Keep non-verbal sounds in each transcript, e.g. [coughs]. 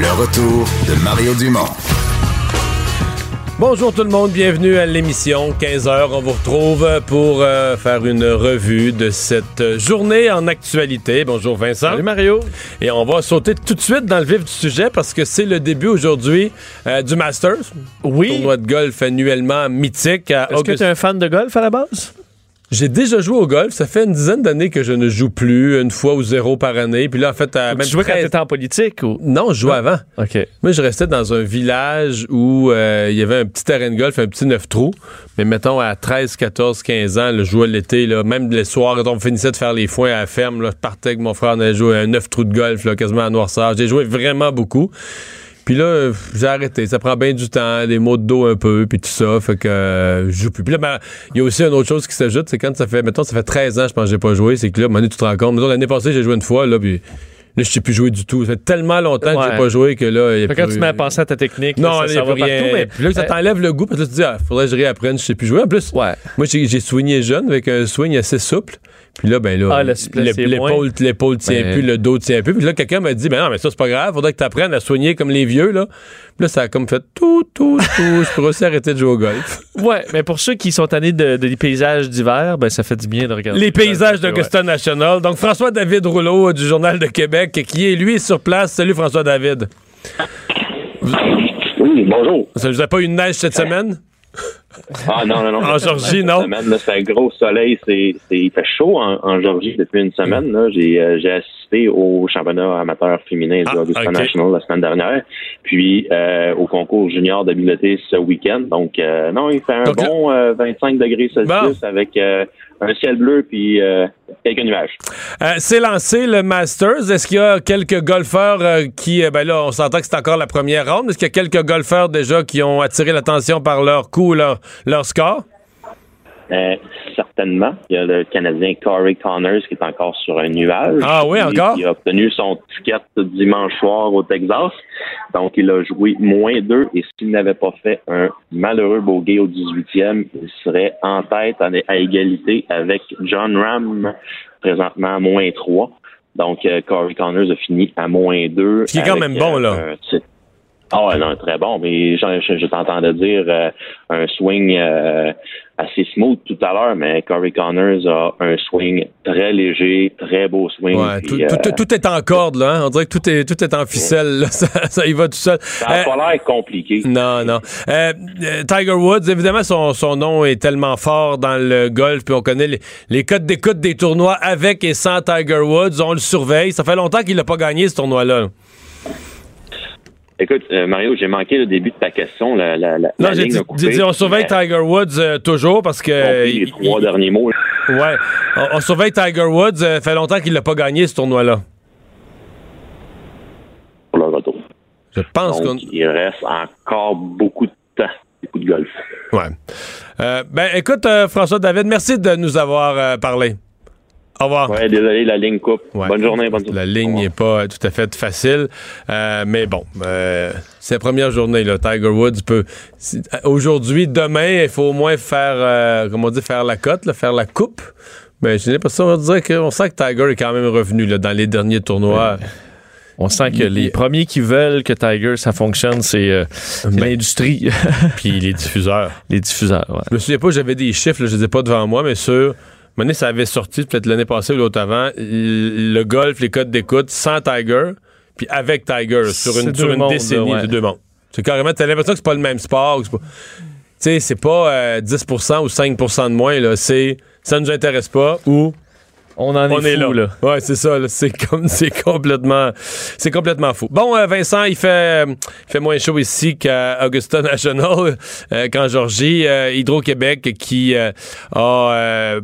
Le retour de Mario Dumont. Bonjour tout le monde, bienvenue à l'émission 15h. On vous retrouve pour euh, faire une revue de cette journée en actualité. Bonjour Vincent. Salut Mario. Et on va sauter tout de suite dans le vif du sujet parce que c'est le début aujourd'hui euh, du Masters. Oui. Tournoi de golf annuellement mythique à Est-ce que tu es un fan de golf à la base? J'ai déjà joué au golf. Ça fait une dizaine d'années que je ne joue plus, une fois ou zéro par année. Puis là, en fait, à tu même jouais quand 13 tu étais en politique ou? Non, je jouais avant. OK. Moi, je restais dans un village où euh, il y avait un petit terrain de golf, un petit neuf trous. Mais mettons, à 13, 14, 15 ans, je jouais l'été, là, même les soirs, quand on finissait de faire les foins à la ferme, là, je partais avec mon frère, on allait jouer un neuf trous de golf, là, quasiment à noirceur. J'ai joué vraiment beaucoup. Puis là, j'ai arrêté. Ça prend bien du temps, des maux de dos un peu, puis tout ça. Fait que euh, je joue plus. Puis là, ben, il y a aussi une autre chose qui s'ajoute, c'est quand ça fait, mettons, ça fait 13 ans, je pense que j'ai pas joué, c'est que là, donné, tu te rends compte. L'année passée, j'ai joué une fois, là, puis là, je sais plus jouer du tout. Ça fait tellement longtemps que j'ai Ouais. pas joué que là, y a Quand tu mets à penser à ta technique, non, là, ça, ça va rien. partout, mais. Puis là, ça t'enlève le goût parce que là, tu te dis, ah, faudrait que je réapprenne, je sais plus jouer. En plus, Ouais. moi, j'ai j'ai soigné jeune avec un swing assez souple. Puis là, ben là, Ah, l'épaule, l'épaule tient Ben- plus, le dos tient plus. Puis là, quelqu'un m'a dit, ben non, mais ça, c'est pas grave, faudrait que tu apprennes à soigner comme les vieux, là. Puis là, ça a comme fait tout, tout, tout. je pourrais aussi arrêter de jouer au golf. [laughs] Ouais, mais pour ceux qui sont tannés de, de- des paysages d'hiver, ben ça fait du bien de regarder. Les paysages Ouais. d'Augusta National. Donc, François-David Rouleau du Journal de Québec, qui est, lui, sur place. Salut, François-David. Oui, bonjour. Ça vous a pas eu de neige cette semaine? Ah non, non, non. En Georgie, non? C'est un gros soleil. C'est, c'est, il fait chaud en, en Georgie depuis une semaine. Là. J'ai, euh, j'ai assisté au championnat amateur féminin du Ah, Augusta ok. National la semaine dernière, puis euh, au concours junior d'habileté ce week-end. Donc, euh, non, il fait un Donc bon euh, 25 degrés Celsius avec un ciel bleu puis euh, quelques nuages. Euh, c'est lancé le Masters. Est-ce qu'il y a quelques golfeurs euh, qui, euh, ben là, on s'entend que c'est encore la première ronde. Est-ce qu'il y a quelques golfeurs déjà qui ont attiré l'attention par leur coup, leur, leur score? Euh, certainement. Il y a le Canadien Corey Connors qui est encore sur un nuage. Ah oui, encore? Il a obtenu son ticket dimanche soir au Texas. Donc, il a joué moins deux. Et s'il n'avait pas fait un malheureux bogey au 18e, il serait en tête à, à égalité avec John Ram, présentement à moins trois. Donc, euh, Corey Connors a fini à moins deux. Ce qui est quand même bon, euh, là. un Ah ouais, non, très bon. Mais je, je, je t'entendais dire euh, un swing euh, assez smooth tout à l'heure, mais Corey Connors a un swing très léger, très beau swing. Ouais, puis, tout, euh, tout- tout est en corde, là. hein. On dirait que tout est, tout est en ficelle. là. [laughs] Ça, ça y va tout seul. ça n'a pas l'air compliqué. Non, non. Euh, euh, Tiger Woods, évidemment, son, son nom est tellement fort dans le golf, puis on connaît les, les codes d'écoute des tournois avec et sans Tiger Woods. On le surveille. Ça fait longtemps qu'il n'a pas gagné ce tournoi-là. Écoute, euh, Mario, j'ai manqué le début de ta question. La, la, la, Non, j'ai dit, on surveille Tiger Woods euh, toujours parce que. compris les il- trois il- derniers mots. ouais, on, on surveille Tiger Woods. euh, fait longtemps qu'il n'a pas gagné ce tournoi-là. pour le retour. Je pense qu'on. Il reste encore beaucoup de temps, beaucoup de golf. Ouais. Euh, ben, écoute, euh, François David, merci de nous avoir euh, parlé. Au revoir. Ouais, désolé, la ligne coupe. Ouais. Bonne journée, bonne La ligne n'est pas tout à fait facile. Euh, mais bon, euh, c'est la première journée. Là. Tiger Woods peut. si- Aujourd'hui, demain, il faut au moins faire, euh, comment on dit, faire la cote, là, faire la coupe. Mais je n'ai pas ça. On dirait qu'on sent que Tiger est quand même revenu là, dans les derniers tournois. On sent que les premiers qui veulent que Tiger, ça fonctionne, c'est euh, l'industrie, Puis les diffuseurs. [laughs] les diffuseurs. ouais. Je me souviens pas, j'avais des chiffres, là, je les ai pas devant moi, mais sur. Donné, ça avait sorti, peut-être l'année passée ou l'autre avant, le golf, les codes d'écoute sans Tiger, puis avec Tiger, sur une, sur une mondes, décennie là, ouais. de deux mondes. C'est carrément, t'as l'impression que c'est pas le même sport. Tu sais, c'est pas 10% euh, ou 5% de moins, là. C'est ça nous intéresse pas ou on en est, fou, là. Ouais, c'est ça. C'est comme [laughs] c'est complètement c'est complètement fou. Bon, euh, Vincent, il fait fait moins chaud ici qu'à Augusta National, euh, qu'en Georgie. Hydro-Québec qui a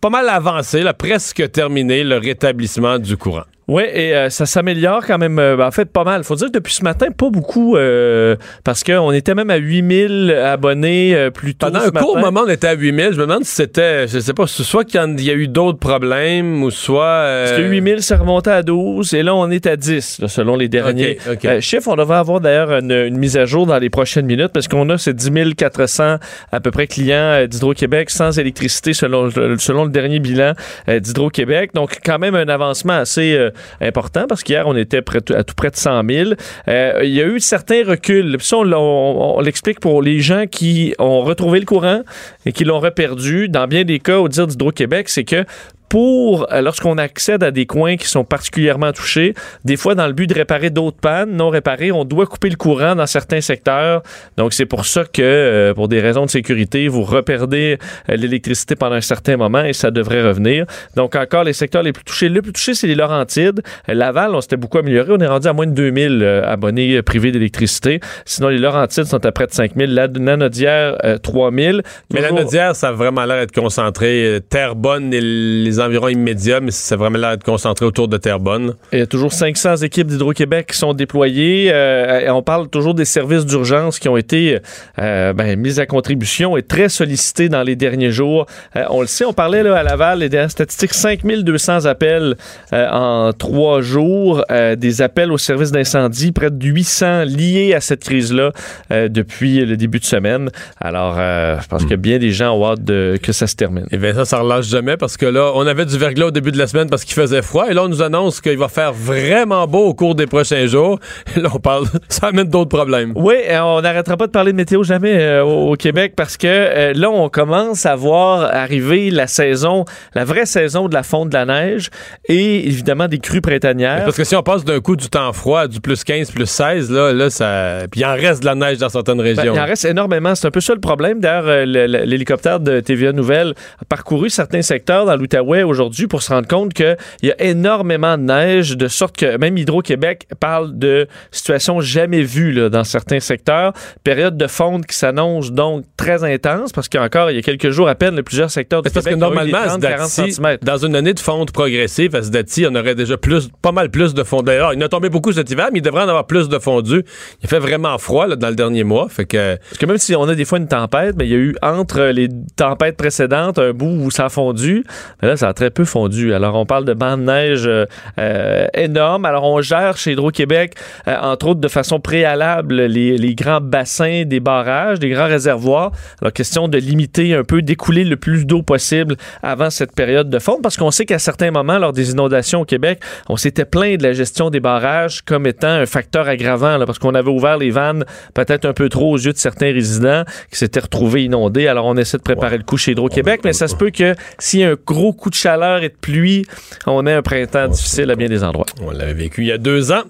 pas mal avancé, là, presque terminé le rétablissement du courant. Oui, et euh, ça s'améliore quand même, euh, ben, en fait, pas mal. faut dire que depuis ce matin, pas beaucoup, euh, parce qu'on était même à 8000 abonnés plus tôt Pendant un court moment, on était à 8000. Je me demande si c'était, je sais pas, soit qu'il y a eu d'autres problèmes, ou soit... Parce que 8000, c'est remonté à 12, et là, on est à 10, selon les derniers chiffres. On devrait avoir d'ailleurs une, mise à jour dans les prochaines minutes, parce qu'on a ces 10 400 à peu près clients d'Hydro-Québec sans électricité, selon, selon le dernier bilan d'Hydro-Québec. Donc, quand même un avancement assez important parce qu'hier, on était à tout près de 100 000. Euh, il y a eu certains reculs. Ça, on, l'explique pour les gens qui ont retrouvé le courant et qui l'ont reperdu. Dans bien des cas, au dire d'Hydro-Québec, c'est que pour, euh, lorsqu'on accède à des coins qui sont particulièrement touchés, des fois, dans le but de réparer d'autres pannes non réparées, on doit couper le courant dans certains secteurs. Donc, c'est pour ça que, euh, pour des raisons de sécurité, vous reperdez euh, l'électricité pendant un certain moment et ça devrait revenir. Donc, encore, les secteurs les plus touchés. Le plus touché, c'est les Laurentides. Laval, on s'était beaucoup amélioré. On est rendu à moins de 2000 abonnés privés d'électricité. Sinon, les Laurentides sont à près de 5000. La Nanodière, 3000. Mais la Nanodière, ça a vraiment l'air d'être concentré. Terrebonne et les environ immédiat, mais c'est vraiment l'air de concentrer autour de Terrebonne. Il y a toujours 500 équipes d'Hydro-Québec qui sont déployées. Euh, on parle toujours des services d'urgence qui ont été euh, ben, mis à contribution et très sollicités dans les derniers jours. Euh, on le sait, on parlait là, à Laval, les dernières statistiques, 5200 appels en trois jours, des appels au service d'incendie, près de 800 liés à cette crise-là depuis le début de semaine. Alors, je pense y a bien des gens ont hâte de, que ça se termine. Et bien ça, ça relâche jamais parce que là, on a avait du verglas au début de la semaine parce qu'il faisait froid. Et là, on nous annonce qu'il va faire vraiment beau au cours des prochains jours. Et là, on parle, [laughs] ça amène d'autres problèmes. Oui, on n'arrêtera pas de parler de météo jamais euh, au, Québec parce que euh, là, on commence à voir arriver la saison, la vraie saison de la fonte de la neige et évidemment des crues printanières. Parce que si on passe d'un coup du temps froid du plus 15, plus 16, là, là ça. Puis il en reste de la neige dans certaines ben, régions. il en reste énormément. C'est un peu ça le problème. D'ailleurs, euh, l'hélicoptère de TVA Nouvelle a parcouru certains secteurs dans l'Outaouais aujourd'hui pour se rendre compte qu'il y a énormément de neige, de sorte que même Hydro-Québec parle de situation jamais vue là, dans certains secteurs. Période de fonte qui s'annonce donc très intense parce qu'encore, il y a quelques jours à peine, plusieurs secteurs de Québec parce que normalement, dans une année de fonte progressive, à on aurait déjà plus, pas mal plus de fondu. D'ailleurs, il a tombé beaucoup cet hiver, mais il devrait en avoir plus de fondu. Il fait vraiment froid là, dans le dernier mois. Fait que... Parce que même si on a des fois une tempête, mais il y a eu entre les tempêtes précédentes un bout où ça a fondu. Mais là, ça a très peu fondu. Alors, on parle de bancs de neige euh, euh, énormes. Alors, on gère chez Hydro-Québec, euh, entre autres, de façon préalable, les, grands bassins des barrages, des grands réservoirs. Alors, question de limiter un peu, d'écouler le plus d'eau possible avant cette période de fonte, parce qu'on sait qu'à certains moments, lors des inondations au Québec, on s'était plaint de la gestion des barrages comme étant un facteur aggravant, parce qu'on avait ouvert les vannes peut-être un peu trop aux yeux de certains résidents qui s'étaient retrouvés inondés. Alors, on essaie de préparer le coup chez Hydro-Québec, mais ça se peut que s'il y a un gros coup de chaleur et de pluie, on a un printemps difficile à bien des endroits. On l'avait vécu il y a deux ans.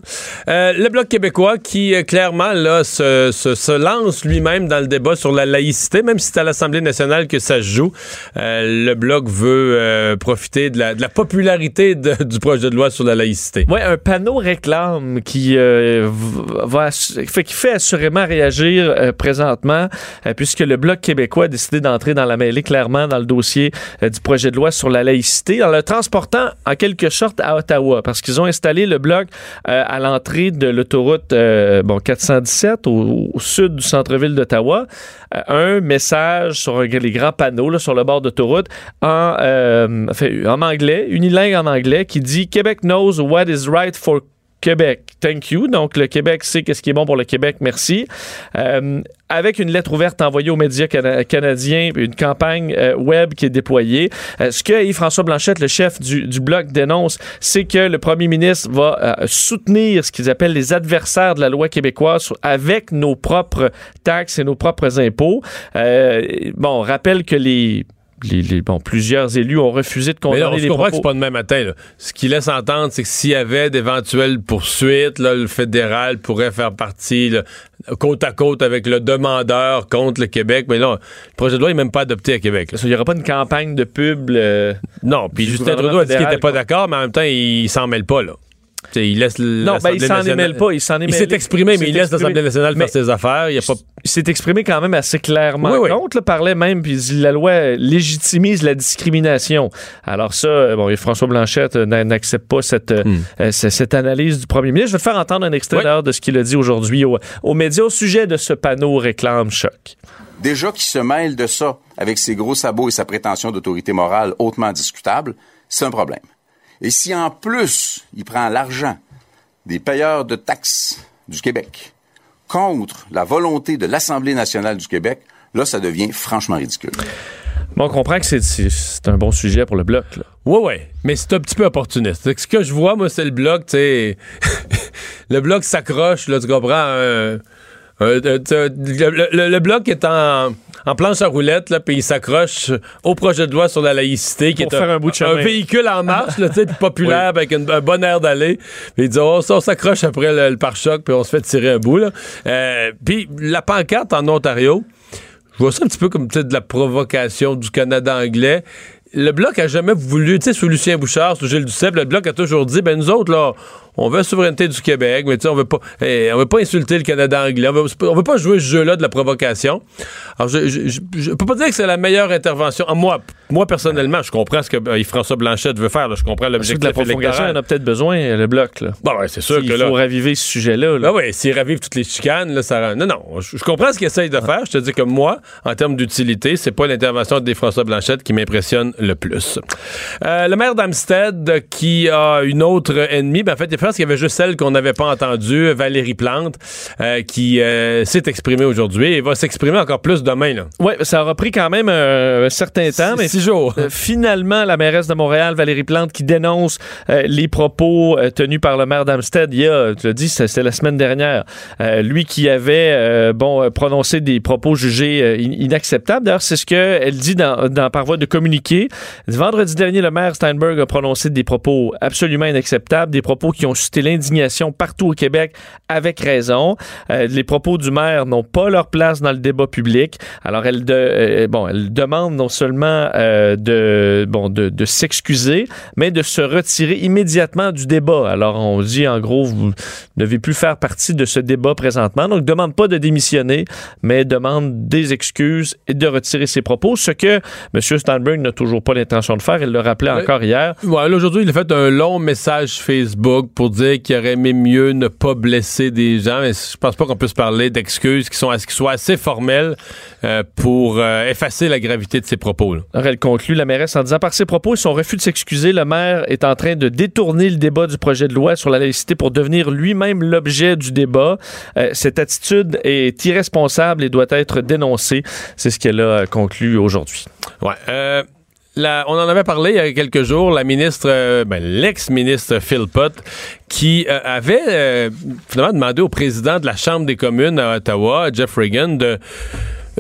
Euh, le Bloc québécois qui, euh, clairement, là, se, se, lance lui-même dans le débat sur la laïcité, même si c'est à l'Assemblée nationale que ça se joue. Euh, le Bloc veut profiter de la, de la popularité [laughs] du projet de loi sur la laïcité. Oui, un panneau réclame qui, va, fait, qui fait assurément réagir présentement, puisque le Bloc québécois a décidé d'entrer dans la mêlée clairement dans le dossier du projet de loi sur la laïcité en le transportant en quelque sorte à Ottawa parce qu'ils ont installé le bloc euh, à l'entrée de l'autoroute euh, bon 417 au, sud du centre-ville d'Ottawa. Euh, un message sur les grands panneaux sur le bord d'autoroute en, en anglais, unilingue en anglais, qui dit Québec knows what is right for Québec. Thank you. Donc, le Québec sait qu'est-ce qui est bon pour le Québec. Merci. Euh, avec une lettre ouverte envoyée aux médias canadiens, une campagne euh, web qui est déployée. Euh, ce que Yves-François Blanchette, le chef du, Bloc, dénonce, c'est que le premier ministre va soutenir ce qu'ils appellent les adversaires de la loi québécoise avec nos propres taxes et nos propres impôts. bon, on rappelle que les bon, plusieurs élus ont refusé de condamner mais là, on les propos. que c'est pas demain matin. Là. Ce qui laisse entendre, c'est que s'il y avait d'éventuelles poursuites, là, le fédéral pourrait faire partie là, côte à côte avec le demandeur contre le Québec. Mais là, le projet de loi n'est même pas adopté à Québec. Il n'y aura pas une campagne de pub. Non, puis Justin Trudeau a dit qu'il n'était pas d'accord, mais en même temps, il s'en mêle pas, là. Il laisse Non, ben, il s'en nationale- émêle pas. Il s'en Il s'est exprimé, mais il laisse l'Assemblée nationale faire ses affaires. Il pas... Il s'est exprimé quand même assez clairement Oui, oui. contre, là, parlait même, puis il dit, la loi légitimise la discrimination. Alors ça, euh, bon, et François Blanchette euh, n'a- n'accepte pas cette, euh, euh, c- cette analyse du premier ministre. Je vais te faire entendre un extrait Oui. d'ailleurs de ce qu'il a dit aujourd'hui aux, aux médias au sujet de ce panneau réclame choc. Déjà qui se mêle de ça avec ses gros sabots et sa prétention d'autorité morale hautement discutable, c'est un problème. Et si en plus il prend l'argent des payeurs de taxes du Québec contre la volonté de l'Assemblée nationale du Québec, là, ça devient franchement ridicule. Bon, on comprend que c'est- un bon sujet pour le bloc. là. Ouais, ouais. Mais c'est un petit peu opportuniste. Ce que je vois, moi, c'est le bloc, tu sais. [laughs] le bloc s'accroche, là, tu comprends? un- un- un- tu sais, le, le- le bloc est en, en planche à roulettes, là, puis il s'accroche au projet de loi sur la laïcité, qui Pour est faire un bout de chemin. véhicule en marche, là, tu sais, puis populaire, avec une- un bon air d'aller. Puis il dit, oh, ça, on s'accroche après le, le pare-choc, puis on se fait tirer un bout, là. Euh, puis la pancarte en Ontario, je vois ça un petit peu comme peut-être de la provocation du Canada anglais. Le Bloc a jamais voulu, tu sais, sous Lucien Bouchard, sous Gilles Duceppe, le Bloc a toujours dit, ben nous autres, là, on veut la souveraineté du Québec, mais tu sais, on veut pas, eh, on veut pas insulter le Canada anglais, on veut, on veut pas jouer ce jeu-là de la provocation. Alors, je, je, peux pas dire que c'est la meilleure intervention. Ah, moi, moi, personnellement, je comprends ce que euh, François Blanchette veut faire, là. je comprends l'objectif de la il électoral. en a peut-être besoin, euh, le bloc. Là. Bon, ouais, c'est sûr Il que là. faut raviver ce sujet-là. là. Ah oui, s'il ravive toutes les chicanes, là, ça. Non, non, je, je comprends ce qu'il essaye de faire. Je te dis que moi, en termes d'utilité, c'est pas l'intervention de François Blanchette qui m'impressionne le plus. Euh, le maire d'Amstead qui a une autre ennemie, ben, en fait, je pense qu'il y avait juste celle qu'on n'avait pas entendue, Valérie Plante, euh, qui euh, s'est exprimée aujourd'hui et va s'exprimer encore plus demain. Oui, ça aura pris quand même un, un certain temps, mais Six jours. Euh, finalement, la mairesse de Montréal, Valérie Plante, qui dénonce euh, les propos euh, tenus par le maire d'Amstead il y a, tu l'as dit, c'était la semaine dernière. Euh, lui qui avait euh, bon euh, prononcé des propos jugés euh, in- inacceptables. D'ailleurs, c'est ce qu'elle dit dans, dans par voie de communiqué. Vendredi dernier, le maire Steinberg a prononcé des propos absolument inacceptables, des propos qui ont suscité l'indignation partout au Québec avec raison. Euh, les propos du maire n'ont pas leur place dans le débat public. Alors, elle, de, euh, bon, elle demande non seulement euh, de, bon, de, de s'excuser, mais de se retirer immédiatement du débat. Alors, on dit en gros, vous ne devez plus faire partie de ce débat présentement. Donc, demande pas de démissionner, mais demande des excuses et de retirer ses propos, ce que M. Steinberg n'a toujours pas l'intention de faire. Il le rappelait encore hier. Ouais, aujourd'hui, il a fait un long message Facebook pour dire qu'il aurait aimé mieux ne pas blesser des gens, mais je pense pas qu'on puisse parler d'excuses qui, sont, qui soient assez formelles euh, pour euh, effacer la gravité de ses propos. là. Alors, elle conclut la mairesse en disant par ses propos et son refus de s'excuser, le maire est en train de détourner le débat du projet de loi sur la laïcité pour devenir lui-même l'objet du débat. Euh, cette attitude est irresponsable et doit être dénoncée. C'est ce qu'elle a conclu aujourd'hui. Ouais. On en avait parlé il y a quelques jours, la ministre, euh, ben, l'ex-ministre Philpott, qui euh, avait euh, finalement demandé au président de la Chambre des communes à Ottawa, Jeff Reagan, de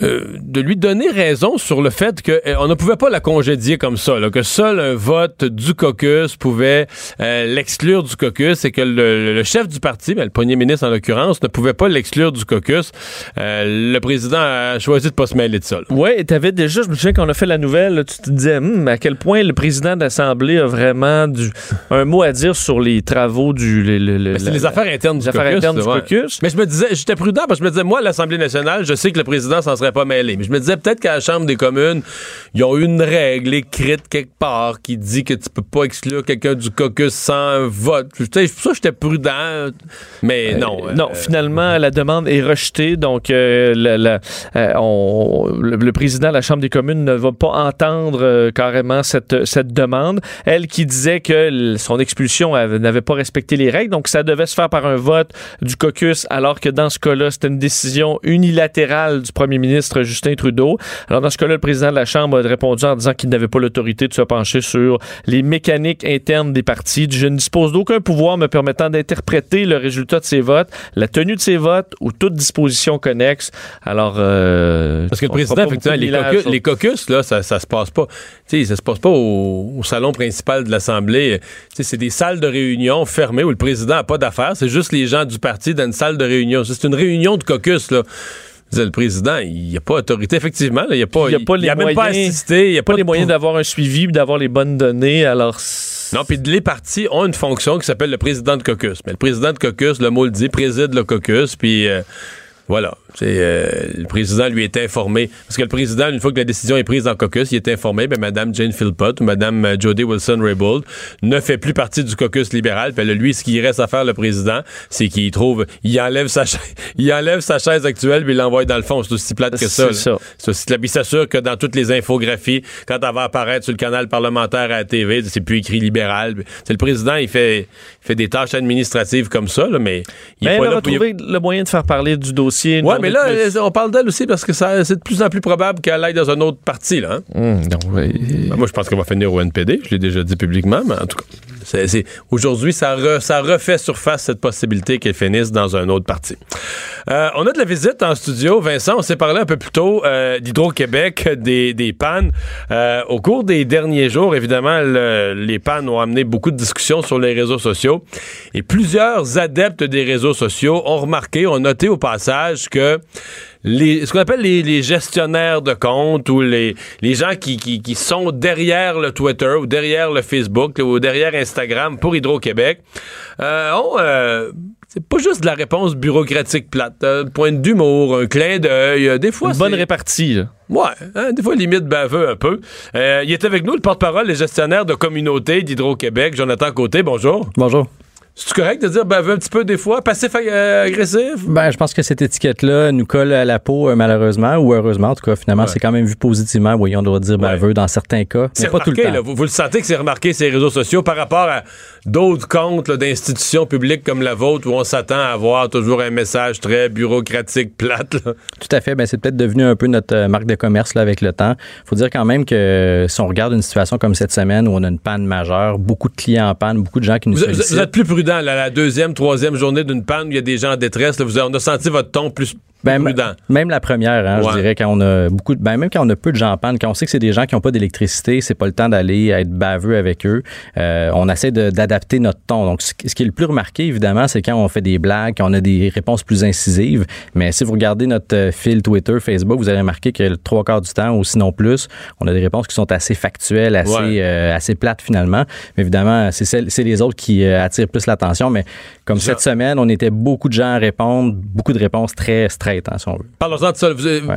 euh, de lui donner raison sur le fait qu'on ne pouvait pas la congédier comme ça, là, que seul un vote du caucus pouvait euh, l'exclure du caucus et que le, le chef du parti, ben, le premier ministre en l'occurrence, ne pouvait pas l'exclure du caucus. Euh, le président a choisi de pas se mêler de ça. Oui, et t'avais déjà, je me souviens qu'on a fait la nouvelle, là, tu te disais Hum, à quel point le président de l'Assemblée a vraiment du, un mot à dire sur les travaux du. le- le- le- Ben, c'est les affaires internes les du affaires caucus. internes du caucus. Mais je me disais, j'étais prudent parce que je me disais, moi, l'Assemblée nationale, je sais que le président s'en serait pas mêlé. Mais je me disais peut-être qu'à la Chambre des communes, ils ont une règle écrite quelque part qui dit que tu peux pas exclure quelqu'un du caucus sans un vote. C'est pour ça que j'étais prudent. Mais non. Euh, non, euh, finalement, la demande est rejetée. Donc, euh, la- la- euh, on- le, le président de la Chambre des communes ne va pas entendre euh, carrément cette, cette demande. Elle qui disait que son expulsion avait- n'avait pas respecté les règles, donc ça devait se faire par un vote du caucus, alors que dans ce cas-là, c'était une décision unilatérale du premier ministre ministre Justin Trudeau. Alors, dans ce cas-là, le président de la Chambre a répondu en disant qu'il n'avait pas l'autorité de se pencher sur les mécaniques internes des partis. Je ne dispose d'aucun pouvoir me permettant d'interpréter le résultat de ces votes, la tenue de ces votes ou toute disposition connexe. Alors, euh, parce que le président, effectivement, les caucus, là, ça, ça se passe pas. Tu sais, ça se passe pas au, salon principal de l'Assemblée. Tu sais, c'est des salles de réunion fermées où le président n'a pas d'affaires. C'est juste les gens du parti dans une salle de réunion. C'est une réunion de caucus, là le président, il n'y a pas autorité. Effectivement, il n'y a pas, il a, a même pas assisté. Il n'y a pas, les moyens d'avoir un suivi, d'avoir les bonnes données. Alors. Non, puis les partis ont une fonction qui s'appelle le président de caucus. Mais le président de caucus, le mot le dit, préside le caucus, puis. Euh, voilà. Euh, le président lui est informé. Parce que le président, une fois que la décision est prise en caucus, il est informé, ben, Mme Jane Philpott ou Mme euh, Jody Wilson-Raybould ne fait plus partie du caucus libéral. Puis lui, ce qu'il reste à faire, le président, c'est qu'il trouve, il enlève sa chaise, [laughs] il enlève sa chaise actuelle puis il l'envoie dans le fond. C'est aussi plate que ça. C'est ça. C'est aussi Il s'assure que dans toutes les infographies, quand elle va apparaître sur le canal parlementaire à la TV, c'est plus écrit libéral. C'est le président, il fait, fait des tâches administratives comme ça, là, mais il mais pas là trouver le moyen de faire parler du dossier. Ouais, mais là, on parle d'elle aussi parce que c'est de plus en plus probable qu'elle aille dans un autre parti. Là, hein. hum, ben, moi, je pense qu'elle va finir au NPD. Je l'ai déjà dit publiquement, mais en tout cas, aujourd'hui, ça, ça refait surface cette possibilité qu'elle finisse dans un autre parti. Euh, on a de la visite en studio. Vincent, on s'est parlé un peu plus tôt euh, d'Hydro-Québec, des, des pannes. Euh, au cours des derniers jours, évidemment, les pannes ont amené beaucoup de discussions sur les réseaux sociaux. Et plusieurs adeptes des réseaux sociaux ont remarqué, ont noté au passage que les, ce qu'on appelle les, gestionnaires de comptes ou les, les gens qui, qui, sont derrière le Twitter ou derrière le Facebook ou derrière Instagram pour Hydro-Québec euh, ont... Euh, c'est pas juste de la réponse bureaucratique plate. Un point d'humour, un clin d'œil. Euh, des fois, Une bonne répartie. Là. Ouais, hein, des fois limite baveux un peu. il est avec nous, le porte-parole des gestionnaires de communauté d'Hydro-Québec, Jonathan Côté. Bonjour. Bonjour. C'est correct de dire baveux un petit peu des fois, passif euh, agressif? Ben, je pense que cette étiquette-là nous colle à la peau, euh, malheureusement, ou heureusement, en tout cas, finalement, c'est quand même vu positivement. Oui, on doit dire baveux dans certains cas, mais pas tout le temps. vous, le sentez que c'est remarqué ces réseaux sociaux par rapport à d'autres comptes d'institutions publiques comme la vôtre où on s'attend à avoir toujours un message très bureaucratique, plate. Tout à fait. Ben, c'est peut-être devenu un peu notre euh, marque de commerce là, avec le temps. Il faut dire quand même que si on regarde une situation comme cette semaine où on a une panne majeure, beaucoup de clients en panne, beaucoup de gens qui nous vous, Vous êtes plus prudent la deuxième, troisième journée d'une panne, il y a des gens en détresse. vous, on a senti votre ton plus ben, même la première, hein, je dirais, quand on a beaucoup, ben, même quand on a peu de gens en panne, quand on sait que c'est des gens qui n'ont pas d'électricité, c'est pas le temps d'aller être baveux avec eux. Euh, on essaie d'adapter notre ton. Donc, ce qui est le plus remarqué, évidemment, c'est quand on fait des blagues, quand on a des réponses plus incisives. Mais si vous regardez notre euh, fil Twitter, Facebook, vous allez remarquer que le trois quarts du temps, ou sinon plus, on a des réponses qui sont assez factuelles, assez, euh, assez plates finalement. Mais évidemment, c'est les autres qui attirent plus l'attention. Mais comme cette semaine, on était beaucoup de gens à répondre, beaucoup de réponses très straight, hein, si on veut. Parlons-en de ça.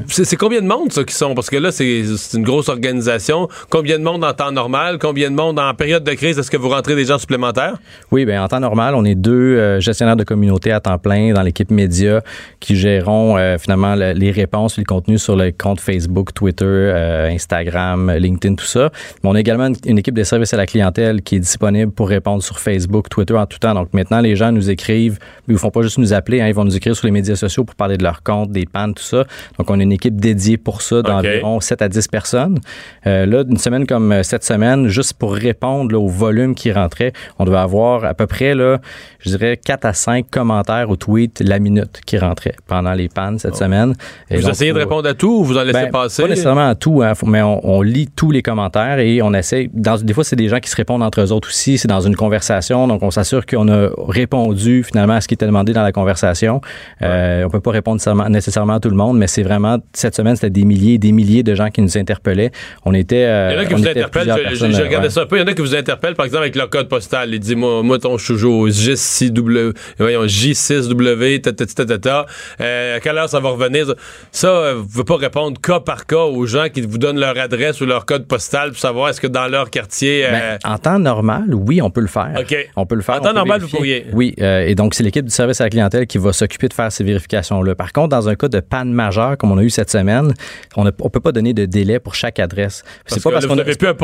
C'est combien de monde, ça, qui sont? Parce que là, c'est une grosse organisation. Combien de monde en temps normal? Combien de monde en période de crise? Est-ce que vous rentrez des gens supplémentaires? Oui, bien, en temps normal, on est deux euh, gestionnaires de communauté à temps plein dans l'équipe média qui géreront euh, finalement les réponses, les contenus sur les comptes Facebook, Twitter, euh, Instagram, LinkedIn, tout ça. Mais on a également une, une équipe de services à la clientèle qui est disponible pour répondre sur Facebook, Twitter en tout temps. Donc maintenant, les gens nous écrivent, mais ils ne font pas juste nous appeler, hein, ils vont nous écrire sur les médias sociaux pour parler de leur compte, des pannes, tout ça. Donc, on a une équipe dédiée pour ça d'environ 7 à 10 personnes. Euh, là, une semaine comme euh, cette semaine, juste pour répondre au volume qui rentrait, on devait avoir à peu près, là, je dirais, 4 à 5 commentaires ou tweets la minute qui rentraient pendant les pannes cette semaine. vous essayez de répondre à tout ou vous en laissez ben, passer? Pas nécessairement à tout, hein, mais on, lit tous les commentaires et on essaie. Dans, des fois, c'est des gens qui se répondent entre eux autres aussi. C'est dans une conversation, donc on s'assure qu'on a répondu finalement à ce qui était demandé dans la conversation. Euh, on peut pas répondre nécessairement tout le monde, mais c'est vraiment cette semaine c'était des milliers, et des milliers de gens qui nous interpellaient. On était. Euh, il y en a qui vous interpellent. J'ai regardé ça un peu. Il y en a qui vous interpellent, par exemple avec leur code postal. Ils disent moi, moi ton chouchou J6W, voyons J6W, ta, euh, à quelle heure ça va revenir? Ça, euh, vous ne pouvez pas répondre cas par cas aux gens qui vous donnent leur adresse ou leur code postal pour savoir est-ce que dans leur quartier. Ben, en temps normal, oui, on peut le faire. OK. On peut le faire. En temps normal, vous pourriez. Oui, euh, et donc c'est l'équipe du service à la clientèle qui va s'occuper de faire ces vérifications-là. Par contre, dans un cas de panne majeure, comme on a eu cette semaine, on ne peut pas donner de délai pour chaque adresse. C'est pas parce qu'on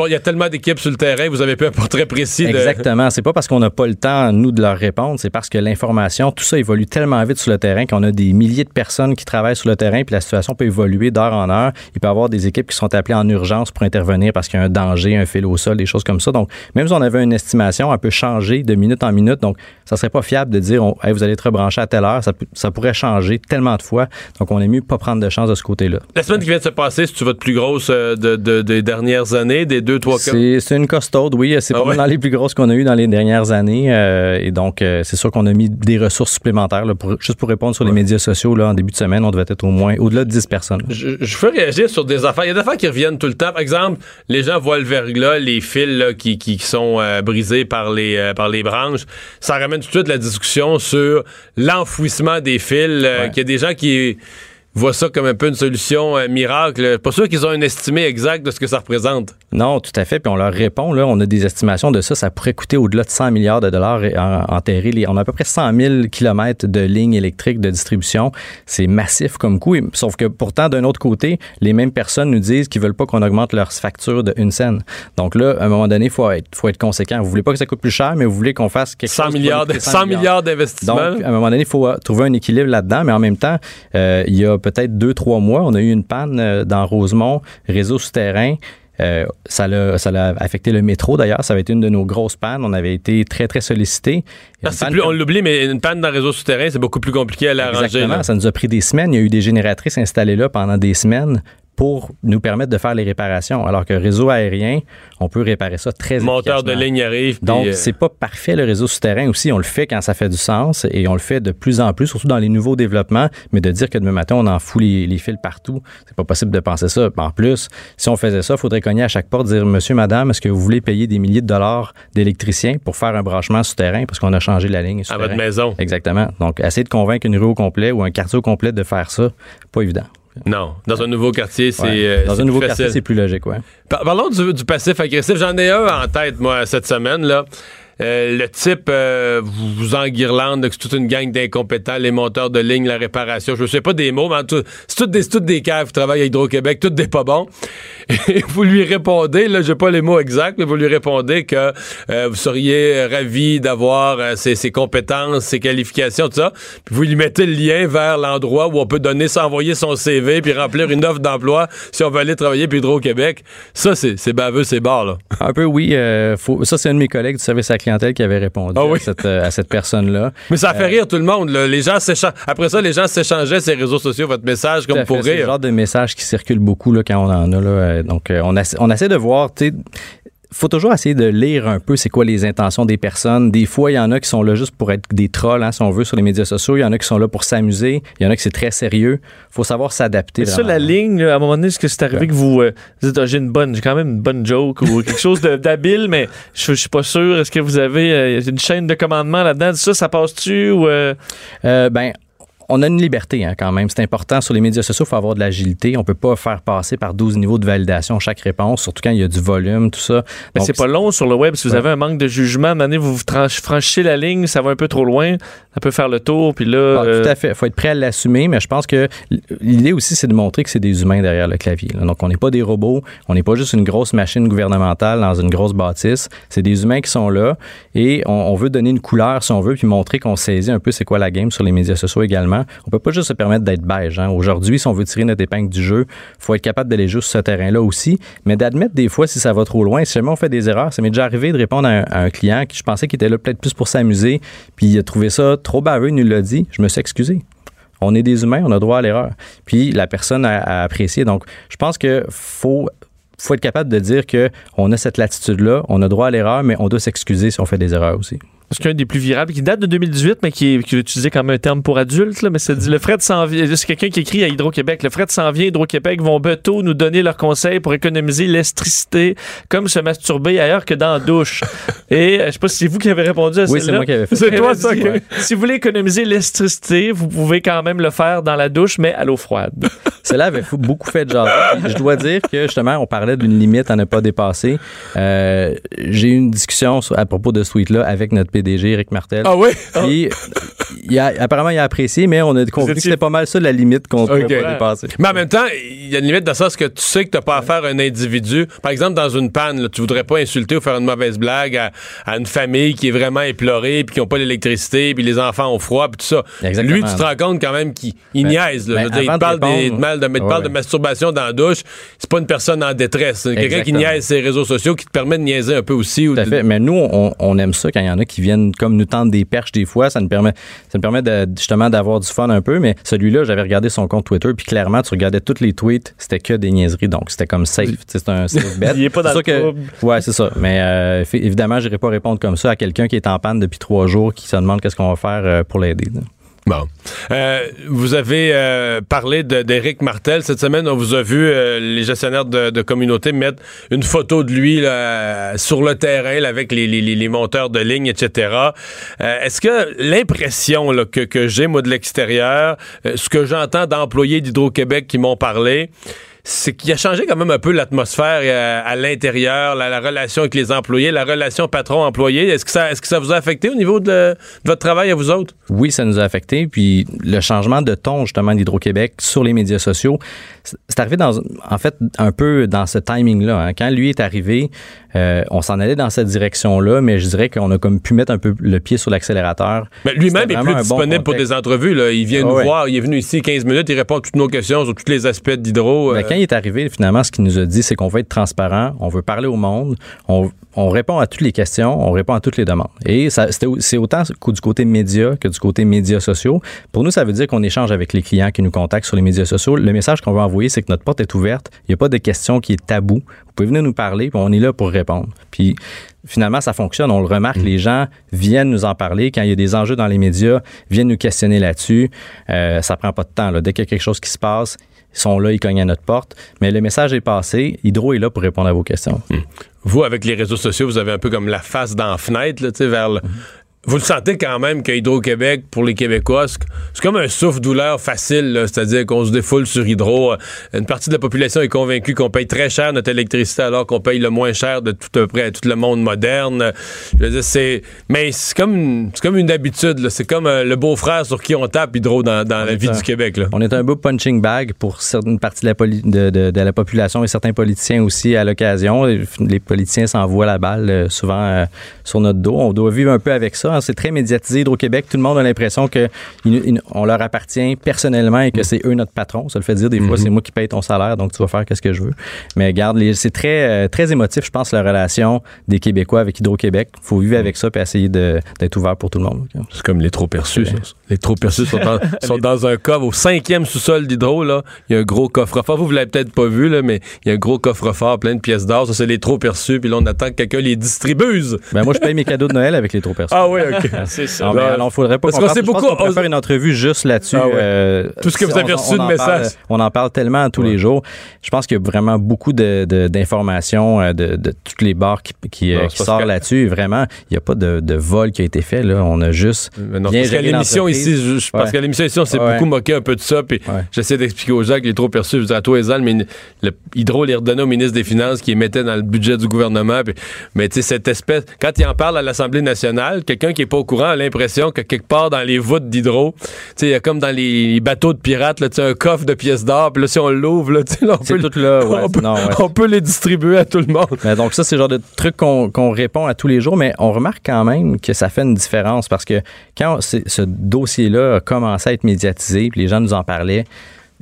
il y a tellement d'équipes sur le terrain, vous avez plus un portrait précis. Exactement. C'est pas parce qu'on n'a pas le temps, nous, de leur répondre, c'est parce que l'information, tout ça évolue tellement vite sur le terrain qu'on a des milliers de personnes qui travaillent sur le terrain, puis la situation peut évoluer d'heure en heure. Il peut y avoir des équipes qui sont appelées en urgence pour intervenir parce qu'il y a un danger, un fil au sol, des choses comme ça. Donc, même si on avait une estimation, elle peut changer de minute en minute. Donc, ça serait pas fiable de dire, vous allez être rebranché à telle heure. Ça, pourrait changer tellement de fois. Donc, on est mieux pas prendre de chance de ce côté-là. La semaine qui vient de se passer, c'est votre plus grosse euh, des dernières années, des deux, trois cas? C'est une costaude, oui. C'est ah pas dans les plus grosses qu'on a eues dans les dernières années. Euh, et donc, euh, c'est sûr qu'on a mis des ressources supplémentaires, juste pour répondre sur les médias sociaux. Là, en début de semaine, on devait être au moins au-delà de 10 personnes. Je, je veux réagir sur des affaires. Il y a des affaires qui reviennent tout le temps. Par exemple, les gens voient le verglas, les fils qui, qui, sont brisés par les, par les branches. Ça ramène tout de suite la discussion sur l'enfouissement des fils. Qu'il y a des gens qui qui est voient ça comme un peu une solution euh, miracle. Pas sûr qu'ils ont une estimée exacte de ce que ça représente. Non, tout à fait. Puis on leur répond, là, on a des estimations de ça. Ça pourrait coûter au-delà de 100 milliards de dollars enterrer. Les, on a à peu près 100 000 kilomètres de lignes électriques de distribution. C'est massif comme coût. Sauf que pourtant, d'un autre côté, les mêmes personnes nous disent qu'ils veulent pas qu'on augmente leur facture de une scène. Donc là, à un moment donné, il faut être, faut être conséquent. Vous voulez pas que ça coûte plus cher, mais vous voulez qu'on fasse quelque 100 chose. Milliards 100, milliards d'investissements. Donc, à un moment donné, il faut euh, trouver un équilibre là-dedans. Mais en même temps, euh, il y a peut-être deux, trois mois, on a eu une panne euh, dans Rosemont, réseau souterrain. Euh, ça, l'a, affecté le métro d'ailleurs. Ça avait été une de nos grosses pannes. On avait été très, très sollicité. Ah, on l'oublie, mais une panne dans le réseau souterrain, c'est beaucoup plus compliqué à l'arranger. Exactement. Ça nous a pris des semaines. Il y a eu des génératrices installées là pendant des semaines pour nous permettre de faire les réparations. Alors que réseau aérien, on peut réparer ça très Le Monteur de ligne arrive. Donc, euh, c'est pas parfait le réseau souterrain aussi. On le fait quand ça fait du sens et on le fait de plus en plus, surtout dans les nouveaux développements. Mais de dire que demain matin, on en fout les, fils partout, c'est pas possible de penser ça. En plus, si on faisait ça, il faudrait cogner à chaque porte, dire Monsieur, Madame, est-ce que vous voulez payer des milliers de dollars d'électriciens pour faire un branchement souterrain? Parce qu'on a changé la ligne À votre maison. Exactement. Donc, essayer de convaincre une rue au complet ou un quartier au complet de faire ça, pas évident. Non, dans un nouveau quartier, c'est. Euh, dans un nouveau quartier, c'est plus logique, ouais. parlons du, du passif agressif. J'en ai un en tête, moi, cette semaine, là. Euh, le type euh, vous, vous enguirlande que c'est toute une gang d'incompétents, les monteurs de ligne, la réparation. Je ne sais pas des mots, mais c'est toutes des, toutes des caves qui travaillent à Hydro-Québec, toutes des pas bons. Et [laughs] vous lui répondez, là, j'ai pas les mots exacts, mais vous lui répondez que euh, vous seriez ravi d'avoir ses, ses, compétences, ses qualifications, tout ça. Puis vous lui mettez le lien vers l'endroit où on peut donner, s'envoyer son CV, puis remplir une offre d'emploi si on veut aller travailler pour Hydro-Québec. Ça, c'est baveux, c'est barre, là. Un peu, oui. Faut, ça, c'est un de mes collègues du service à client qui avait répondu ah euh, à cette, personne-là. [laughs] Mais ça fait euh, rire tout le monde. Les gens Après ça, les gens s'échangeaient ces réseaux sociaux, votre message, comme pour rire. C'est le genre de message qui circule beaucoup là, quand on en a. Là. Donc, euh, on, on essaie de voir, faut toujours essayer de lire un peu c'est quoi les intentions des personnes. Des fois, il y en a qui sont là juste pour être des trolls, hein, si on veut, sur les médias sociaux. Il y en a qui sont là pour s'amuser. Il y en a qui c'est très sérieux. faut savoir s'adapter. C'est ça, la ligne, à un moment donné, est-ce que c'est arrivé que vous, euh, dites, ah, j'ai une bonne, j'ai quand même une bonne joke ou quelque chose d'habile, mais je, suis pas sûr. Est-ce que vous avez euh, une chaîne de commandement là-dedans? Ça, ça passe-tu ou... Euh? ben, on a une liberté hein, quand même. C'est important. Sur les médias sociaux, il faut avoir de l'agilité. On peut pas faire passer par 12 niveaux de validation chaque réponse, surtout quand il y a du volume, tout ça. Mais c'est pas long sur le web. Si vous avez un manque de jugement, à un vous franchissez la ligne, ça va un peu trop loin, ça peut faire le tour, puis là... Ah, tout à fait. Il faut être prêt à l'assumer, mais je pense que l'idée aussi, c'est de montrer que c'est des humains derrière le clavier. Donc, on n'est pas des robots, on n'est pas juste une grosse machine gouvernementale dans une grosse bâtisse. C'est des humains qui sont là et on, on veut donner une couleur, si on veut, puis montrer qu'on saisit un peu c'est quoi la game sur les médias sociaux également. On peut pas juste se permettre d'être beige. Hein. Aujourd'hui, si on veut tirer notre épingle du jeu, faut être capable d'aller juste sur ce terrain-là aussi, mais d'admettre des fois si ça va trop loin. Si jamais on fait des erreurs, ça m'est déjà arrivé de répondre à un, client qui je pensais qu'il était là peut-être plus pour s'amuser, puis il a trouvé ça trop baveux, il nous l'a dit. Je me suis excusé. On est des humains, on a droit à l'erreur. Puis la personne a, apprécié. Donc, je pense que faut faut être capable de dire que on a cette latitude-là, on a droit à l'erreur, mais on doit s'excuser si on fait des erreurs aussi. Parce qu'un des plus virables, qui date de 2018, mais qui est, utilisé comme un terme pour adultes, là, mais c'est dit le fret s'en vient. C'est quelqu'un qui écrit à Hydro-Québec. Le fret s'en vient, Hydro-Québec vont bientôt nous donner leurs conseils pour économiser l'électricité, comme se masturber ailleurs que dans la douche. [laughs] Et euh, je sais pas si c'est vous qui avez répondu à ça. Oui, c'est moi qui avais fait C'est toi, [laughs] ça. Si vous voulez économiser l'électricité, vous pouvez quand même le faire dans la douche, mais à l'eau froide. [laughs] Cela avait beaucoup fait de genre. Je dois dire que justement, on parlait d'une limite à ne pas dépasser. Euh, j'ai eu une discussion à propos de ce tweet-là avec notre PDG, Eric Martel. Ah oui? Puis, il a, apparemment, il a apprécié, mais on a compris que c'était pas mal ça la limite qu'on okay. pouvait dépasser. Mais en même temps, il y a une limite dans ça, parce que tu sais que tu n'as pas affaire à un individu. Par exemple, dans une panne, là, tu voudrais pas insulter ou faire une mauvaise blague à, une famille qui est vraiment éplorée, puis qui n'ont pas l'électricité, puis les enfants ont froid, puis tout ça. Lui, tu te rends compte quand même qu'il ben, niaise. Là. Ben, il parle, des, de, mal, de, parle de masturbation dans la douche. C'est pas une personne en détresse. Quelqu'un qui niaise ses réseaux sociaux, qui te permet de niaiser un peu aussi. Tout à fait. Mais nous, on, aime ça quand il y en a qui viennent comme nous tendre des perches des fois. Ça nous permet, ça nous permet de, justement d'avoir du fun un peu. Mais celui-là, j'avais regardé son compte Twitter, puis clairement, tu regardais tous les tweets, c'était que des niaiseries. Donc, c'était comme safe. C'est un safe bet. [laughs] il est pas dans le que, Ouais, c'est ça. Mais euh, évidemment, je n'irai pas répondre comme ça à quelqu'un qui est en panne depuis trois jours, qui se demande qu'est-ce qu'on va faire euh, pour l'aider. Euh, vous avez euh, parlé d'Éric Martel. Cette semaine, on vous a vu, euh, les gestionnaires de, de communauté, mettre une photo de lui là, sur le terrain avec les, les, les, monteurs de ligne, etc. Est-ce que l'impression que, que j'ai, moi, de l'extérieur, ce que j'entends d'employés d'Hydro-Québec qui m'ont parlé, c'est qu'il a changé quand même un peu l'atmosphère euh, à, l'intérieur, la, relation avec les employés, la relation patron-employé. Est-ce que ça, est-ce que ça vous a affecté au niveau de, votre travail à vous autres? Oui, ça nous a affecté. Puis le changement de ton justement d'Hydro-Québec sur les médias sociaux, c'est arrivé dans, en fait, un peu dans ce timing-là. Hein. Quand lui est arrivé, euh, on s'en allait dans cette direction-là, mais je dirais qu'on a comme pu mettre un peu le pied sur l'accélérateur. Mais lui-même est plus disponible pour des entrevues. Là. Il vient ah nous voir, il est venu ici 15 minutes, il répond à toutes nos questions sur tous les aspects d'hydro. Quand il est arrivé, finalement, ce qu'il nous a dit, c'est qu'on veut être transparent, on veut parler au monde, on, on répond à toutes les questions, on répond à toutes les demandes. Et c'est autant du côté média que du côté médias sociaux. Pour nous, ça veut dire qu'on échange avec les clients qui nous contactent sur les médias sociaux. Le message qu'on veut envoyer, c'est que notre porte est ouverte. Il n'y a pas de question qui est tabou. Vous pouvez venir nous parler, puis on est là pour répondre. Puis finalement, ça fonctionne. On le remarque, mm. les gens viennent nous en parler. Quand il y a des enjeux dans les médias, viennent nous questionner là-dessus. Euh, ça prend pas de temps. Là. Dès qu'il y a quelque chose qui se passe, sont là, ils cognent à notre porte. Mais le message est passé. Hydro est là pour répondre à vos questions. Mm. Vous, avec les réseaux sociaux, vous avez un peu comme la face dans la fenêtre, là, vers le, mm-hmm. Vous le sentez quand même que Hydro-Québec, pour les Québécois, c'est comme un souffle-douleur facile, c'est-à-dire qu'on se défoule sur Hydro. Une partie de la population est convaincue qu'on paye très cher notre électricité alors qu'on paye le moins cher de tout à près tout le monde moderne. Je veux dire, c'est... Mais c'est comme, comme une habitude, c'est comme euh, le beau-frère sur qui on tape Hydro dans, la vie du Québec. Là. On est un beau punching bag pour certaines parties de la, de, la population et certains politiciens aussi à l'occasion. Les politiciens s'envoient la balle euh, souvent euh, sur notre dos. On doit vivre un peu avec ça. C'est très médiatisé Hydro-Québec. Tout le monde a l'impression qu'on leur appartient personnellement et que mm. c'est eux notre patron. Ça le fait dire des fois, mm-hmm. c'est moi qui paye ton salaire, donc tu vas faire ce que je veux. Mais garde, c'est très, euh, très émotif, je pense, la relation des Québécois avec Hydro-Québec. Il faut vivre avec ça et essayer d'être ouvert pour tout le monde. C'est comme les trop perçus. Les trop perçus [laughs] sont, dans, un coffre au cinquième sous-sol d'Hydro. Là, il y a un gros coffre-fort. Vous, vous l'avez peut-être pas vu, là, mais il y a un gros coffre-fort plein de pièces d'or. Ça, c'est les trop perçus. Puis là, on attend que quelqu'un les distribue. Ben, moi, je paye mes cadeaux de Noël avec les trop perçus. Ah oui, OK. [laughs] c'est ça. Non, mais alors, faudrait pas Parce qu'on beaucoup. On faire une entrevue juste là-dessus. Ah euh, Tout ce que vous avez reçu de messages. On en parle tellement tous les jours. Je pense qu'il y a vraiment beaucoup d'informations de, de, euh, de, toutes les bars qui, qui, euh, sortent là-dessus. Vraiment, il n'y a pas de, vol qui a été fait. Là. On a juste. Non, parce qu'à l'émission ici, je, parce qu'à l'émission ici, on s'est beaucoup moqué un peu de ça. Puis j'essaie d'expliquer aux gens qu'il est trop perçu. Je vous à toi, Ezal, mais le Hydro les redonnait au ministre des Finances qui mettait dans le budget du gouvernement. mais tu sais, cette espèce. Quand il en parle à l'Assemblée nationale, quelqu'un qui n'est pas au courant a l'impression que quelque part dans les voûtes d'hydro, il y a comme dans les bateaux de pirates, là, un coffre de pièces d'or, puis là, si on l'ouvre, on, peut, tout là, [laughs] on, peut, les distribuer à tout le monde. Mais donc ça, c'est le genre de truc qu'on répond à tous les jours, mais on remarque quand même que ça fait une différence parce que quand ce dossier-là a commencé à être médiatisé, puis les gens nous en parlaient,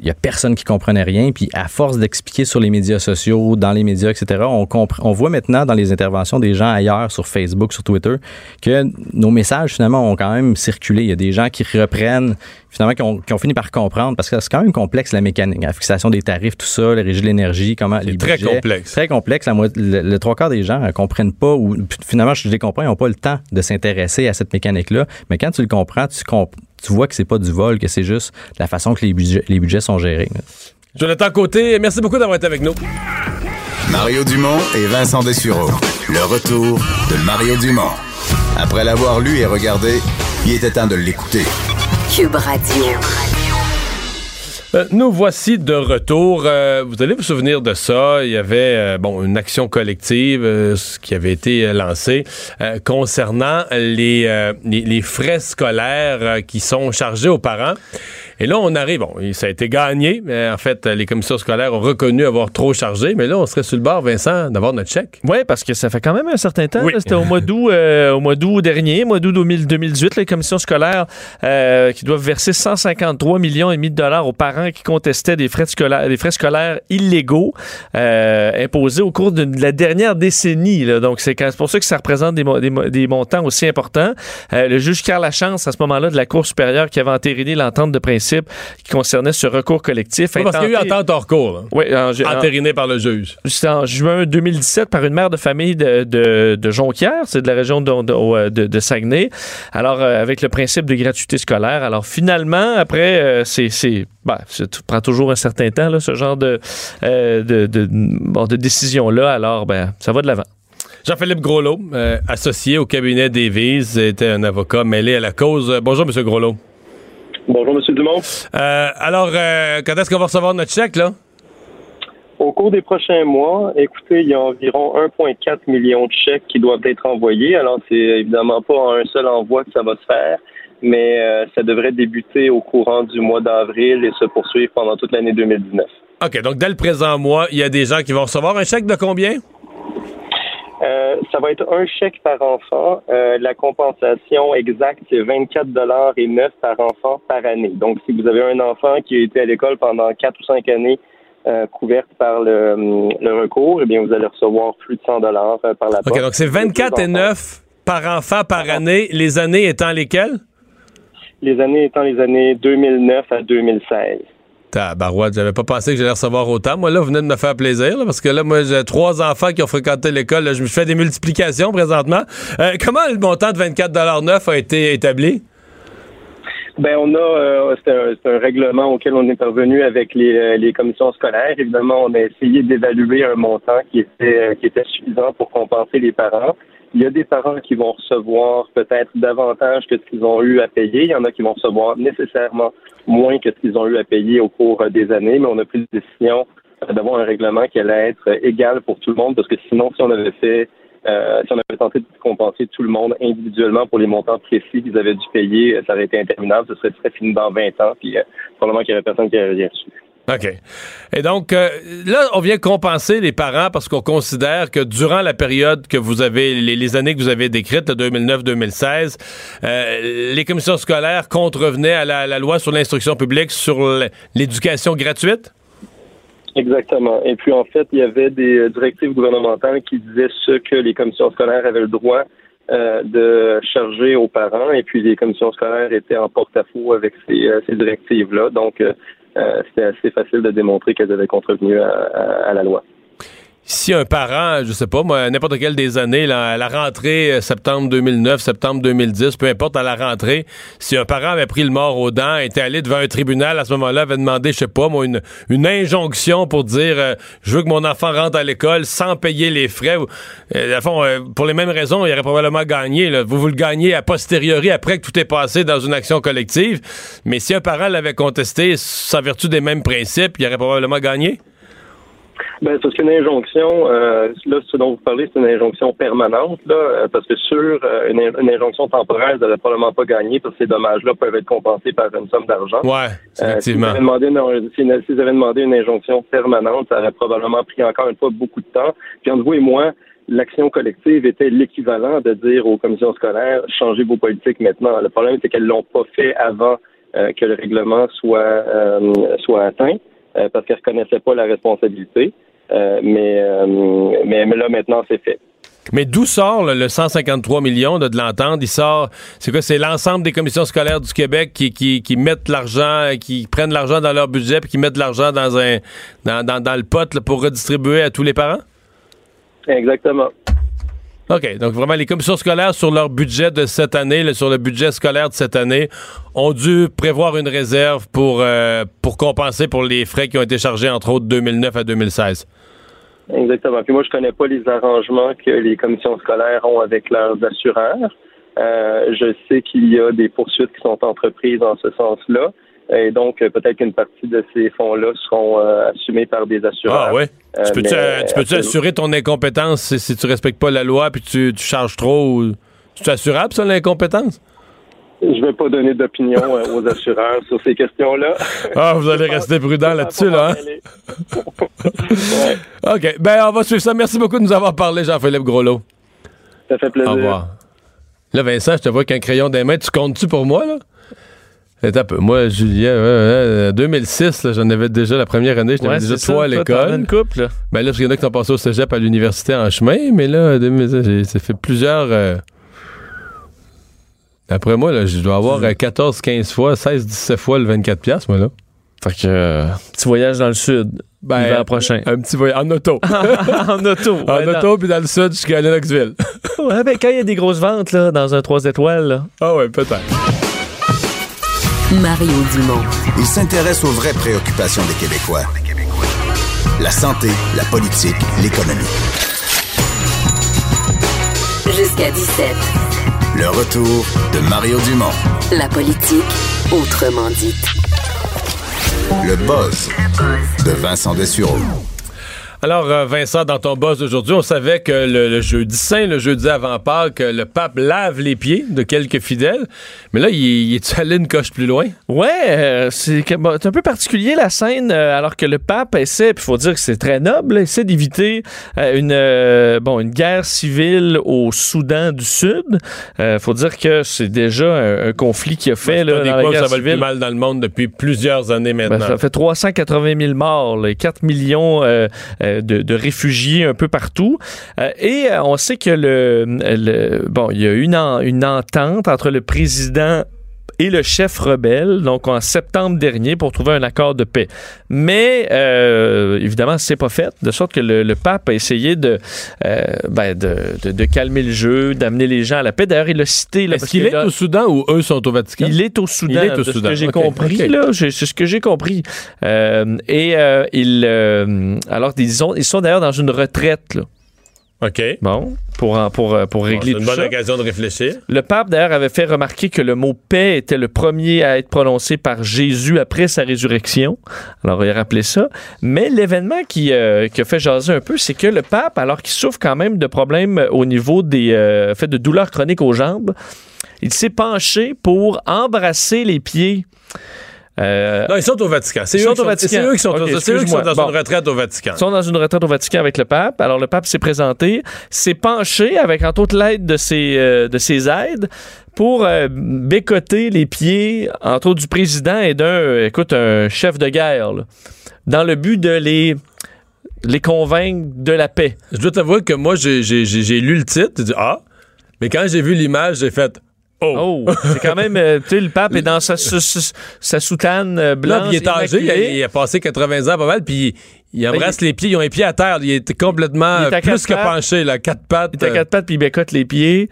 il y a personne qui comprenait rien. Puis à force d'expliquer sur les médias sociaux, dans les médias, etc., on, on voit maintenant dans les interventions des gens ailleurs, sur Facebook, sur Twitter, que nos messages finalement ont quand même circulé. Il y a des gens qui reprennent, finalement, qui ont, qui ont fini par comprendre, parce que c'est quand même complexe la mécanique, la fixation des tarifs, tout ça, le régime de l'énergie, comment les très complexe. Très complexe. La, le, trois quarts des gens ne comprennent pas, ou finalement, je les comprends, ils n'ont pas le temps de s'intéresser à cette mécanique-là. Mais quand tu le comprends, tu comprends tu vois que c'est pas du vol, que c'est juste la façon que les budgets, les budgets sont gérés. Jonathan Côté, merci beaucoup d'avoir été avec nous. Mario Dumont et Vincent Dessureau. Le retour de Mario Dumont. Après l'avoir lu et regardé, il était temps de l'écouter. Cube Radio. Euh, nous voici de retour. Euh, vous allez vous souvenir de ça. Il y avait euh, bon une action collective qui avait été lancée concernant les, les, frais scolaires qui sont chargés aux parents. Et là, on arrive, bon, ça a été gagné, mais en fait, les commissions scolaires ont reconnu avoir trop chargé, mais là, on serait sur le bord, Vincent, d'avoir notre chèque. Oui, parce que ça fait quand même un certain temps. C'était au mois d'août au mois d'août dernier, mois d'août 2018, les commissions scolaires qui doivent verser 153 millions et demi de dollars aux parents qui contestaient des frais scolaires, des frais scolaires illégaux euh, imposés au cours de la dernière décennie. Donc, c'est pour ça que ça représente des, des, montants aussi importants. Euh, le juge Carl Lachance, à ce moment-là, de la Cour supérieure, qui avait entériné l'entente de principe qui concernait ce recours collectif. parce qu'il y a eu entente hors cours. Oui, entériné par le juge. C'est en juin 2017 par une mère de famille de, de, Jonquière, c'est de la région de, de Saguenay. Alors, euh, avec le principe de gratuité scolaire. Alors, finalement, après, c'est ben, ça prend toujours un certain temps, là, ce genre de, euh, de, de, bon, de décision-là. Alors, ben, ça va de l'avant. Jean-Philippe Groslo, euh, associé au cabinet Davies, était un avocat mêlé à la cause. Bonjour, M. Groslo. Bonjour, M. Dumont. Euh, alors, quand est-ce qu'on va recevoir notre chèque, là? Au cours des prochains mois, écoutez, il y a environ 1,4 million de chèques qui doivent être envoyés. Alors, c'est évidemment pas en un seul envoi que ça va se faire mais euh, ça devrait débuter au courant du mois d'avril et se poursuivre pendant toute l'année 2019. OK, donc dès le présent mois, il y a des gens qui vont recevoir un chèque de combien? Euh, ça va être un chèque par enfant. Euh, la compensation exacte, c'est 24 dollars et 9 par enfant par année. Donc, si vous avez un enfant qui a été à l'école pendant 4 ou 5 années couverte par le, le, recours, eh bien, vous allez recevoir plus de 100 dollars par la OK, donc c'est 24 et 9 par enfant par année, les années étant lesquelles? les années étant les années 2009 à 2016. Tabarouette, j'avais pas pensé que j'allais recevoir autant. Moi, là, vous venez de me faire plaisir, parce que là, moi, j'ai trois enfants qui ont fréquenté l'école. Je me fais des multiplications présentement. Euh, comment le montant de 24,9 a été établi? Ben, on a, euh, c'est un, règlement auquel on est parvenu avec les, euh, les, commissions scolaires. Évidemment, on a essayé d'évaluer un montant qui était suffisant pour compenser les parents. Il y a des parents qui vont recevoir peut-être davantage que ce qu'ils ont eu à payer. Il y en a qui vont recevoir nécessairement moins que ce qu'ils ont eu à payer au cours des années, mais on a pris la décision euh, d'avoir un règlement qui allait être égal pour tout le monde, parce que sinon, si on avait fait, euh, si on avait tenté de compenser tout le monde individuellement pour les montants précis qu'ils avaient dû payer, ça aurait été interminable. Ce serait très fini dans 20 ans, puis euh, probablement qu'il n'y aurait personne qui aurait reçu. OK. Et donc, euh, là, on vient compenser les parents parce qu'on considère que durant la période que vous avez, les, années que vous avez décrites, 2009-2016, euh, les commissions scolaires contrevenaient à la, loi sur l'instruction publique sur l'éducation gratuite? Exactement. Et puis, en fait, il y avait des euh, directives gouvernementales qui disaient ce que les commissions scolaires avaient le droit de charger aux parents, et puis les commissions scolaires étaient en porte-à-faux avec ces, ces directives-là. Donc, c'était assez facile de démontrer qu'elles avaient contrevenu à, la loi si un parent, je sais pas, moi, n'importe quelle des années, à la rentrée euh, septembre 2009, septembre 2010, peu importe à la rentrée, si un parent avait pris le mort aux dents, était allé devant un tribunal à ce moment-là, avait demandé, je sais pas, moi, une, injonction pour dire, euh, je veux que mon enfant rentre à l'école sans payer les frais. Euh, fond, pour les mêmes raisons, il aurait probablement gagné. Vous vous le gagnez a posteriori, après que tout est passé dans une action collective. Mais si un parent l'avait contesté sans vertu des mêmes principes, il aurait probablement gagné. Ben, parce qu'une injonction, euh, là, ce dont vous parlez, c'est une injonction permanente, là, euh, parce que sur euh, une, injonction temporaire, vous n'allez probablement pas gagner, parce que ces dommages-là peuvent être compensés par une somme d'argent. Ouais, effectivement. si, vous demandé demandé une injonction permanente, ça aurait probablement pris encore une fois beaucoup de temps. Puis entre vous et moi, l'action collective était l'équivalent de dire aux commissions scolaires changez vos politiques maintenant. Le problème, c'est qu'elles l'ont pas fait avant que le règlement soit soit atteint. Euh, parce qu'elle ne reconnaissait pas la responsabilité. Euh, mais, euh, mais, mais, là, maintenant, c'est fait. Mais d'où sort le 153 millions de, de l'entente? Il sort, c'est quoi? C'est l'ensemble des commissions scolaires du Québec qui, qui, qui mettent l'argent, qui prennent l'argent dans leur budget puis qui mettent l'argent dans un dans, dans, dans le pot pour redistribuer à tous les parents? Exactement. OK. Donc, vraiment, les commissions scolaires, sur leur budget de cette année, sur le budget scolaire de cette année, ont dû prévoir une réserve pour, euh, pour compenser pour les frais qui ont été chargés, entre autres, 2009 à 2016. Exactement. Puis moi, je connais pas les arrangements que les commissions scolaires ont avec leurs assureurs. Euh, je sais qu'il y a des poursuites qui sont entreprises dans ce sens-là. Et donc, peut-être qu'une partie de ces fonds-là seront assumés par des assureurs. Ah ouais? tu peux-tu peux assurer ton incompétence si, si, tu respectes pas la loi puis tu, tu charges trop? C'est assurable, ça, l'incompétence? Je ne vais pas donner d'opinion euh, aux assureurs sur ces questions-là. Ah, vous allez rester prudent là-dessus, là. Hein? [laughs] OK. Ben, on va suivre ça. Merci beaucoup de nous avoir parlé, Jean-Philippe Groslot. Ça fait plaisir. Au revoir. Là, Vincent, je te vois qu'un crayon des mains. Tu comptes-tu pour moi, là? un peu. Moi, Julien, 2006, j'en avais déjà la première année, j'en avais déjà trois à l'école. une couple, là. Ben là, parce qu'il y en a qui sont passés au cégep à l'université en chemin, mais là, ça fait plusieurs. Euh, après moi, là, je dois avoir 14, 15 fois, 16, 17 fois le 24 pièces moi, là. Fait que, euh, petit voyage dans le sud. Ben, l'hiver prochain. Un petit voyage [laughs] en auto. en auto. en auto, puis dans le sud jusqu'à Lennoxville. [laughs] ouais, ben, quand il y a des grosses ventes, là, dans un 3 étoiles, là. Ah ouais, peut-être. Mario Dumont. Il s'intéresse aux vraies préoccupations des Québécois. La santé, la politique, l'économie. Jusqu'à 17. Le retour de Mario Dumont. La politique, autrement dite. Le buzz de Vincent Dessureau. Alors, euh, Vincent, dans ton boss d'aujourd'hui, on savait que le, jeudi saint, le jeudi avant Pâques, le pape lave les pieds de quelques fidèles. Mais là, il, est allé une coche plus loin? Ouais, euh, c'est un peu particulier la scène, euh, alors que le pape essaie, puis il faut dire que c'est très noble, essaie d'éviter une, bon, une guerre civile au Soudan du Sud. Il faut dire que c'est déjà un, conflit qui a fait là, dans la guerre ça va le plus mal dans le monde depuis plusieurs années ben, maintenant. ça fait 380 000 morts, 4 millions euh, de, réfugiés un peu partout. Euh, et euh, on sait que le, bon, il y a une, une entente entre le président et le chef rebelle, donc en septembre dernier, pour trouver un accord de paix. Mais euh, évidemment, c'est pas fait, de sorte que le, pape a essayé de, ben de, de, calmer le jeu, d'amener les gens à la paix. D'ailleurs, il a cité... Est-ce qu'il est, au Soudan ou eux sont au Vatican? Il est au Soudan. Il est au Soudan. ce que j'ai compris, là. C'est ce que j'ai compris. et il... alors, ils, ils sont d'ailleurs dans une retraite, là. OK. Bon, pour, pour, euh, pour régler tout ça. C'est une bonne occasion de réfléchir. Le pape, d'ailleurs, avait fait remarquer que le mot paix était le premier à être prononcé par Jésus après sa résurrection. Alors, il a rappelé ça. Mais l'événement qui, euh, qui a fait jaser un peu, c'est que le pape, alors qu'il souffre quand même de problèmes au niveau des euh, fait de douleurs chroniques aux jambes, il s'est penché pour embrasser les pieds euh, non, ils sont au Vatican. C'est eux, eux, qui sont, dans une retraite au Vatican. Ils sont dans une retraite au Vatican avec le pape. Alors, le pape s'est présenté, s'est penché avec, entre autres, l'aide de ses, euh, de ses aides pour euh, bécoter les pieds, entre autres, du président et d'un, écoute, un chef de guerre, dans le but de les les convaincre de la paix. Je dois t'avouer que moi, j'ai lu le titre, j'ai dit « Ah! » Mais quand j'ai vu l'image, j'ai fait Oh! oh. c'est quand même, euh, tu sais, le pape est dans sa, sa, soutane euh, blanche. il est âgé, il a, passé 80 ans pas mal, puis il embrasse les pieds, ils ont les pieds à terre, il est complètement plus que penché, là, quatre pattes. Il est à quatre pattes, puis il bécote les pieds.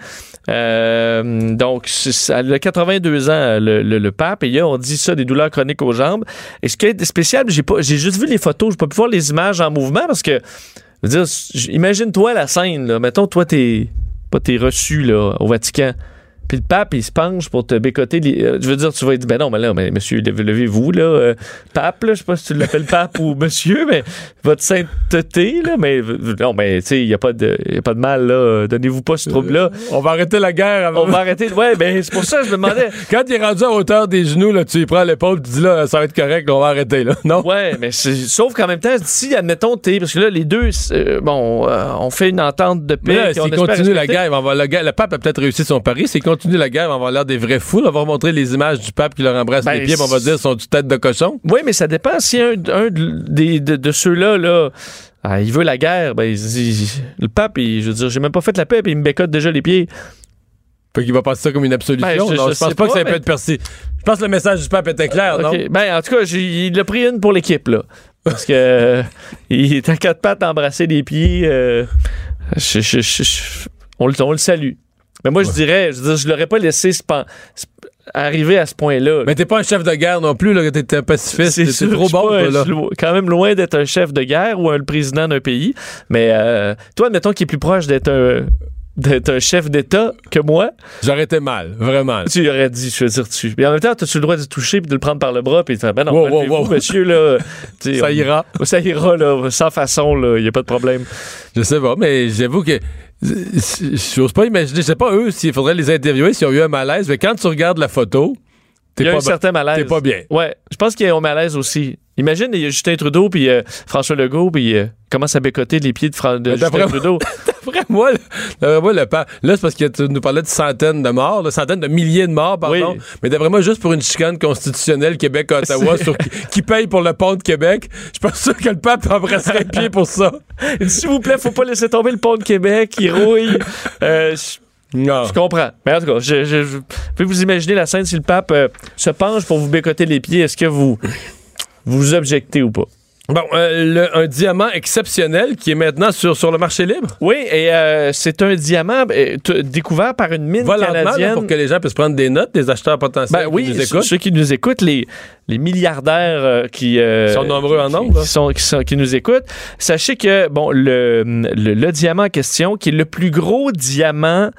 Euh, donc, il a 82 ans, le, pape, et il a, on dit ça, des douleurs chroniques aux jambes. Et ce qui est spécial, j'ai pas, j'ai juste vu les photos, j'ai pas pu voir les images en mouvement parce que, je veux dire, imagine-toi la scène, là. Mettons, toi, t'es, pas t'es reçu, là, au Vatican. Puis le pape, il se penche pour te bécoter. Euh, je veux dire, tu vas dire, ben non, mais là, mais monsieur, levez-vous, là. Euh, pape, là, je sais pas si tu l'appelles pape ou monsieur, mais votre sainteté, là. Mais non, mais tu sais, il n'y a, pas de, y a pas de mal, là. Donnez-vous pas ce trouble-là. On va arrêter la guerre avant. On va arrêter. Ouais, ben c'est pour ça que je me demandais. [laughs] Quand il est rendu à hauteur des genoux, là, tu y prends l'épaule, tu dis, là, ça va être correct, on va arrêter, là. Non? Ouais, mais sauf qu'en même temps, si, admettons, t'es. Parce que là, les deux, euh, bon, on fait une entente de paix. Mais s'il continue la guerre, on va, le, le pape a peut-être réussi son pari. S'il continue la guerre, on va avoir l'air des vrais fous. On va montrer les images du pape qui leur embrasse ben, les pieds, on va dire sont du tête de cochon? Oui, mais ça dépend si un, de, ceux-là, là, ah, il veut la guerre, ben, le pape, je veux dire, j'ai même pas fait la paix, puis il me bécote déjà les pieds. Fait qu'il va passer ça comme une absolution. Ben, je, non, je, pense pas, que ça peut être perçu. Je pense que le message du pape était clair, non? Ben, en tout cas, il a pris une pour l'équipe, là. Parce que [laughs] il est à quatre pattes embrasser les pieds. Euh, on, le, salue. Mais moi, je dirais, je, je l'aurais pas laissé arriver à ce point-là. Mais t'es pas un chef de guerre non plus, là, t'es un pacifiste. C'est trop bon, là. quand même loin d'être un chef de guerre ou un, le président d'un pays. Mais euh, toi, admettons qu'il est plus proche d'être un d'être un chef d'État que moi. J'aurais été mal, vraiment. Tu aurais dit, je veux dire, tu. Mais en même temps, as-tu le droit de toucher puis de le prendre par le bras puis de faire, ben non, wow, wow, wow. monsieur, là. [laughs] ça ira. [laughs] Ça ira, là, sans façon, là, il n'y a pas de problème. Je sais pas, mais j'avoue que. Je n'ose pas imaginer, je sais pas eux s'il faudrait les interviewer s'ils ont eu un malaise, mais quand tu regardes la photo, il y a un certain malaise. T'es pas bien. Ouais, je pense qu'il y a un malaise aussi. Imagine, il y a Justin Trudeau puis euh, François Legault puis euh, commence à bécoter les pieds de, de Justin Trudeau? [laughs] D'après moi, moi, le là, c'est parce que tu nous parlais de centaines de morts, de centaines de milliers de morts, pardon. Mais d'après moi, juste pour une chicane constitutionnelle Québec-Ottawa qui paye pour le pont de Québec, je suis pas sûr que le pape embrasserait le pied pour ça. [laughs] S'il vous plaît, faut pas laisser tomber le pont de Québec, il rouille. Euh, non. Je comprends. Mais en tout cas, je, je, je peux vous imaginer la scène si le pape euh, se penche pour vous bécoter les pieds. Est-ce que vous vous objectez ou pas? Bon, euh, un diamant exceptionnel qui est maintenant sur, sur le marché libre? Oui, et euh, c'est un diamant euh, découvert par une mine canadienne. pour que les gens puissent prendre des notes, des acheteurs potentiels ben, oui, qui nous écoutent. Ceux qui nous écoutent, les, les milliardaires qui sont nombreux en nombre, qui, sont, qui, nous écoutent. Sachez que bon, le, le, diamant en question, qui est le plus gros diamant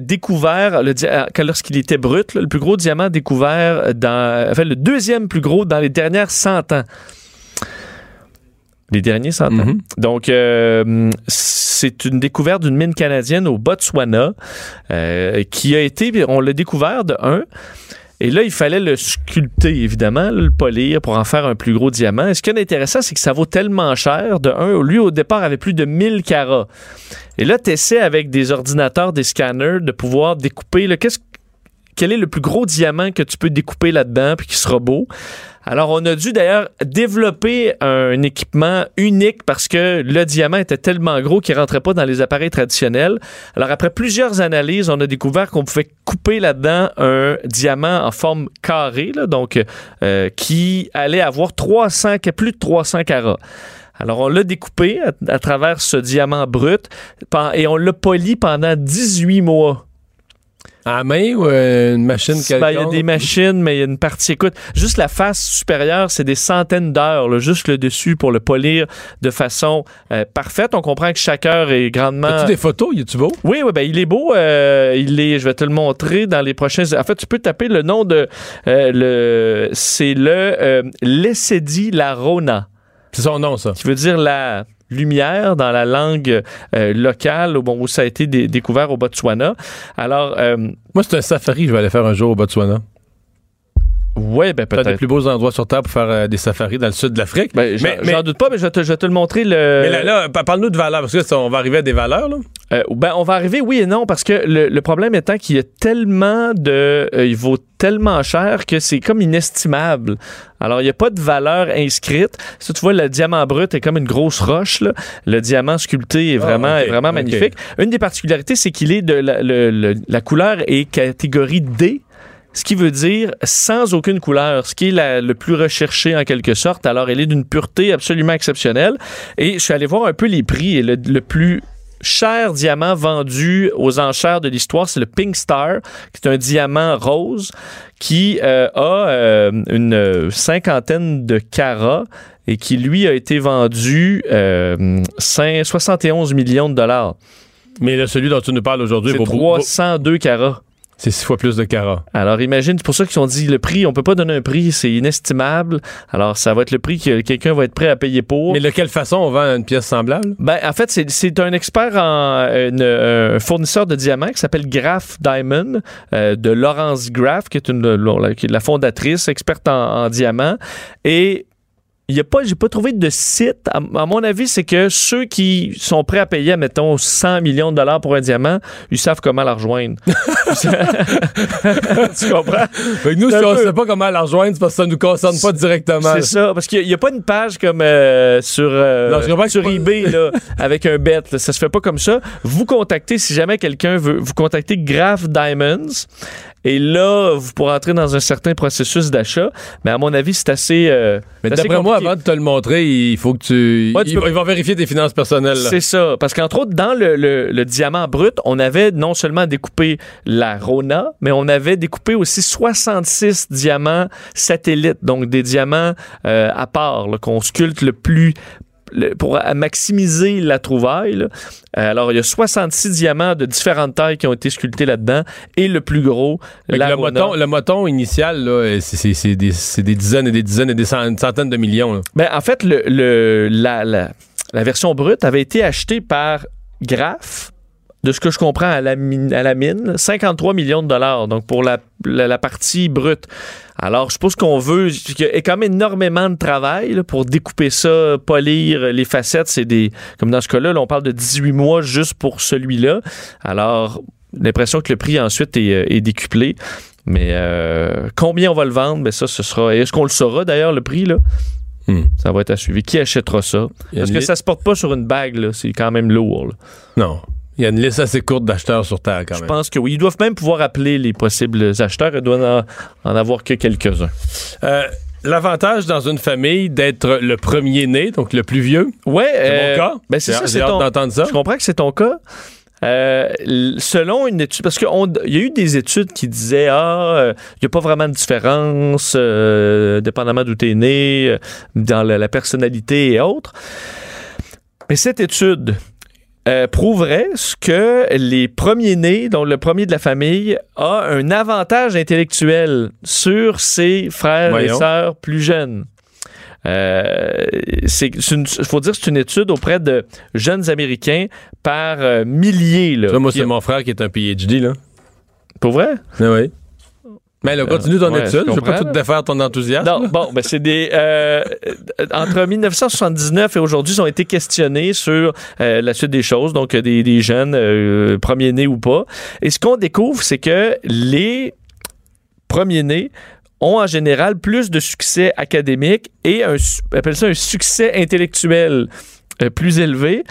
découvert le lorsqu'il était brut, le plus gros diamant découvert dans, enfin le deuxième plus gros dans les dernières 100 ans. Les derniers cent ans. Donc, euh, c'est une découverte d'une mine canadienne au Botswana euh, qui a été, on l'a découvert de un. Et là, il fallait le sculpter, évidemment, le polir pour en faire un plus gros diamant. Et ce qui est intéressant, c'est que ça vaut tellement cher. De un, lui, au départ, avait plus de 1000 carats. Et là, tu essaies avec des ordinateurs, des scanners, de pouvoir découper. Qu'est-ce quel est le plus gros diamant que tu peux découper là-dedans puis qui sera beau? Alors, on a dû d'ailleurs développer un équipement unique parce que le diamant était tellement gros qu'il rentrait pas dans les appareils traditionnels. Alors, après plusieurs analyses, on a découvert qu'on pouvait couper là-dedans un diamant en forme carrée, donc euh, qui allait avoir 300, plus de 300 carats. Alors, on l'a découpé à, à, travers ce diamant brut et on l'a poli pendant 18 mois. À la main ou euh, une machine ben, Il y a des machines, mais il y a une partie. Écoute, juste la face supérieure, c'est des centaines d'heures, juste le dessus pour le polir de façon euh, parfaite. On comprend que chaque heure est grandement. As-tu des photos? Il est-tu beau? Oui, oui, ben, il est beau. Euh, il est, je vais te le montrer dans les prochains. En fait, tu peux taper le nom de. le, c'est le Lessedi Larona. C'est son nom, ça. Qui veut dire la lumière dans la langue euh, locale bon, où ça a été découvert au Botswana. Alors, euh, moi, c'est un safari je vais aller faire un jour au Botswana. Oui, ben peut-être. des plus beaux endroits sur Terre pour faire euh, des safaris dans le sud de l'Afrique. Ben, mais, j'en doute pas, mais je vais te, je te le montrer. Le... Mais là, parle-nous de valeur, parce que on va arriver à des valeurs. Là. Euh, ben, on va arriver, oui et non, parce que le, problème étant qu'il y a tellement de... Euh, il vaut tellement cher que c'est comme inestimable. Alors, il n'y a pas de valeur inscrite. Si tu vois, le diamant brut est comme une grosse roche. Là. Le diamant sculpté est ah, vraiment, est vraiment magnifique. Une des particularités, c'est qu'il est de la, la couleur est catégorie D ce qui veut dire sans aucune couleur, ce qui est le plus recherché en quelque sorte. Alors, elle est d'une pureté absolument exceptionnelle. Et je suis allé voir un peu les prix. Et le, plus cher diamant vendu aux enchères de l'histoire, c'est le Pink Star, qui est un diamant rose qui euh, a euh, une cinquantaine de carats et qui, lui, a été vendu euh, 71 millions de dollars. Mais là, celui dont tu nous parles aujourd'hui, c'est 302 carats. C'est six fois plus de carats. Alors imagine, c'est pour ça qu'ils ont dit le prix, on peut pas donner un prix, c'est inestimable. Alors ça va être le prix que quelqu'un va être prêt à payer pour. Mais de quelle façon on vend une pièce semblable? Ben, en fait, c'est un expert en un fournisseur de diamants qui s'appelle Graph Diamond, euh, de Laurence Graff, qui est, une, la fondatrice, experte en, en diamants. Et il y a pas, j'ai pas trouvé de site. À, mon avis, c'est que ceux qui sont prêts à payer, mettons, 100 millions de dollars pour un diamant, ils savent comment la rejoindre. [laughs] tu comprends? nous, si on sait pas comment la rejoindre, c'est parce que ça nous concerne pas directement. C'est ça, parce qu'il n'y a, pas une page comme euh, sur, euh, sur eBay [laughs] là, avec un bet. Ça se fait pas comme ça. Vous contactez, si jamais quelqu'un veut, vous contactez Graph Diamonds. Et là, vous pourrez entrer dans un certain processus d'achat. Mais à mon avis, c'est assez. Euh, mais d'après moi, avant de te le montrer, il faut que tu. ils, vont vérifier tes finances personnelles. C'est ça. Parce qu'entre autres, dans le, diamant brut, on avait non seulement découpé la Rona, mais on avait découpé aussi 66 diamants satellites. Donc des diamants euh, à part, qu'on sculpte le plus pour maximiser la trouvaille. alors, il y a 66 diamants de différentes tailles qui ont été sculptés là-dedans et le plus gros, le moton, le moton initial, c'est des, des, dizaines et des dizaines et des centaines de millions. Ben, en fait, le, la, la, la version brute avait été achetée par Graf de ce que je comprends à la mine, à la mine 53 millions de dollars, donc pour la, la, partie brute. Alors, je suppose qu'on veut, il y a quand même énormément de travail pour découper ça, polir les facettes. C'est des, comme dans ce cas-là, on parle de 18 mois juste pour celui-là. Alors, l'impression que le prix ensuite est, euh, est décuplé. Mais euh, combien on va le vendre, ben ça, ce sera. Est-ce qu'on le saura d'ailleurs, le prix, là? Hmm. Ça va être à suivre. Qui achètera ça? Parce que ça se porte pas sur une bague, c'est quand même lourd. Non. Il y a une liste assez courte d'acheteurs sur Terre quand même. Je pense que oui. Ils doivent même pouvoir appeler les possibles acheteurs. Ils doivent en, avoir que quelques-uns. Euh, l'avantage dans une famille d'être le premier né, donc le plus vieux. Ouais. C'est mon euh, cas. Ben c'est ça. D'entendre ça. Je comprends que c'est ton cas. Euh, selon une étude, parce qu'il y a eu des études qui disaient ah, il n'y a pas vraiment de différence, dépendamment d'où tu es né, dans la, personnalité et autres. Mais cette étude euh, prouverait que les premiers-nés, dont le premier de la famille, a un avantage intellectuel sur ses frères et sœurs plus jeunes. Euh, c'est, faut dire, c'est une étude auprès de jeunes Américains par euh, milliers. Là, moi, c'est mon frère qui est un PhD. Là. Pour vrai? Ah oui. Mais là, continue ton étude. Je ne vais pas tout défaire ton enthousiasme. Non, bon, ben c'est des. Euh, entre 1979 et aujourd'hui, ils ont été questionnés sur euh, la suite des choses, donc des, des jeunes, euh, premiers-nés ou pas. Et ce qu'on découvre, c'est que les premiers-nés ont en général plus de succès académique et un, appelle ça un succès intellectuel plus élevé.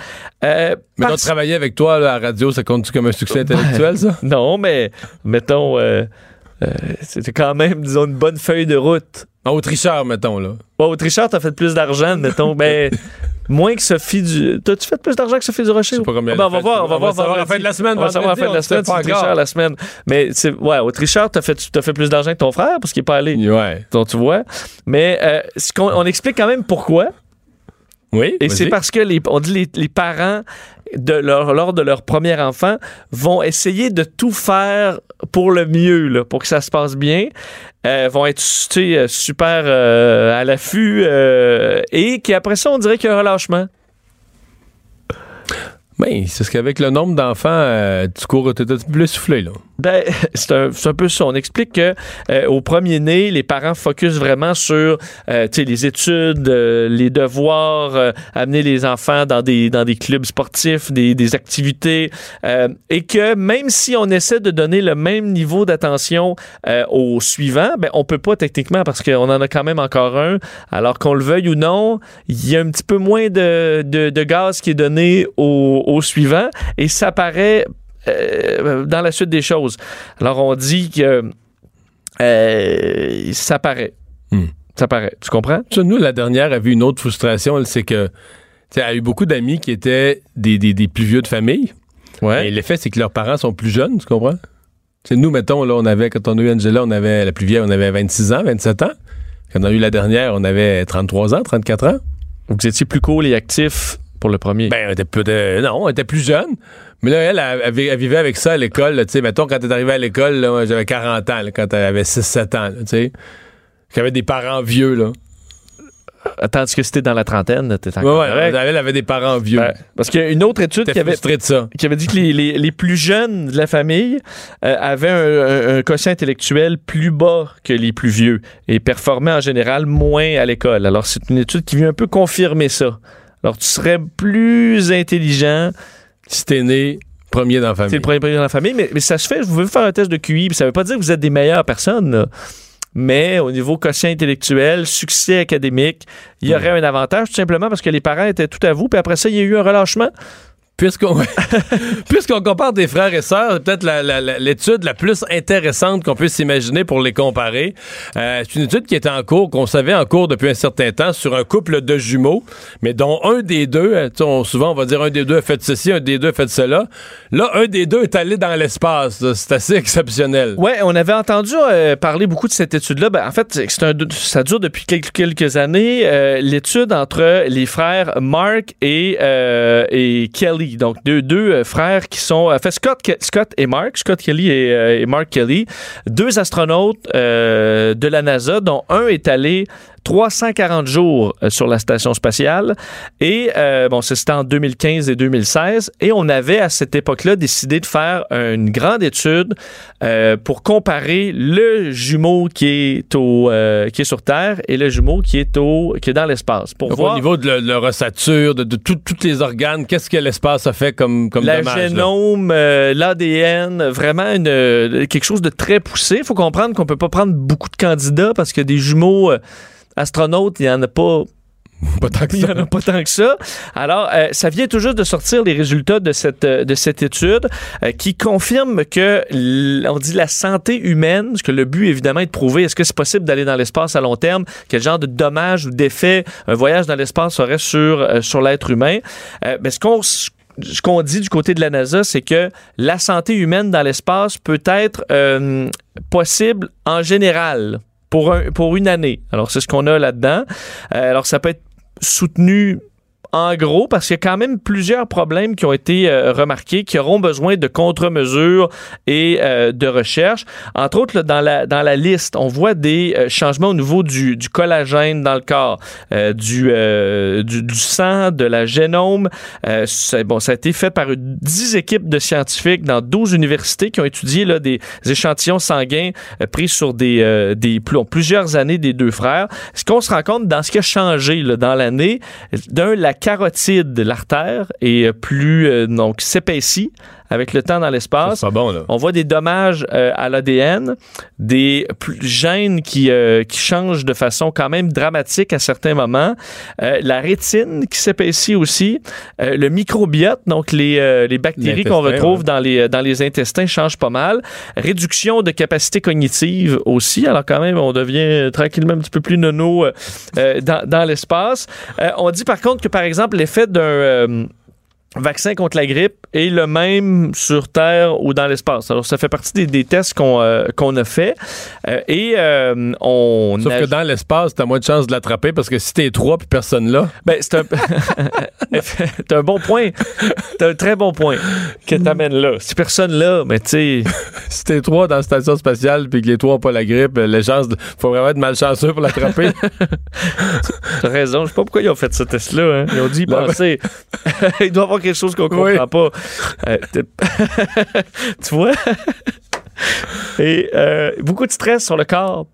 Euh, mais donc, travailler avec toi à la radio, ça compte comme un succès intellectuel, ça? [laughs] non, mais mettons, euh, c'était quand même, disons, une bonne feuille de route. En Autricheur, mettons, là. Bon, Autricheur, t'as fait plus d'argent, mettons. ben, [laughs] moins que Sophie du. T'as-tu fait plus d'argent que Sophie du Rocher? Pas combien ah, ben, on va voir, on va voir. à la fin de la semaine. On va savoir à la fin de la semaine. C'est Autricheur la semaine. Mais, ouais, Autricheur, t'as fait, t'as fait plus d'argent que ton frère parce qu'il est pas allé. Ouais. Donc, tu vois. Mais, euh, on explique quand même pourquoi. Oui. Et c'est parce que les, on dit les, les parents de leur, lors de leur premier enfant vont essayer de tout faire pour le mieux, là, pour que ça se passe bien. Euh, vont être euh, super euh, à l'affût euh, et qu'après ça, on dirait qu'il y a un relâchement. Oui, c'est ce qu'avec le nombre d'enfants, euh, tu cours, t'es plus soufflé, là. Ben, [laughs] c'est un, un, peu ça. On explique que euh, au premier né, les parents focusent vraiment sur euh, les études, euh, les devoirs, amener les enfants dans des, dans des clubs sportifs, des, des activités, et que même si on essaie de donner le même niveau d'attention au suivant, ben, on peut pas techniquement parce qu'on en a quand même encore un. Alors qu'on le veuille ou non, il y a un petit peu moins de, de, de gaz qui est donné au au suivant et ça paraît euh, dans la suite des choses. Alors on dit que euh, ça paraît. Hmm. Ça paraît. Tu comprends? nous, la dernière a vu une autre frustration, c'est que elle a eu beaucoup d'amis qui étaient des, plus vieux de famille. Ouais. Et l'effet, c'est que leurs parents sont plus jeunes, tu comprends? C'est nous, mettons, là, on avait, quand on a eu Angela, on avait, la plus vieille, on avait 26 ans, 27 ans. Quand on a eu la dernière, on avait 33 ans, 34 ans. Vous étiez plus cool et actif pour le premier? Ben, elle était peu de... non, elle était plus jeune. Mais là, elle, elle, vivait avec ça à l'école. Tu sais, mettons, quand elle est arrivée à l'école, j'avais 40 ans, quand elle avait 6-7 ans, tu sais. J'avais des parents vieux, là. Tandis que c'était dans la trentaine, t'es encore ouais, ouais, Elle avait des parents vieux. Ben, parce qu'il y a une autre étude qui avait, qui avait dit que les, les, les, plus jeunes de la famille euh, avaient un, un, quotient intellectuel plus bas que les plus vieux et performaient en général moins à l'école. Alors, c'est une étude qui vient un peu confirmer ça. Alors, tu serais plus intelligent. Si t'es né premier dans la famille. C'est le premier dans la famille, mais, mais, ça se fait. Vous pouvez faire un test de QI, ça veut pas dire que vous êtes des meilleures personnes. Mais au niveau quotient intellectuel, succès académique, il y aurait un avantage tout simplement parce que les parents étaient tout à vous, puis après ça, il y a eu un relâchement. [laughs] Puisqu'on compare des frères et sœurs, peut-être l'étude la, plus intéressante qu'on puisse imaginer pour les comparer. Euh, c'est une étude qui est en cours, qu'on savait en cours depuis un certain temps, sur un couple de jumeaux, mais dont un des deux, euh, souvent on va dire un des deux a fait ceci, un des deux a fait cela. Là, un des deux est allé dans l'espace. C'est assez exceptionnel. Ouais, on avait entendu euh, parler beaucoup de cette étude-là. Ben, en fait, c'est un, ça dure depuis quelques, quelques années. L'étude entre les frères Mark et, et Kelly donc, deux, euh, frères qui sont. fait, Scott, Scott et Mark, Scott Kelly et, euh, Mark Kelly, deux astronautes euh, de la NASA, dont un est allé 340 jours euh, sur la station spatiale. Et euh, bon, c'était en 2015 et 2016. Et on avait à cette époque-là décidé de faire une grande étude euh, pour comparer le jumeau qui est au qui est sur Terre et le jumeau qui est au qui est dans l'espace. Pour voir au niveau de leur ossature, de, de tous les organes, qu'est-ce que l'espace a fait comme comme la génome, l'ADN, vraiment une, quelque chose de très poussé. Il faut comprendre qu'on peut pas prendre beaucoup de candidats parce que des jumeaux astronautes, il n'y en a pas pas tant que ça. Il n'y en a pas tant que ça. Alors, euh, ça vient tout juste de sortir les résultats de cette, euh, de cette étude euh, qui confirme que, on dit la santé humaine, parce que le but, évidemment, est de prouver est-ce que c'est possible d'aller dans l'espace à long terme, quel genre de dommages ou d'effets un voyage dans l'espace aurait sur, sur l'être humain? mais ce qu'on ce qu'on dit du côté de la NASA, c'est que la santé humaine dans l'espace peut être possible en général pour, un, pour une année. Alors, c'est ce qu'on a là-dedans. Euh, alors, ça peut être soutenu en gros, parce qu'il y a quand même plusieurs problèmes qui ont été euh, remarqués, qui auront besoin de contre-mesures et euh, de recherche. Entre autres, là, dans, la, dans la liste, on voit des euh, changements au niveau du, du, collagène dans le corps, du, du, du, sang, de la génome. bon, ça a été fait par 10 équipes de scientifiques dans 12 universités qui ont étudié là, des échantillons sanguins pris sur des, des plusieurs années des deux frères. Ce qu'on se rend compte dans ce qui a changé là, dans l'année, d'un, la carotide de l'artère est plus euh, donc s'épaissit avec le temps dans l'espace. On voit des dommages euh, à l'ADN, des gènes qui, euh, qui changent de façon quand même dramatique à certains moments. la rétine qui s'épaissit aussi. le microbiote, donc les, les bactéries qu'on retrouve dans, les, dans les intestins, changent pas mal. Réduction de capacité cognitive aussi. Alors quand même, on devient tranquillement un petit peu plus nono dans, dans l'espace. on dit par contre que par exemple l'effet d'un vaccin contre la grippe est le même sur Terre ou dans l'espace. Alors, ça fait partie des, tests qu'on euh, qu'on a fait. Euh, et euh, on... Sauf que dans l'espace, t'as moins de chances de l'attraper parce que si t'es trois puis personne là... Ben, c'est un... [laughs] un bon point. T'as un très bon point que t'amènes là. Si personne là, mais ben, tu sais... [laughs] si t'es trois dans la station spatiale puis que les trois n'ont pas la grippe, les chances... De... Faut vraiment être malchanceux pour l'attraper. [laughs] t'as raison. Je sais pas pourquoi ils ont fait ce test-là. Hein. Ils ont dit, penser. Il doit avoir quelque chose qu'on comprend pas. Euh, [laughs] tu vois? Et euh, beaucoup de stress sur le corps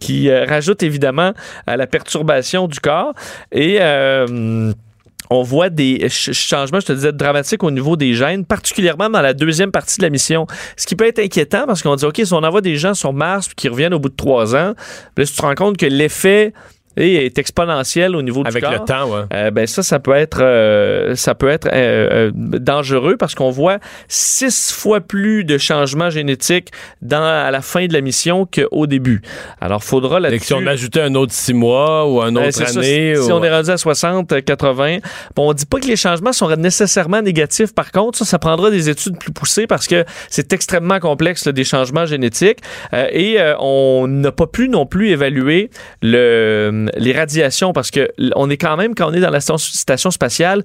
qui euh, rajoute évidemment à la perturbation du corps. Et on voit des changements, je te disais, dramatiques au niveau des gènes, particulièrement dans la deuxième partie de la mission. Ce qui peut être inquiétant parce qu'on dit, OK, si on envoie des gens sur Mars qui reviennent au bout de trois ans, là, tu te rends compte que l'effet et est exponentielle au niveau du corps. Avec le temps, ouais. Euh, ben ça, ça peut être, euh, ça peut être euh, dangereux parce qu'on voit six fois plus de changements génétiques dans, à la fin de la mission qu'au début. Alors, faudra là-dessus... Si on ajoutait un autre six mois ou un ben, autre année... si, on est rendu à 60, 80... Bon, on dit pas que les changements sont nécessairement négatifs. Par contre, ça, ça prendra des études plus poussées parce que c'est extrêmement complexe, là, des changements génétiques. et on n'a pas pu non plus évaluer le les radiations, parce que on est quand même, quand on est dans la station spatiale,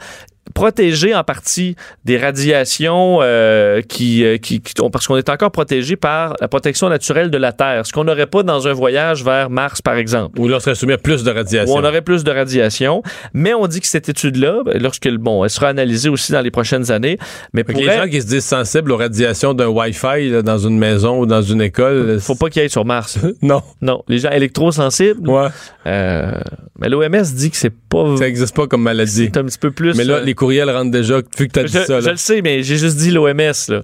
protégé en partie des radiations euh, qui, euh, qui, parce qu'on est encore protégé par la protection naturelle de la Terre, ce qu'on n'aurait pas dans un voyage vers Mars par exemple. Où l'on serait soumis à plus de radiation. Où on aurait plus de radiation, mais on dit que cette étude-là, ben, lorsque bon, elle sera analysée aussi dans les prochaines années, mais pour les gens qui se disent sensibles aux radiations d'un Wi-Fi dans une maison ou dans une école, faut pas qu'ils aillent sur Mars. [laughs] non, non, les gens électrosensibles. Ouais. Euh, mais l'OMS dit que c'est pas. Ça existe pas comme maladie. C'est un petit peu plus. Mais là, les courriels rentrent déjà, vu que tu as dit ça. Je le sais, mais j'ai juste dit l'OMS.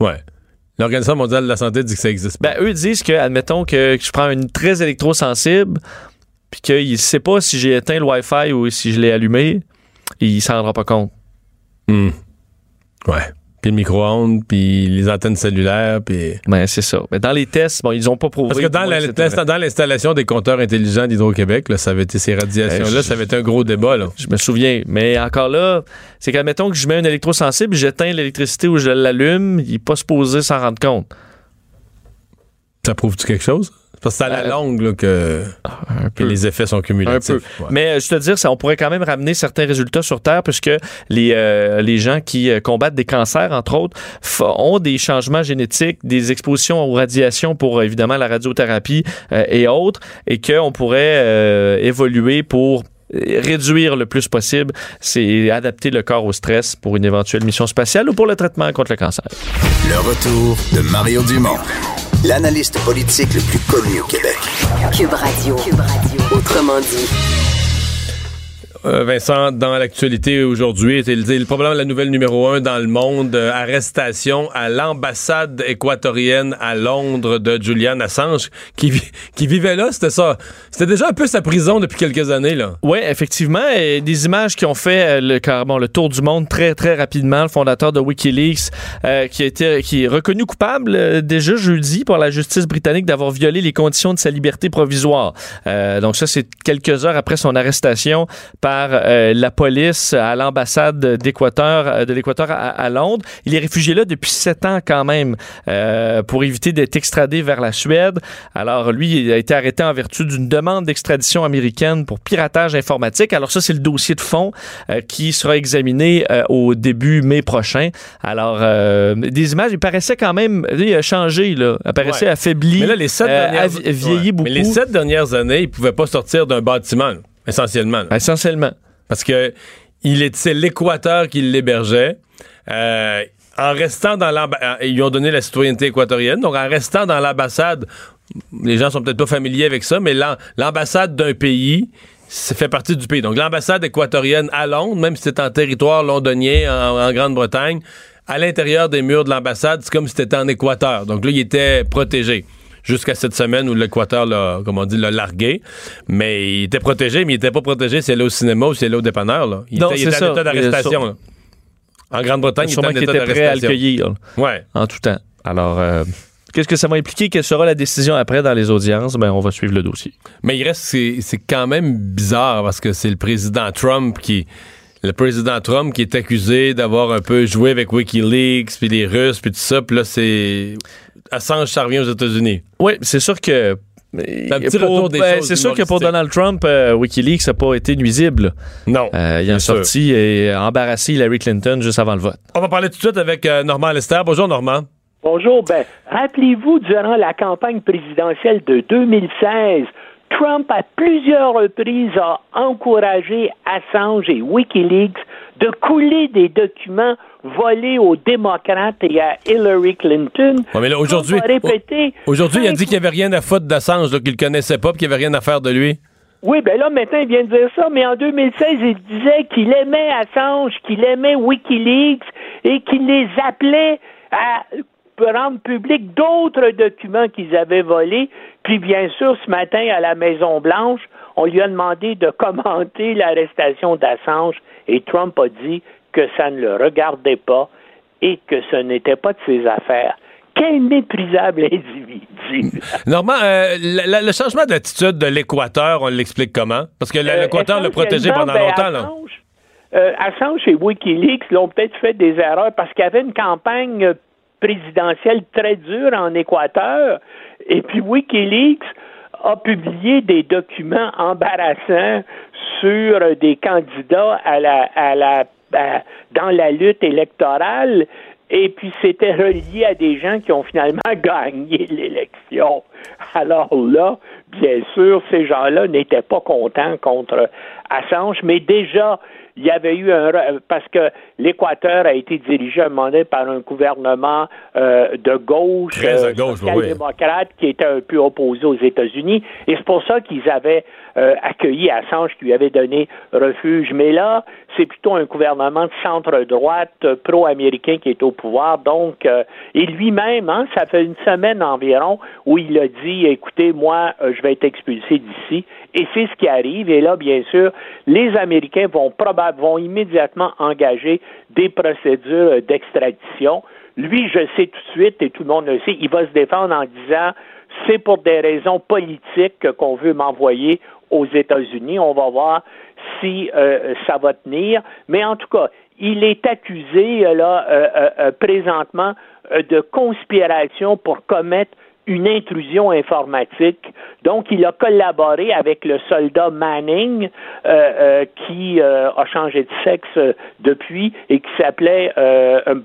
Ouais. L'Organisation mondiale de la santé dit que ça existe pas. Ben, eux disent que, admettons que, je prends une très électrosensible, puis qu'il ne sait pas si j'ai éteint le Wi-Fi ou si je l'ai allumé, il s'en rendra pas compte. Hmm. Ouais puis le micro-ondes, puis les antennes cellulaires, puis... Ben, c'est ça. Mais dans les tests, bon, ils n'ont pas prouvé... Parce que dans, l'installation des compteurs intelligents d'Hydro-Québec, ça avait été ces radiations-là, ben, ça avait été un gros débat, là. Je me souviens. Mais encore là, c'est qu'admettons que je mets un électrosensible, j'éteins l'électricité ou je l'allume, il n'est pas supposé s'en rendre compte. Ça prouve-tu quelque chose? Parce que c'est à la euh, longue que, les effets sont cumulatifs. Mais euh, je te dire, ça, on pourrait quand même ramener certains résultats sur Terre puisque les, euh, les gens qui combattent des cancers, entre autres, ont des changements génétiques, des expositions aux radiations pour évidemment la radiothérapie et autres, et qu'on pourrait évoluer pour réduire le plus possible, c'est adapter le corps au stress pour une éventuelle mission spatiale ou pour le traitement contre le cancer. Le retour de Mario Dumont l'analyste politique le plus connu au Québec. Cube Radio. Cube Radio. Autrement dit. Euh, Vincent, dans l'actualité aujourd'hui, c'est le, problème la nouvelle numéro un dans le monde, euh, arrestation à l'ambassade équatorienne à Londres de Julian Assange, qui, vivait là, c'était ça. C'était déjà un peu sa prison depuis quelques années, là. Oui, effectivement, des images qui ont fait euh, le, carrément, le tour du monde très, très rapidement. Le fondateur de Wikileaks, qui, a été, qui est reconnu coupable déjà jeudi par la justice britannique d'avoir violé les conditions de sa liberté provisoire. donc ça, c'est quelques heures après son arrestation euh, la police à l'ambassade d'Équateur, euh, de l'Équateur à, Londres. Il est réfugié là depuis sept ans quand même euh, pour éviter d'être extradé vers la Suède. Alors lui, il a été arrêté en vertu d'une demande d'extradition américaine pour piratage informatique. Alors ça, c'est le dossier de fond qui sera examiné au début mai prochain. Alors des images, il paraissait quand même, il a changé là, il paraissait affaibli, mais là, les sept dernières, vieilli beaucoup. Mais les sept dernières années, il pouvait pas sortir d'un bâtiment. Essentiellement. Essentiellement. Parce que il est, c'est l'Équateur qui l'hébergeait. Euh, en restant dans l'ambassade, euh, ils lui ont donné la citoyenneté équatorienne. Donc, en restant dans l'ambassade, les gens sont peut-être pas familiers avec ça, mais l'ambassade d'un pays, ça fait partie du pays. Donc, l'ambassade équatorienne à Londres, même si c'est en territoire londonien, en, Grande-Bretagne, à l'intérieur des murs de l'ambassade, c'est comme si c'était en Équateur. Donc là, il était protégé jusqu'à cette semaine où l'Équateur l'a, comme on dit, l'a largué. Mais il était protégé, mais il n'était pas protégé s'il allait au cinéma ou s'il allait au dépanneur. Là. Il était, il était en état d'arrestation. En Grande-Bretagne, il était en état était prêt à le cueillir. Ouais. En tout temps. Alors, euh, qu'est-ce que ça va impliquer? Quelle sera la décision après dans les audiences? Ben, on va suivre le dossier. Mais il reste, c'est, c'est quand même bizarre parce que c'est le président Trump qui le président Trump qui est accusé d'avoir un peu joué avec WikiLeaks, puis les Russes, puis tout ça. Puis là, c'est Assange, ça revient aux États-Unis. Oui, c'est sûr que ben, c'est sûr que pour Donald Trump, euh, WikiLeaks n'a pas été nuisible. Non. Euh, il a sorti et embarrassé Hillary Clinton juste avant le vote. On va parler tout de suite avec euh, Normand Lester. Bonjour, Normand. Bonjour. Ben, rappelez-vous, durant la campagne présidentielle de 2016, Trump, à plusieurs reprises, a encouragé Assange et Wikileaks de couler des documents volés aux démocrates et à Hillary Clinton. mais là, aujourd'hui, aujourd'hui, il a dit qu'il n'y avait rien à foutre d'Assange, qu'il ne connaissait pas, qu'il n'y avait rien à faire de lui. Oui, ben là, maintenant, il vient de dire ça, mais en 2016, il disait qu'il aimait Assange, qu'il aimait Wikileaks et qu'il les appelait à rendre public d'autres documents qu'ils avaient volés. Puis, bien sûr, ce matin, à la Maison-Blanche, on lui a demandé de commenter l'arrestation d'Assange et Trump a dit que ça ne le regardait pas et que ce n'était pas de ses affaires. Quel méprisable [laughs] individu. Normand, euh, le, changement d'attitude de l'Équateur, on l'explique comment? Parce que euh, l'Équateur l'a protégé pendant ben, longtemps. Assange, euh, Assange et Wikileaks l'ont peut-être fait des erreurs parce qu'il y avait une campagne présidentielle très dure en Équateur. Et puis Wikileaks a publié des documents embarrassants sur des candidats à la, à la, dans la lutte électorale. Et puis, c'était relié à des gens qui ont finalement [laughs] gagné l'élection. Alors là, bien sûr, ces gens-là n'étaient pas contents contre Assange, mais déjà, il y avait eu un parce que l'Équateur a été dirigé à un moment donné par un gouvernement euh, de gauche, Très gauche démocrate qui était un peu opposé aux États-Unis et c'est pour ça qu'ils avaient euh, accueilli Assange qui lui avait donné refuge. Mais là, c'est plutôt un gouvernement de centre-droite euh, pro-américain qui est au pouvoir. Donc, et lui-même, hein, ça fait une semaine environ où il a dit, écoutez, moi, je vais être expulsé d'ici. Et c'est ce qui arrive. Et là, bien sûr, les Américains vont probablement, vont immédiatement engager des procédures d'extradition. Lui, je sais tout de suite, et tout le monde le sait, il va se défendre en disant c'est pour des raisons politiques qu'on veut m'envoyer aux États-Unis. On va voir si euh, ça va tenir. Mais en tout cas, il est accusé là euh, présentement de conspiration pour commettre une intrusion informatique. Donc, il a collaboré avec le soldat Manning, euh, euh, qui euh, a changé de sexe depuis et qui s'appelait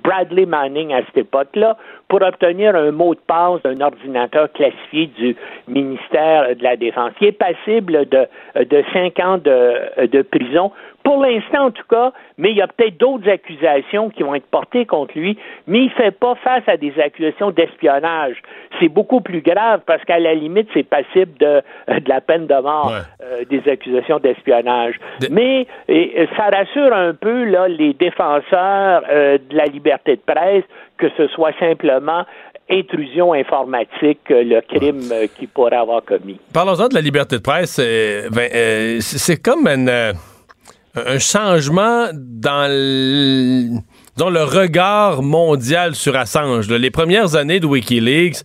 Bradley Manning à cette époque-là, pour obtenir un mot de passe d'un ordinateur classifié du ministère de la Défense, qui est passible de, de cinq ans de, de prison pour l'instant, en tout cas, mais il y a peut-être d'autres accusations qui vont être portées contre lui, mais il ne fait pas face à des accusations d'espionnage. C'est beaucoup plus grave parce qu'à la limite, c'est passible de, de la peine de mort, euh, des accusations d'espionnage. Mais et, ça rassure un peu là, les défenseurs euh, de la liberté de presse que ce soit simplement intrusion informatique, euh, le crime qu'il pourrait avoir commis. Parlons-en de la liberté de presse. Ben, c'est comme une un changement dans le, le regard mondial sur Assange. Les premières années de Wikileaks,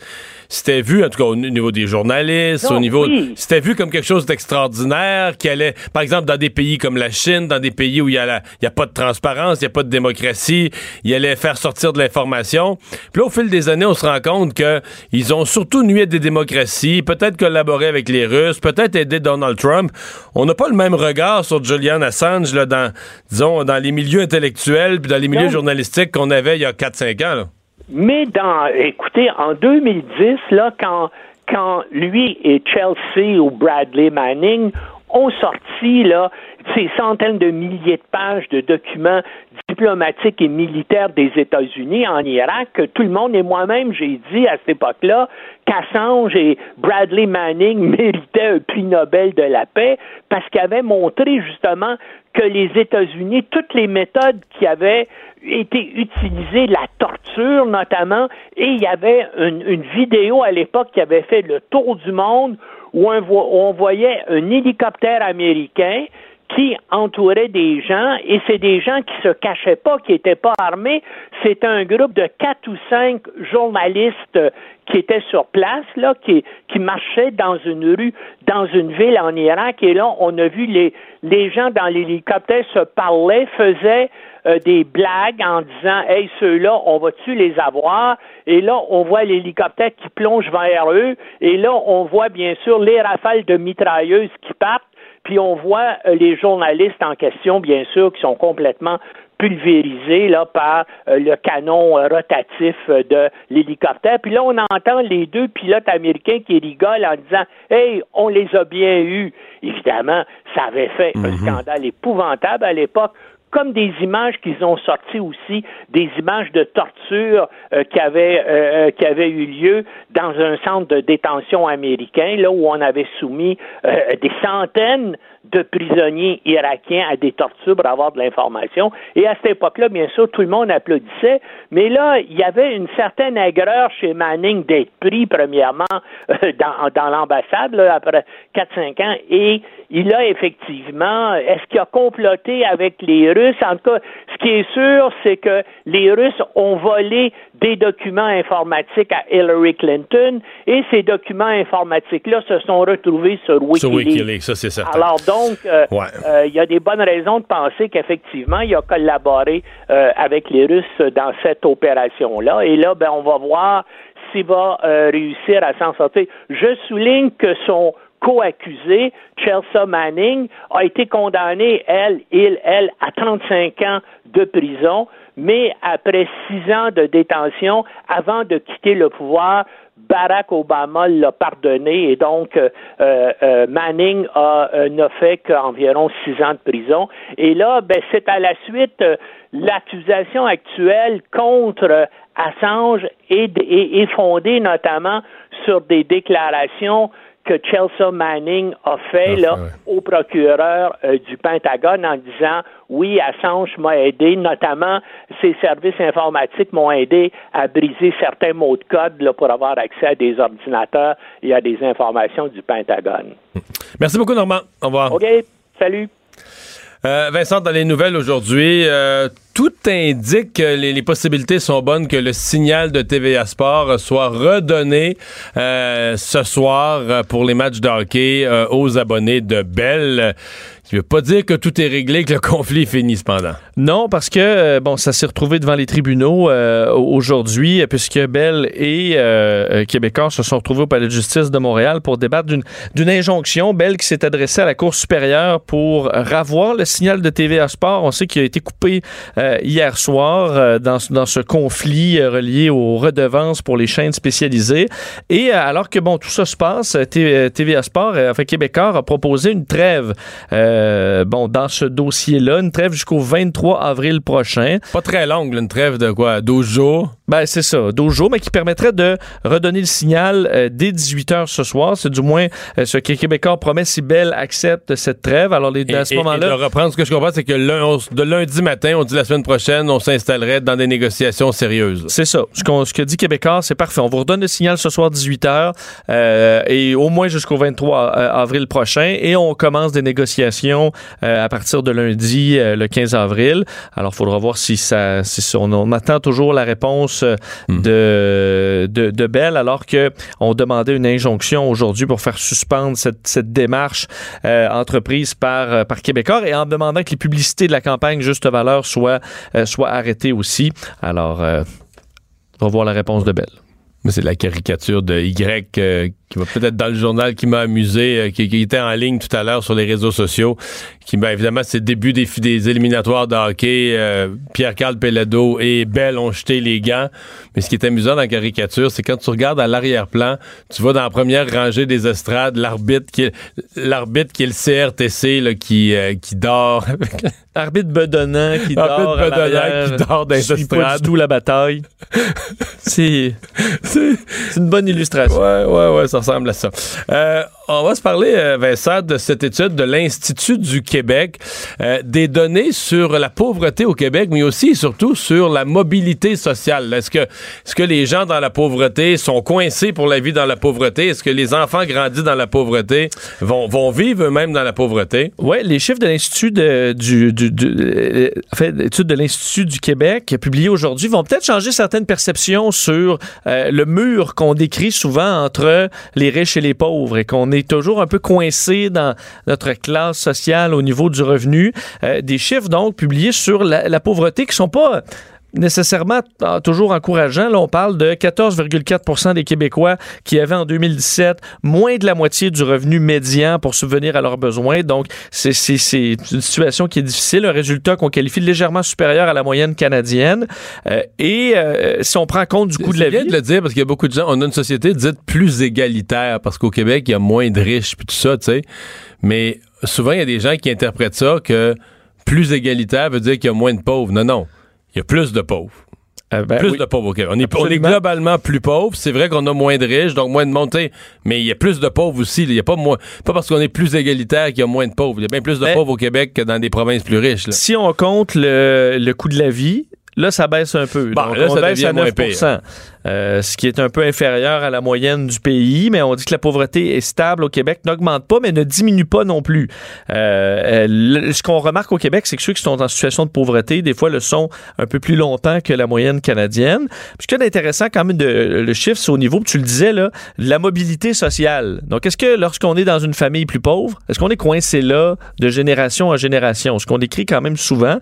c'était vu, en tout cas au niveau des journalistes, au niveau, c'était vu comme quelque chose d'extraordinaire qui allait, par exemple, dans des pays comme la Chine, dans des pays où il y a, il y a pas de transparence, il y a pas de démocratie, il allait faire sortir de l'information. Puis là, au fil des années, on se rend compte que ils ont surtout nué à des démocraties, peut-être collaboré avec les Russes, peut-être aidé Donald Trump. On n'a pas le même regard sur Julian Assange là, dans, disons, dans les milieux intellectuels puis dans les milieux journalistiques qu'on avait il y a 4-5 ans. Là. Mais dans, écoutez, en 2010, là, quand, quand lui et Chelsea ou Bradley Manning ont sorti là ces centaines de milliers de pages de documents diplomatiques et militaires des États-Unis en Irak, que tout le monde et moi-même, j'ai dit à cette époque-là qu'Assange et Bradley Manning [laughs] méritaient un prix Nobel de la paix parce qu'ils avaient montré justement que les États-Unis, toutes les méthodes qui avaient été utilisées, la torture notamment, et il y avait une, vidéo à l'époque qui avait fait le tour du monde où on, voyait un hélicoptère américain qui entourait des gens, et c'est des gens qui se cachaient pas, qui n'étaient pas armés. C'est un groupe de quatre ou cinq journalistes qui étaient sur place, là, qui, qui marchaient dans une rue, dans une ville en Irak, et là, on a vu les, les gens dans l'hélicoptère se parler, faisaient euh, des blagues en disant Hey, ceux-là, on va-tu les avoir? Et là, on voit l'hélicoptère qui plonge vers eux, et là, on voit bien sûr les rafales de mitrailleuses qui partent, puis on voit euh, les journalistes en question, bien sûr, qui sont complètement pulvérisés là, par euh, le canon rotatif de l'hélicoptère. Puis là, on entend les deux pilotes américains qui rigolent en disant Hey, on les a bien eus. Évidemment, ça avait fait un mhm. scandale épouvantable à l'époque comme des images qu'ils ont sorties aussi, des images de torture euh, qui, avaient, euh, euh, qui avaient eu lieu dans un centre de détention américain, là où on avait soumis des centaines de prisonniers irakiens à des tortures pour avoir de l'information. Et à cette époque-là, bien sûr, tout le monde applaudissait, mais là, il y avait une certaine aigreur chez Manning d'être pris, premièrement, dans, dans l'ambassade, après 4-5 ans, et il a effectivement, est-ce qu'il a comploté avec les Russes? En tout cas, ce qui est sûr, c'est que les Russes ont volé des documents informatiques à Hillary Clinton et ces documents informatiques-là se sont retrouvés sur Wikileaks. Sur Wikileaks, ça c'est certain. Alors donc, euh, euh, il y a des bonnes raisons de penser qu'effectivement, il a collaboré euh, avec les Russes dans cette opération-là. Et là, ben, on va voir s'il va réussir à s'en sortir. Je souligne que son co-accusée, Chelsea Manning, a été condamnée, elle, il, elle, à 35 ans de prison, mais après six ans de détention, avant de quitter le pouvoir, Barack Obama l'a pardonné et donc euh, euh, Manning a, euh, n'a fait qu'environ six ans de prison. Et là, ben, c'est à la suite l'accusation actuelle contre Assange est, est, fondée notamment sur des déclarations que Chelsea Manning a fait là, au procureur euh, du Pentagone en disant oui, Assange m'a aidé, notamment ses services informatiques m'ont aidé à briser certains mots de code là, pour avoir accès à des ordinateurs et à des informations du Pentagone. Merci beaucoup, Normand. Au revoir. OK, salut. Euh, Vincent, dans les nouvelles aujourd'hui, euh, tout indique que les, possibilités sont bonnes que le signal de TVA Sport soit redonné euh, ce soir pour les matchs de hockey aux abonnés de Bell. Tu veux pas dire que tout est réglé, que le [laughs] conflit est fini cependant. Non, parce que euh, bon, ça s'est retrouvé devant les tribunaux euh, aujourd'hui, puisque Bell et euh, Québécois se sont retrouvés au Palais de justice de Montréal pour débattre d'une injonction. Bell qui s'est adressé à la Cour supérieure pour ravoir le signal de TVA Sport. On sait qu'il a été coupé hier soir dans, dans, ce conflit relié aux redevances pour les chaînes spécialisées. Et alors que bon, tout ça se passe, TVA Sport, enfin Québécois a proposé une trêve. Euh, bon, dans ce dossier-là, une trêve jusqu'au 23 avril prochain. Pas très longue, une trêve de quoi? 12 jours? Ben, c'est ça, 12 jours, mais qui permettrait de redonner le signal euh, dès 18 h ce soir. C'est du moins euh, ce que Québécois promet si Belle accepte cette trêve. Alors, les, à ce moment-là. de reprendre ce que je comprends, c'est que de lundi matin, on dit la semaine prochaine, on s'installerait dans des négociations sérieuses. C'est ça. Ce, ce, que dit Québécois, c'est parfait. On vous redonne le signal ce soir 18 h et au moins jusqu'au 23 avril prochain et on commence des négociations euh, à partir de lundi, euh, le 15 avril. Alors, il faudra voir si ça, si on, attend toujours la réponse euh, hmm. de, de, de Bell, alors que on demandait une injonction aujourd'hui pour faire suspendre cette, cette démarche entreprise par, par Québécois et en demandant que les publicités de la campagne Juste Valeur soient, soient arrêtées aussi. Alors, on va voir la réponse de Bell. C'est la caricature de Y qui va peut-être dans le journal, qui m'a amusé, euh, qui, était en ligne tout à l'heure sur les réseaux sociaux, qui, ben, évidemment, c'est le début des, des éliminatoires de hockey. Euh, Pierre-Carl Pelado et Bell ont jeté les gants. Mais ce qui est amusant dans la caricature, c'est quand tu regardes à l'arrière-plan, tu vois dans la première rangée des estrades l'arbitre qui est, l'arbitre qui est le CRTC là, qui, euh, qui dort. [laughs] arbitre bedonnant qui dort bedonnant qui dort dans les estrades. pas du tout la bataille. c'est, [laughs] c'est, une bonne illustration. Ouais, ouais, ouais, ça ressemble à ça. Euh, on va se parler, euh, Vincent, de cette étude de l'Institut du Québec, euh, des données sur la pauvreté au Québec, mais aussi et surtout sur la mobilité sociale. Est-ce que, est-ce que les gens dans la pauvreté sont coincés pour la vie dans la pauvreté? Est-ce que les enfants grandis dans la pauvreté? Vont, vont vivre eux-mêmes dans la pauvreté? Oui, les chiffres de l'Institut du, du, fait, de l'Institut du Québec publiés aujourd'hui vont peut-être changer certaines perceptions sur le mur qu'on décrit souvent entre les riches et les pauvres et qu'on est toujours un peu coincé dans notre classe sociale au niveau du revenu. Euh, des chiffres donc publiés sur la, la pauvreté qui sont pas nécessairement ah, toujours encourageant. Là, on parle de 14,4% des Québécois qui avaient en 2017 moins de la moitié du revenu médian pour subvenir à leurs besoins. Donc, c'est une situation qui est difficile. Un résultat qu'on qualifie de légèrement supérieur à la moyenne canadienne. Euh, et euh, si on prend compte du coût de la vie... de le dire parce qu'il y a beaucoup de gens... On a une société dite plus égalitaire parce qu'au Québec, il y a moins de riches puis tout ça, tu sais. Mais souvent, il y a des gens qui interprètent ça que plus égalitaire veut dire qu'il y a moins de pauvres. Non, non il y a plus de pauvres. Euh, ben plus de pauvres au Québec. On est, globalement plus pauvres. C'est vrai qu'on a moins de riches, donc moins de montées, mais il y a plus de pauvres aussi. Il y a pas moins, pas parce qu'on est plus égalitaire qu'il y a moins de pauvres. Il y a bien plus de ben pauvres au Québec que dans des provinces plus riches. Si on compte le, le coût de la vie, Là, ça baisse un peu. Bon, là, on ça baisse à 9 euh, ce qui est un peu inférieur à la moyenne du pays, mais on dit que la pauvreté est stable au Québec, n'augmente pas, mais ne diminue pas non plus. Euh, ce qu'on remarque au Québec, c'est que ceux qui sont en situation de pauvreté, des fois, le sont un peu plus longtemps que la moyenne canadienne. ce qui est intéressant quand même, de, le chiffre, c'est au niveau, tu le disais, là, de la mobilité sociale. Donc, est-ce que lorsqu'on est dans une famille plus pauvre, est-ce qu'on est coincé là de génération en génération? Ce qu'on décrit quand même souvent.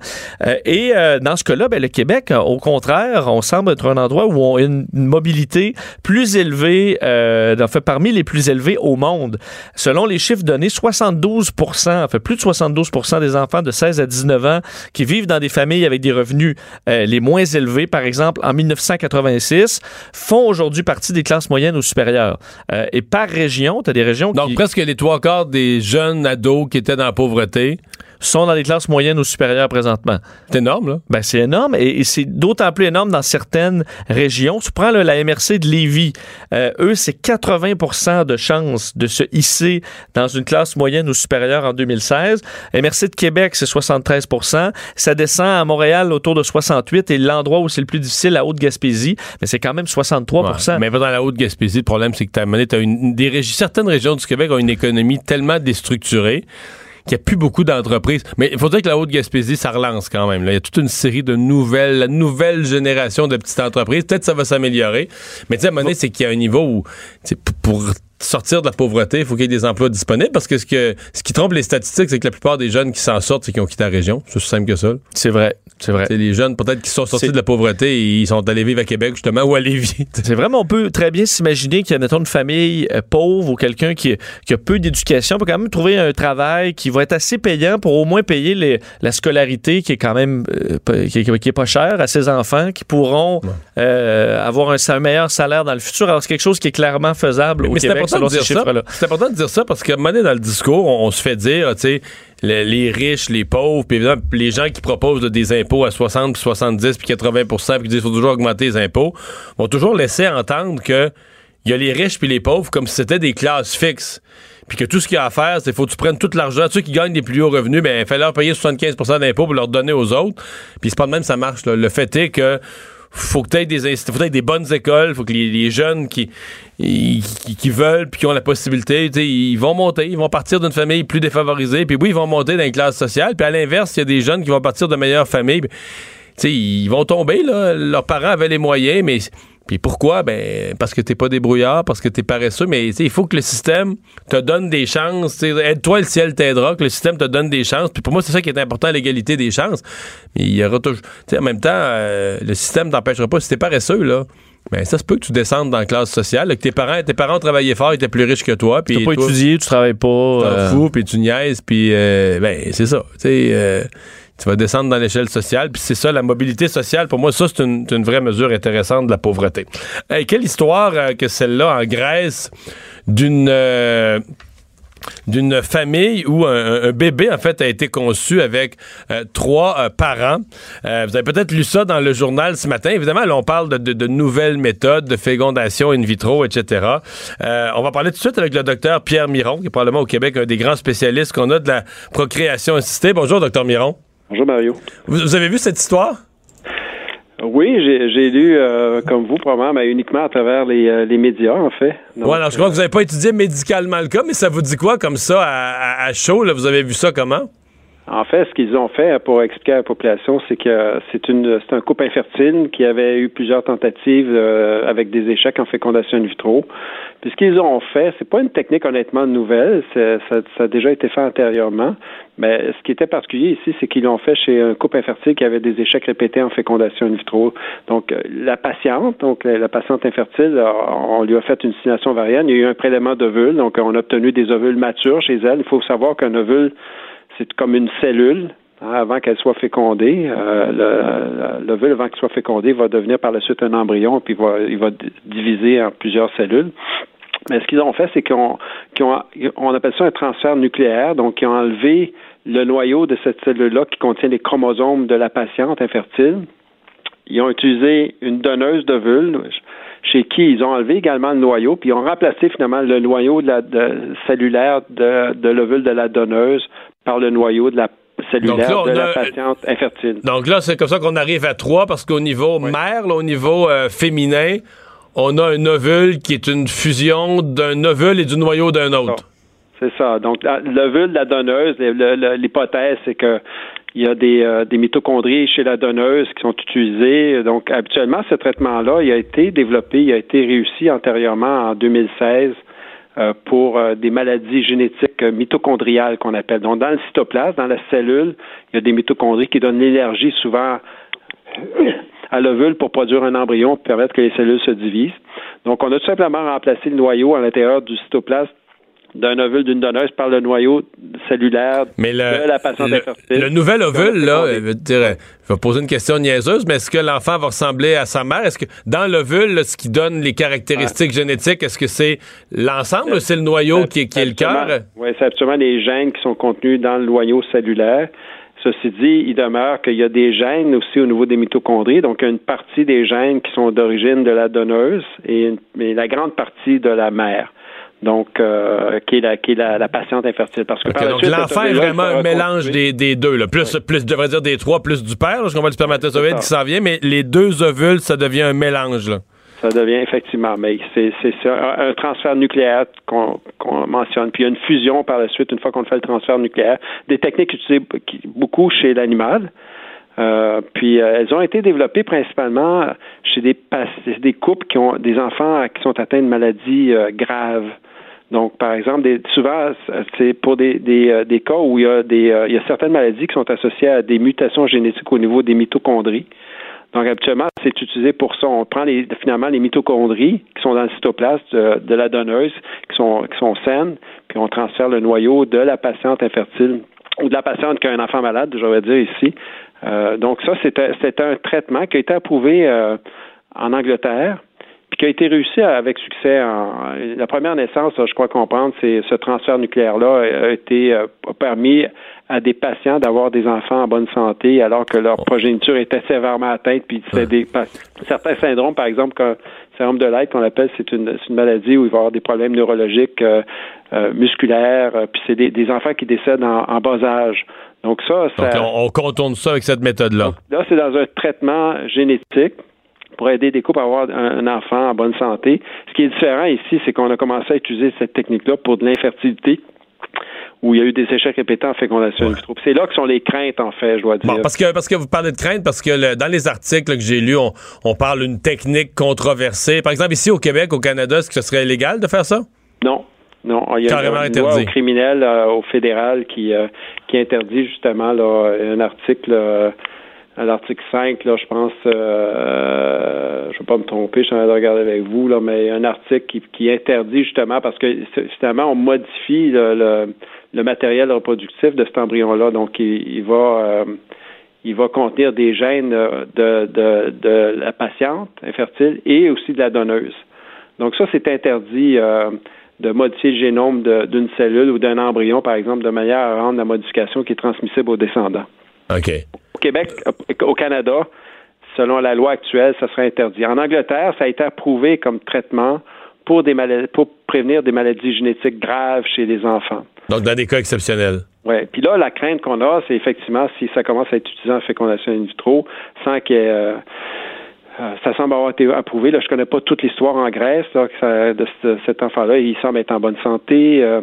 Euh, et dans ce cas-là, ben, le Québec au contraire, on semble être un endroit où on a une, mobilité plus élevée, euh, fait, parmi les plus élevées au monde. Selon les chiffres donnés, 72 en fait, plus de 72 des enfants de 16 à 19 ans qui vivent dans des familles avec des revenus euh, les moins élevés, par exemple en 1986, font aujourd'hui partie des classes moyennes ou supérieures. Euh, et par région, tu as des régions Donc presque les trois quarts des jeunes ados qui étaient dans la pauvreté sont dans les classes moyennes ou supérieures présentement. C'est énorme, là. Ben, c'est énorme et, c'est d'autant plus énorme dans certaines régions. Tu prends la MRC de Lévis, euh, eux, c'est 80% de chances de se hisser dans une classe moyenne ou supérieure en 2016. MRC de Québec, c'est 73% Ça descend à Montréal autour de 68 et l'endroit où c'est le plus difficile, la Haute-Gaspésie, mais c'est quand même 63% Mais dans la Haute-Gaspésie, le problème, c'est que tu as, une, des certaines régions du Québec ont une économie tellement déstructurée qu'il n'y a plus beaucoup d'entreprises. Mais il faut dire que la Haute-Gaspésie, ça relance quand même. Il y a toute une série de nouvelles, la nouvelle génération de petites entreprises. Peut-être que ça va s'améliorer. Mais tu sais, à un moment donné, c'est qu'il y a un niveau où, pour sortir de la pauvreté, il faut qu'il y ait des emplois disponibles parce que ce, que ce qui trompe les statistiques, c'est que la plupart des jeunes qui s'en sortent, c'est qu'ils ont quitté la région. C'est aussi simple que ça. C'est vrai. C'est vrai. C'est les jeunes, peut-être, qui sont sortis de la pauvreté et ils sont allés vivre à Québec, justement, ou à Lévis. [laughs] C'est vraiment, on peut très bien s'imaginer qu'il y a, mettons, une famille euh, pauvre ou quelqu'un qui, qui, a peu d'éducation peut quand même trouver un travail qui va être assez payant pour au moins payer les, la scolarité qui est quand même, euh, qui, est pas chère à ses enfants, qui pourront euh, avoir un, meilleur salaire dans le futur. Alors, c'est quelque chose qui est clairement faisable au Québec c'est important de dire ça parce que un dans le discours, on, se fait dire, tu sais, les, riches, les pauvres, puis évidemment, les gens qui proposent des impôts à 60, puis 70, puis 80% puis qui disent qu'il faut toujours augmenter les impôts, vont toujours laisser entendre que il y a les riches puis les pauvres comme si c'était des classes fixes. Puis que tout ce qu'il y a à faire, c'est faut que tu prennes tout l'argent. Ceux qui gagnent les plus hauts revenus, ben, il faut leur payer 75% d'impôts pour leur donner aux autres. Puis c'est pas de même ça marche. Le fait est que faut que tu aies des faut des bonnes écoles, faut que les, jeunes qui, qui, veulent puis qui ont la possibilité, ils vont monter, ils vont partir d'une famille plus défavorisée, puis oui, ils vont monter dans une classe sociale, puis à l'inverse, il y a des jeunes qui vont partir de meilleures familles, sais, ils vont tomber là, leurs parents avaient les moyens mais puis pourquoi? Ben, parce que t'es pas débrouillard, parce que t'es paresseux, mais il faut que le système te donne des chances. Aide-toi, le ciel t'aidera, que le système te donne des chances. Puis pour moi, c'est ça qui est important, l'égalité des chances. Mais il y aura toujours. en même temps, euh, le système t'empêchera pas. Si t'es paresseux, là, ben, ça se peut que tu descendes dans la classe sociale, que tes parents, tes parents travaillaient fort, ils étaient plus riches que toi. Puis t'as pas étudié, tu travailles pas. T'en euh... fous, puis tu niaises, puis euh, ben, c'est ça. Tu sais, tu vas descendre dans l'échelle sociale. Puis c'est ça, la mobilité sociale, pour moi, ça, c'est une, vraie mesure intéressante de la pauvreté. quelle histoire euh, que celle-là en Grèce d'une... Euh, d'une famille où un, bébé, en fait, a été conçu avec euh, trois parents. vous avez peut-être lu ça dans le journal ce matin. Évidemment, là, on parle de, de, nouvelles méthodes de fécondation in vitro, etc. on va parler tout de suite avec le docteur Pierre Miron, qui est probablement au Québec un des grands spécialistes qu'on a de la procréation assistée. Bonjour, docteur Miron. Bonjour Mario. Vous, avez vu cette histoire? Oui, j'ai lu, euh, comme vous, probablement, mais uniquement à travers les, euh, médias, en fait. Oui, alors je crois que vous n'avez pas étudié médicalement le cas, mais ça vous dit quoi comme ça à, chaud? Là, vous avez vu ça comment? En fait, ce qu'ils ont fait pour expliquer à la population, c'est que c'est une c'est un couple infertile qui avait eu plusieurs tentatives euh, avec des échecs en fécondation in vitro. Puis ce qu'ils ont fait, c'est pas une technique honnêtement nouvelle, ça, a déjà été fait antérieurement. Mais ce qui était particulier ici, c'est qu'ils l'ont fait chez un couple infertile qui avait des échecs répétés en fécondation in vitro. Donc euh, la patiente, donc la patiente infertile, on lui a fait une stimulation ovarienne. Il y a eu un prélèvement d'ovules, donc on a obtenu des ovules matures chez elle. Il faut savoir qu'un ovule c'est comme une cellule. Hein, avant qu'elle soit fécondée, euh, l'ovule, avant qu'il soit fécondé, va devenir par la suite un embryon, puis va, il va diviser en plusieurs cellules. Mais ce qu'ils ont fait, c'est qu'on on appelle ça un transfert nucléaire, donc ils ont enlevé le noyau de cette cellule-là qui contient les chromosomes de la patiente infertile. Ils ont utilisé une donneuse d'ovule chez qui ils ont enlevé également le noyau, puis ils ont remplacé finalement le noyau cellulaire de, de l'ovule de la donneuse par le noyau de la cellulaire de la patiente infertile. Donc là, c'est comme ça qu'on arrive à trois, parce qu'au niveau mère, au niveau euh, féminin, on a un ovule qui est une fusion d'un ovule et du noyau d'un autre. C'est ça. Donc, l'ovule de la donneuse, l'hypothèse, c'est que il y a des, euh, des, mitochondries chez la donneuse qui sont utilisées. Donc, habituellement, ce traitement-là, il a été développé, il a été réussi antérieurement en 2016 euh, pour euh, des maladies génétiques mitochondriales qu'on appelle. Donc, dans le cytoplasme, dans la cellule, il y a des mitochondries qui donnent l'énergie souvent [coughs] à l'ovule pour produire un embryon pour permettre que les cellules se divisent. Donc, on a tout simplement remplacé le noyau à l'intérieur du cytoplasme d'un ovule d'une donneuse par le noyau cellulaire de la patiente le, infertile. Le nouvel ovule, là, je veux dire, je vais poser une question niaiseuse, mais est-ce que l'enfant va ressembler à sa mère? Est-ce que dans l'ovule, ce qui donne les caractéristiques génétiques, est-ce que c'est l'ensemble ou c'est le noyau qui, est le cœur? Oui, c'est absolument les gènes qui sont contenus dans le noyau cellulaire. Ceci dit, il demeure qu'il y a des gènes aussi au niveau des mitochondries, donc une partie des gènes qui sont d'origine de la donneuse et, mais la grande partie de la mère donc euh, qui est la qui est la, patiente infertile parce que donc l'enfant est vraiment un mélange des, des deux là. plus plus je devrais dire des trois plus du père parce qu'on voit le spermatozoïde qui s'en vient mais les deux ovules ça devient un mélange là. Ça devient effectivement, mais c'est un, transfert nucléaire qu'on mentionne. Puis il y a une fusion par la suite, une fois qu'on fait le transfert nucléaire. Des techniques utilisées beaucoup chez l'animal. Euh, puis euh, elles ont été développées principalement chez des, des couples qui ont des enfants qui sont atteints de maladies graves. Donc, par exemple, souvent, c'est pour des, des, euh, des, cas où il y, a des, euh, il y a certaines maladies qui sont associées à des mutations génétiques au niveau des mitochondries. Donc, habituellement, c'est utilisé pour ça. On prend les, finalement les mitochondries qui sont dans le cytoplasme de, la donneuse, qui sont, qui sont saines, puis on transfère le noyau de la patiente infertile ou de la patiente qui a un enfant malade, je vais dire ici. Euh, donc, ça, c'est un, traitement qui a été approuvé en Angleterre qui a été réussi avec succès. En, la première naissance, je crois comprendre, c'est ce transfert nucléaire-là a été euh, permis à des patients d'avoir des enfants en bonne santé alors que leur progéniture était sévèrement atteinte. Puis c'est des certains syndromes, par exemple, comme le syndrome de Light, qu'on appelle, c'est une, une, maladie où il va y avoir des problèmes neurologiques, euh, euh, musculaires. Puis c'est des, enfants qui décèdent en, bas âge. Donc ça, ça Donc on, on contourne ça avec cette méthode-là. Là, c'est dans un traitement génétique pour aider des couples à avoir un, enfant en bonne santé. Ce qui est différent ici, c'est qu'on a commencé à utiliser cette technique-là pour de l'infertilité où il y a eu des échecs répétés en fécondation in vitro. C'est là que sont les craintes, en fait, je dois dire. parce, que, parce que vous parlez de craintes, parce que dans les articles que j'ai lus, on, parle d'une technique controversée. Par exemple, ici au Québec, au Canada, est-ce que ce serait illégal de faire ça? Non. Non, il y a Carrément une, loi au criminel, euh, au fédéral, qui, euh, qui interdit justement là, un article euh, à l'article 5, là, je pense, euh, je ne vais pas me tromper, je suis en train de regarder avec vous, là, mais un article qui, qui interdit justement, parce que finalement, on modifie le, matériel reproductif de cet embryon-là, donc il, va euh, il va contenir des gènes de, de, de la patiente infertile et aussi de la donneuse. Donc ça, c'est interdit euh, de modifier le génome d'une cellule ou d'un embryon, par exemple, de manière à rendre la modification qui est transmissible aux descendants. OK. Au Québec, au Canada, selon la loi actuelle, ça serait interdit. En Angleterre, ça a été approuvé comme traitement pour, des maladies, pour prévenir des maladies génétiques graves chez les enfants. Donc, dans des cas exceptionnels. Oui. Puis là, la crainte qu'on a, c'est effectivement si ça commence à être utilisé en fécondation in vitro, sans qu'il y ait. Euh, euh, ça semble avoir été approuvé. Là, je connais pas toute l'histoire en Grèce de cet enfant-là. Il semble être en bonne santé. Euh,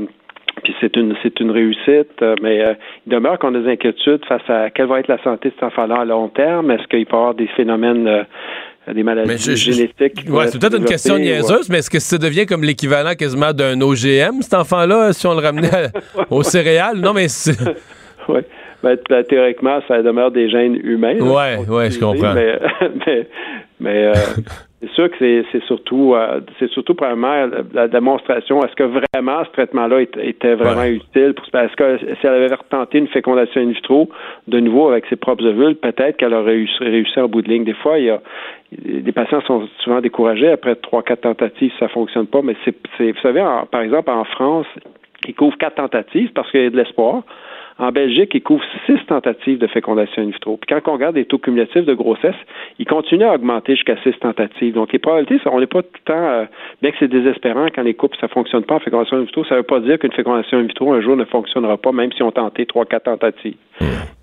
puis c'est une c'est une réussite, euh, mais euh, il demeure qu'on a des inquiétudes face à quelle va être la santé de cet enfant-là à long terme. Est-ce qu'il peut y avoir des phénomènes euh, des maladies génétiques. Ouais, c'est peut-être une question niaiseuse, mais est-ce que ça devient comme l'équivalent quasiment d'un OGM, cet enfant-là, si on le ramenait [laughs] aux céréales? Non, mais oui. Ben, ben, théoriquement, ça demeure des gènes humains. Oui, ouais, je comprends. [laughs] Mais, mais, mais [laughs] c'est sûr que c'est surtout euh, c'est surtout premièrement la, démonstration est-ce que vraiment ce traitement-là était vraiment utile pour parce que si elle avait tenté une fécondation in vitro de nouveau avec ses propres ovules, peut-être qu'elle aurait réussi, réussi en bout de ligne. Des fois, il y a les patients sont souvent découragés après trois quatre tentatives, ça fonctionne pas. Mais c'est vous savez, par exemple en France, ils couvrent quatre tentatives parce qu'il y a de l'espoir. En Belgique, ils couvrent six tentatives de fécondation in vitro. Puis quand on regarde les taux cumulatifs de grossesse, ils continuent à augmenter jusqu'à six tentatives. Donc les probabilités, on n'est pas tout le temps, euh, bien que c'est désespérant quand les couples ça fonctionne pas en fécondation in vitro, ça ne veut pas dire qu'une fécondation in vitro un jour ne fonctionnera pas, même si on tenté trois, quatre tentatives.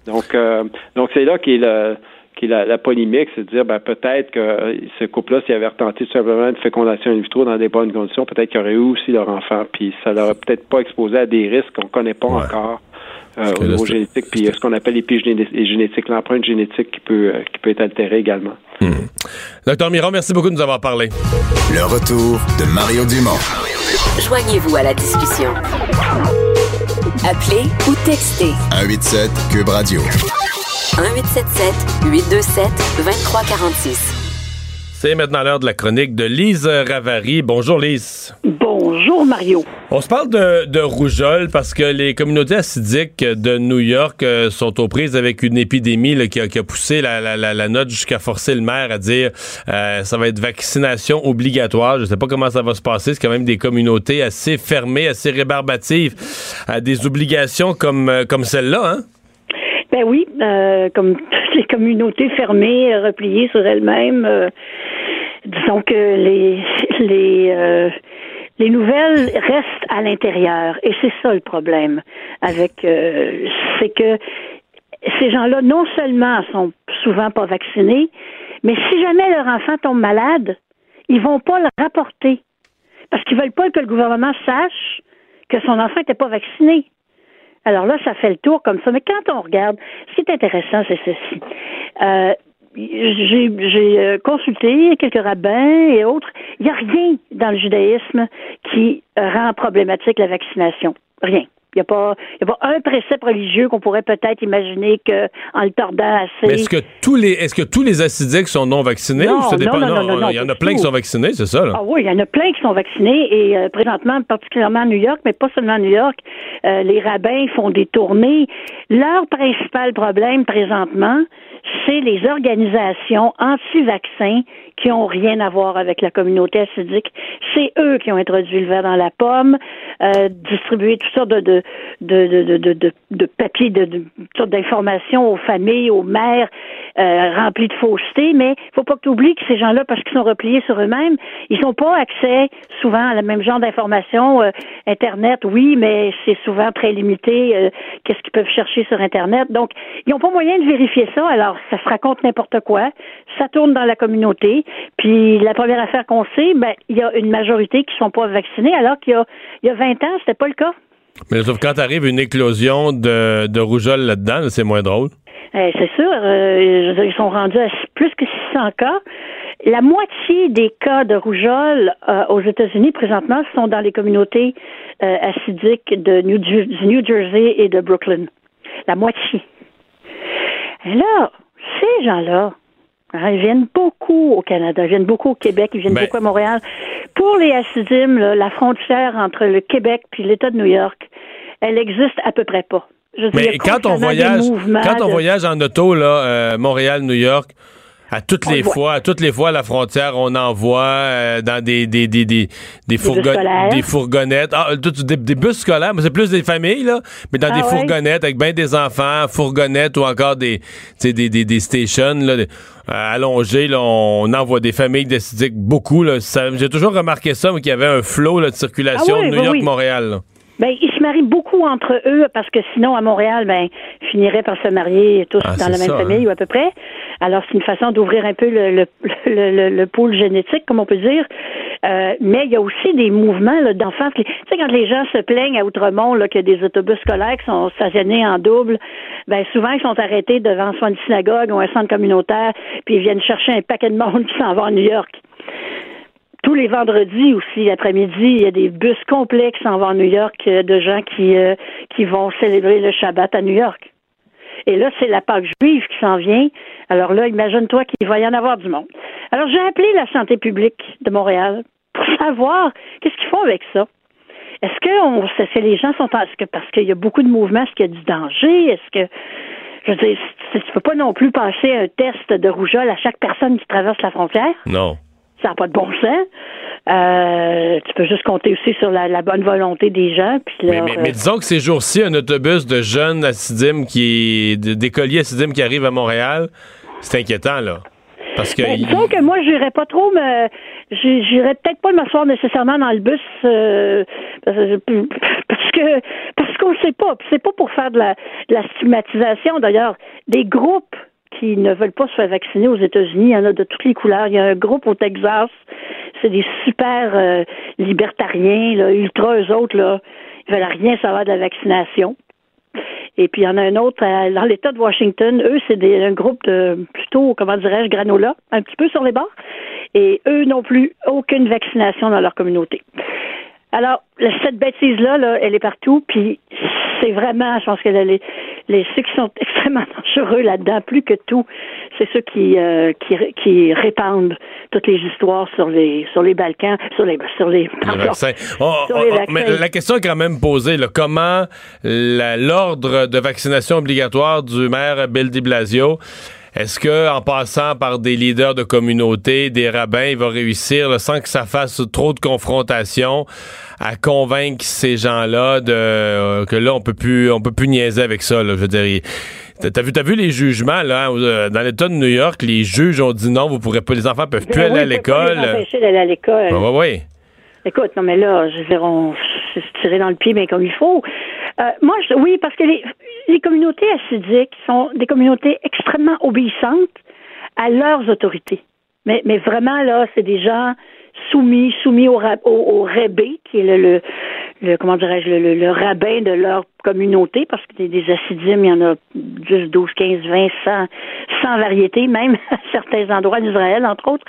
Donc, euh, donc c'est là qu'est le qui est la, la polémique, c'est de dire ben, peut-être que ce couple-là, s'il avait tenté tout simplement une fécondation in vitro dans des bonnes conditions, peut-être qu'il aurait eu aussi leur enfant, puis ça leur peut-être pas exposé à des risques qu'on connaît pas encore euh, au niveau génétique, puis ce qu'on appelle l'épigénétique, l'empreinte génétique qui peut, euh, qui peut être altérée également. Hmm. Docteur Miron, merci beaucoup de nous avoir parlé. Le retour de Mario Dumont. Joignez-vous à la discussion. Appelez ou textez. 187 Cube Radio. 1877 827 2346. C'est maintenant l'heure de la chronique de Lise Ravary. Bonjour Lise. Bonjour Bonjour Mario. On se parle de, de, rougeole parce que les communautés acidiques de New York euh, sont aux prises avec une épidémie là, qui, a, qui, a, poussé la, la, la note jusqu'à forcer le maire à dire euh, ça va être vaccination obligatoire. Je sais pas comment ça va se passer. C'est quand même des communautés assez fermées, assez rébarbatives à des obligations comme, euh, comme celle-là. Hein? Ben oui, euh, comme toutes les communautés fermées, repliées sur elles-mêmes. disons que les les les nouvelles restent à l'intérieur et c'est ça le problème avec euh, c'est que ces gens-là non seulement sont souvent pas vaccinés, mais si jamais leur enfant tombe malade, ils vont pas le rapporter parce qu'ils veulent pas que le gouvernement sache que son enfant n'était pas vacciné. Alors là, ça fait le tour comme ça. Mais quand on regarde, ce qui est intéressant, c'est ceci. Euh, j'ai euh, consulté quelques rabbins et autres. Il n'y a rien dans le judaïsme qui rend problématique la vaccination. Rien. Il n'y a, pas, a pas un précepte religieux qu'on pourrait peut-être imaginer qu'en le tordant assez. Mais est-ce que tous les est-ce que tous les acidiques sont non vaccinés non, ou non, non, non, non, Il y en a plein qui sont vaccinés, c'est ça? Là? Ah oui, il y en a plein qui sont vaccinés et euh, présentement, particulièrement à New York, mais pas seulement à New York, euh, les rabbins font des tournées. Leur principal problème présentement, c'est les organisations anti-vaccins qui ont rien à voir avec la communauté acidique. C'est eux qui ont introduit le verre dans la pomme, euh, distribué toutes sortes de, de, de, de, de, de papiers, de, de, toutes sortes d'informations aux familles, aux mères, euh, remplis de fausseté, mais il faut pas que tu oublies que ces gens-là, parce qu'ils sont repliés sur eux-mêmes, ils n'ont pas accès souvent à la même genre d'informations. Euh, Internet, oui, mais c'est souvent très limité. Euh, qu'est-ce qu'ils peuvent chercher sur Internet? Donc, ils n'ont pas moyen de vérifier ça. Alors, ça se raconte n'importe quoi. Ça tourne dans la communauté. Puis, la première affaire qu'on sait, ben, il y a une majorité qui sont pas vaccinés, alors qu'il y a, il y a 20 ans, c'était pas le cas. Mais sauf quand arrive une éclosion de, de rougeole là-dedans, c'est moins drôle. Eh, c'est sûr, euh, ils sont rendus à plus que 600 cas. La moitié des cas de rougeole euh, aux États-Unis présentement sont dans les communautés euh, acidiques de New, du New Jersey et de Brooklyn. La moitié. Et là, ces gens-là, ils viennent beaucoup au Canada, ils viennent beaucoup au Québec, ils viennent Ben- beaucoup à Montréal. Pour les là, la frontière entre le Québec puis l'État de New York, elle existe à peu près pas. Je Mais quand on voyage, quand on de- voyage en auto là, euh, Montréal, New York, à toutes On les voit. fois, à toutes les fois à la frontière, on envoie euh, dans des des des des des, fourgon- scolaires. des fourgonnettes, ah, des, des bus scolaires, mais c'est plus des familles là, mais dans Ah des ouais? fourgonnettes avec bien des enfants, fourgonnettes ou encore des des, des des stations là, euh, allongées là, on envoie des familles d'acidiques beaucoup là. J'ai toujours remarqué ça, moi, qu'il y avait un flot là, de circulation Ah oui, de New oui, York. Montréal. là. Ben, ils se marient beaucoup entre eux parce que sinon, à Montréal, ben, ils finiraient par se marier tous Ah, dans la même ça, famille hein. ou à peu près. Alors, c'est une façon d'ouvrir un peu le, le, [laughs] le, le, le pôle génétique, comme on peut dire. Euh, mais il y a aussi des mouvements d'enfants. Tu sais, quand les gens se plaignent à Outremont là, qu'il y a des autobus scolaires qui sont stationnés en double, ben souvent, ils sont arrêtés devant soit une synagogue ou un centre communautaire, puis ils viennent chercher un paquet de monde [laughs] qui s'en va à New York tous les vendredis aussi, après-midi, il y a des bus complets qui s'en vont à New York euh, de gens qui, euh, qui vont célébrer le Shabbat à New York. Et là, c'est la Pâque juive qui s'en vient. Alors là, imagine-toi qu'il va y en avoir du monde. Alors, j'ai appelé la santé publique de Montréal pour [laughs] savoir qu'est-ce qu'ils font avec ça. Est-ce que, on, les gens sont est-ce que parce qu'il y a beaucoup de mouvements, est-ce qu'il y a du danger? Est-ce que, je veux dire, tu tu peux pas non plus passer un test de rougeole à chaque personne qui traverse la frontière? Non. Ça n'a pas de bon sens. Euh, tu peux juste compter aussi sur la, la bonne volonté des gens. Puis Mais, leur, mais- euh, mais disons que ces jours-ci, un autobus de jeunes acidimes qui de- d'écoliers acidimes qui arrivent à Montréal, c'est inquiétant, là. Parce que ben, il- disons que moi, j'irais pas trop me. J'irais peut-être pas m'asseoir nécessairement dans le bus euh, parce que parce qu'on sait pas. Puis C'est pas pour faire de la, de la stigmatisation. D'ailleurs, des groupes qui ne veulent pas se faire vacciner aux États-Unis, il y en a de toutes les couleurs. Il y a un groupe au Texas, c'est des super euh, libertariens, ultra eux autres, là, ils veulent rien savoir de la vaccination. Et puis, il y en a un autre euh, dans l'État de Washington. Eux, c'est un groupe de plutôt, comment dirais-je, granola, un petit peu sur les bords. Et eux non plus, aucune vaccination dans leur communauté. Alors, cette bêtise-là, là, elle est partout. Puis, c'est vraiment, je pense que les, les ceux qui sont [laughs] extrêmement dangereux là-dedans, plus que tout, c'est ceux qui, euh, qui, qui répandent toutes les histoires sur les sur les Balkans, sur les sur les, vaccins. Oh, oh, oh, mais la question est quand même posée. Là, comment l'ordre de vaccination obligatoire du maire Bill de Blasio est-ce que en passant par des leaders de communauté, des rabbins, il va réussir, sans que ça fasse trop de confrontation, à convaincre ces gens-là de euh, que là on peut plus on peut plus niaiser avec ça. Là, je veux dire. T'as vu, as vu les jugements là hein, euh, dans l'État de New York, les juges ont dit non, vous pourrez pas, les enfants peuvent plus ben aller à l'école. Empêcher d'aller à l'école. oui, oui. Écoute, non mais là, je veux dire, on se tirer dans le pied, mais comme il faut. Euh, moi, je, oui, parce que les, les communautés assidiques sont des communautés extrêmement obéissantes à leurs autorités. Mais, vraiment, là, c'est des gens soumis, soumis au, au, au qui est le, comment dirais-je, le, le, rabbin de leur communauté, parce que des, des assidim, il y en a 10, 12, 15, 20, 100, 100 variétés, même [laughs] à certains endroits d'Israël, entre autres.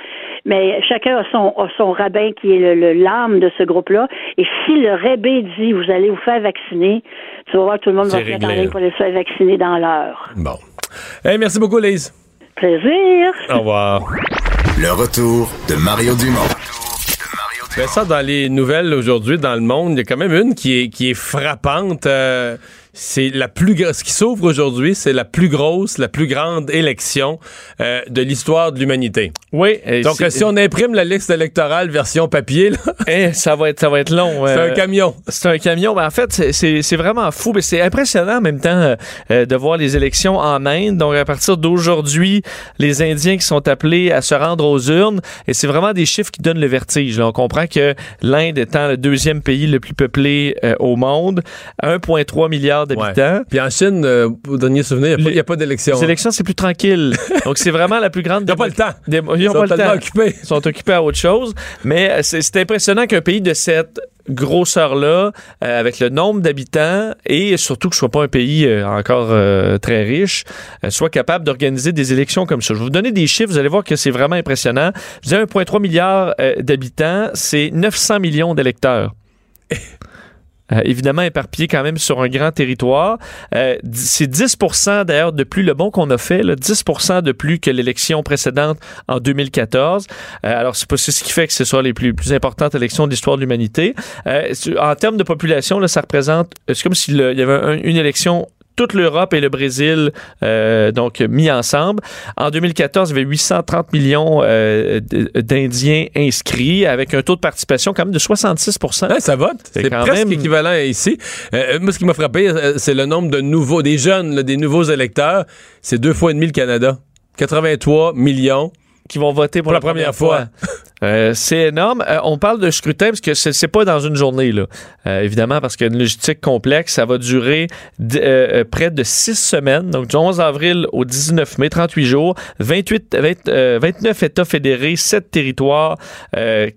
Mais chacun a son, a son rabbin qui est le, l'âme de ce groupe-là. Et si le rabbin dit, vous allez vous faire vacciner, tu vas voir, tout le monde va se mettre en ligne pour les faire vacciner dans l'heure. Bon. Hey, merci beaucoup, Lise. Plaisir. Au revoir. Le retour de Mario Dumont. Ben ça, dans les nouvelles aujourd'hui, dans le monde, il y a quand même une qui est, qui est frappante. Euh, c'est la plus ce qui s'ouvre aujourd'hui, c'est la plus grosse, la plus grande élection euh, de l'histoire de l'humanité. Oui. Donc si on imprime la liste électorale version papier, là, [laughs] eh, ça va être ça va être long. [laughs] c'est un camion. C'est un camion. Mais en fait, c'est vraiment fou, mais c'est impressionnant en même temps euh, de voir les élections en Inde. Donc à partir d'aujourd'hui, les Indiens qui sont appelés à se rendre aux urnes, et c'est vraiment des chiffres qui donnent le vertige. on comprend que l'Inde étant le deuxième pays le plus peuplé euh, au monde, 1,3 milliard d'habitants. Puis en Chine, euh, au dernier souvenir, il n'y a, pas d'élection. Les élections, c'est plus tranquille. Donc, c'est vraiment la plus grande. Ils n'ont pas le temps. ils sont pas le temps. occupés. Ils sont occupés à autre chose. Mais euh, c'est impressionnant qu'un pays de cette grosseur-là, euh, avec le nombre d'habitants et surtout que ce soit pas un pays encore très riche, soit capable d'organiser des élections comme ça. Je vais vous donner des chiffres, vous allez voir que c'est vraiment impressionnant. Je disais 1,3 milliard d'habitants, c'est 900 millions d'électeurs. [laughs] Euh, évidemment éparpillé quand même sur un grand territoire. Euh, c'est 10% d'ailleurs de plus le bon qu'on a fait, là, 10 de plus que l'élection précédente en 2014. Euh, alors c'est ce qui fait que ce soit les plus, plus importantes élections de l'histoire de l'humanité. en termes de population, là, ça représente, c'est comme s'il y avait une élection toute l'Europe et le Brésil euh, donc mis ensemble. En 2014, il y avait 830 millions euh, d'Indiens inscrits avec un taux de participation quand même de 66% Ça vote. C'est presque équivalent ici. Euh, moi, ce qui m'a frappé, c'est le nombre de nouveaux, des jeunes, des nouveaux électeurs. C'est deux fois et demi le Canada. 83 millions qui vont voter pour, la, première, fois. Euh, c'est énorme. Euh, on parle de scrutin parce que c'est pas dans une journée, là. Euh, évidemment, parce qu'il y a une logistique complexe. Ça va durer près de six semaines, donc du 11 avril au 19 mai, 38 jours, 28, 29 États fédérés, 7 territoires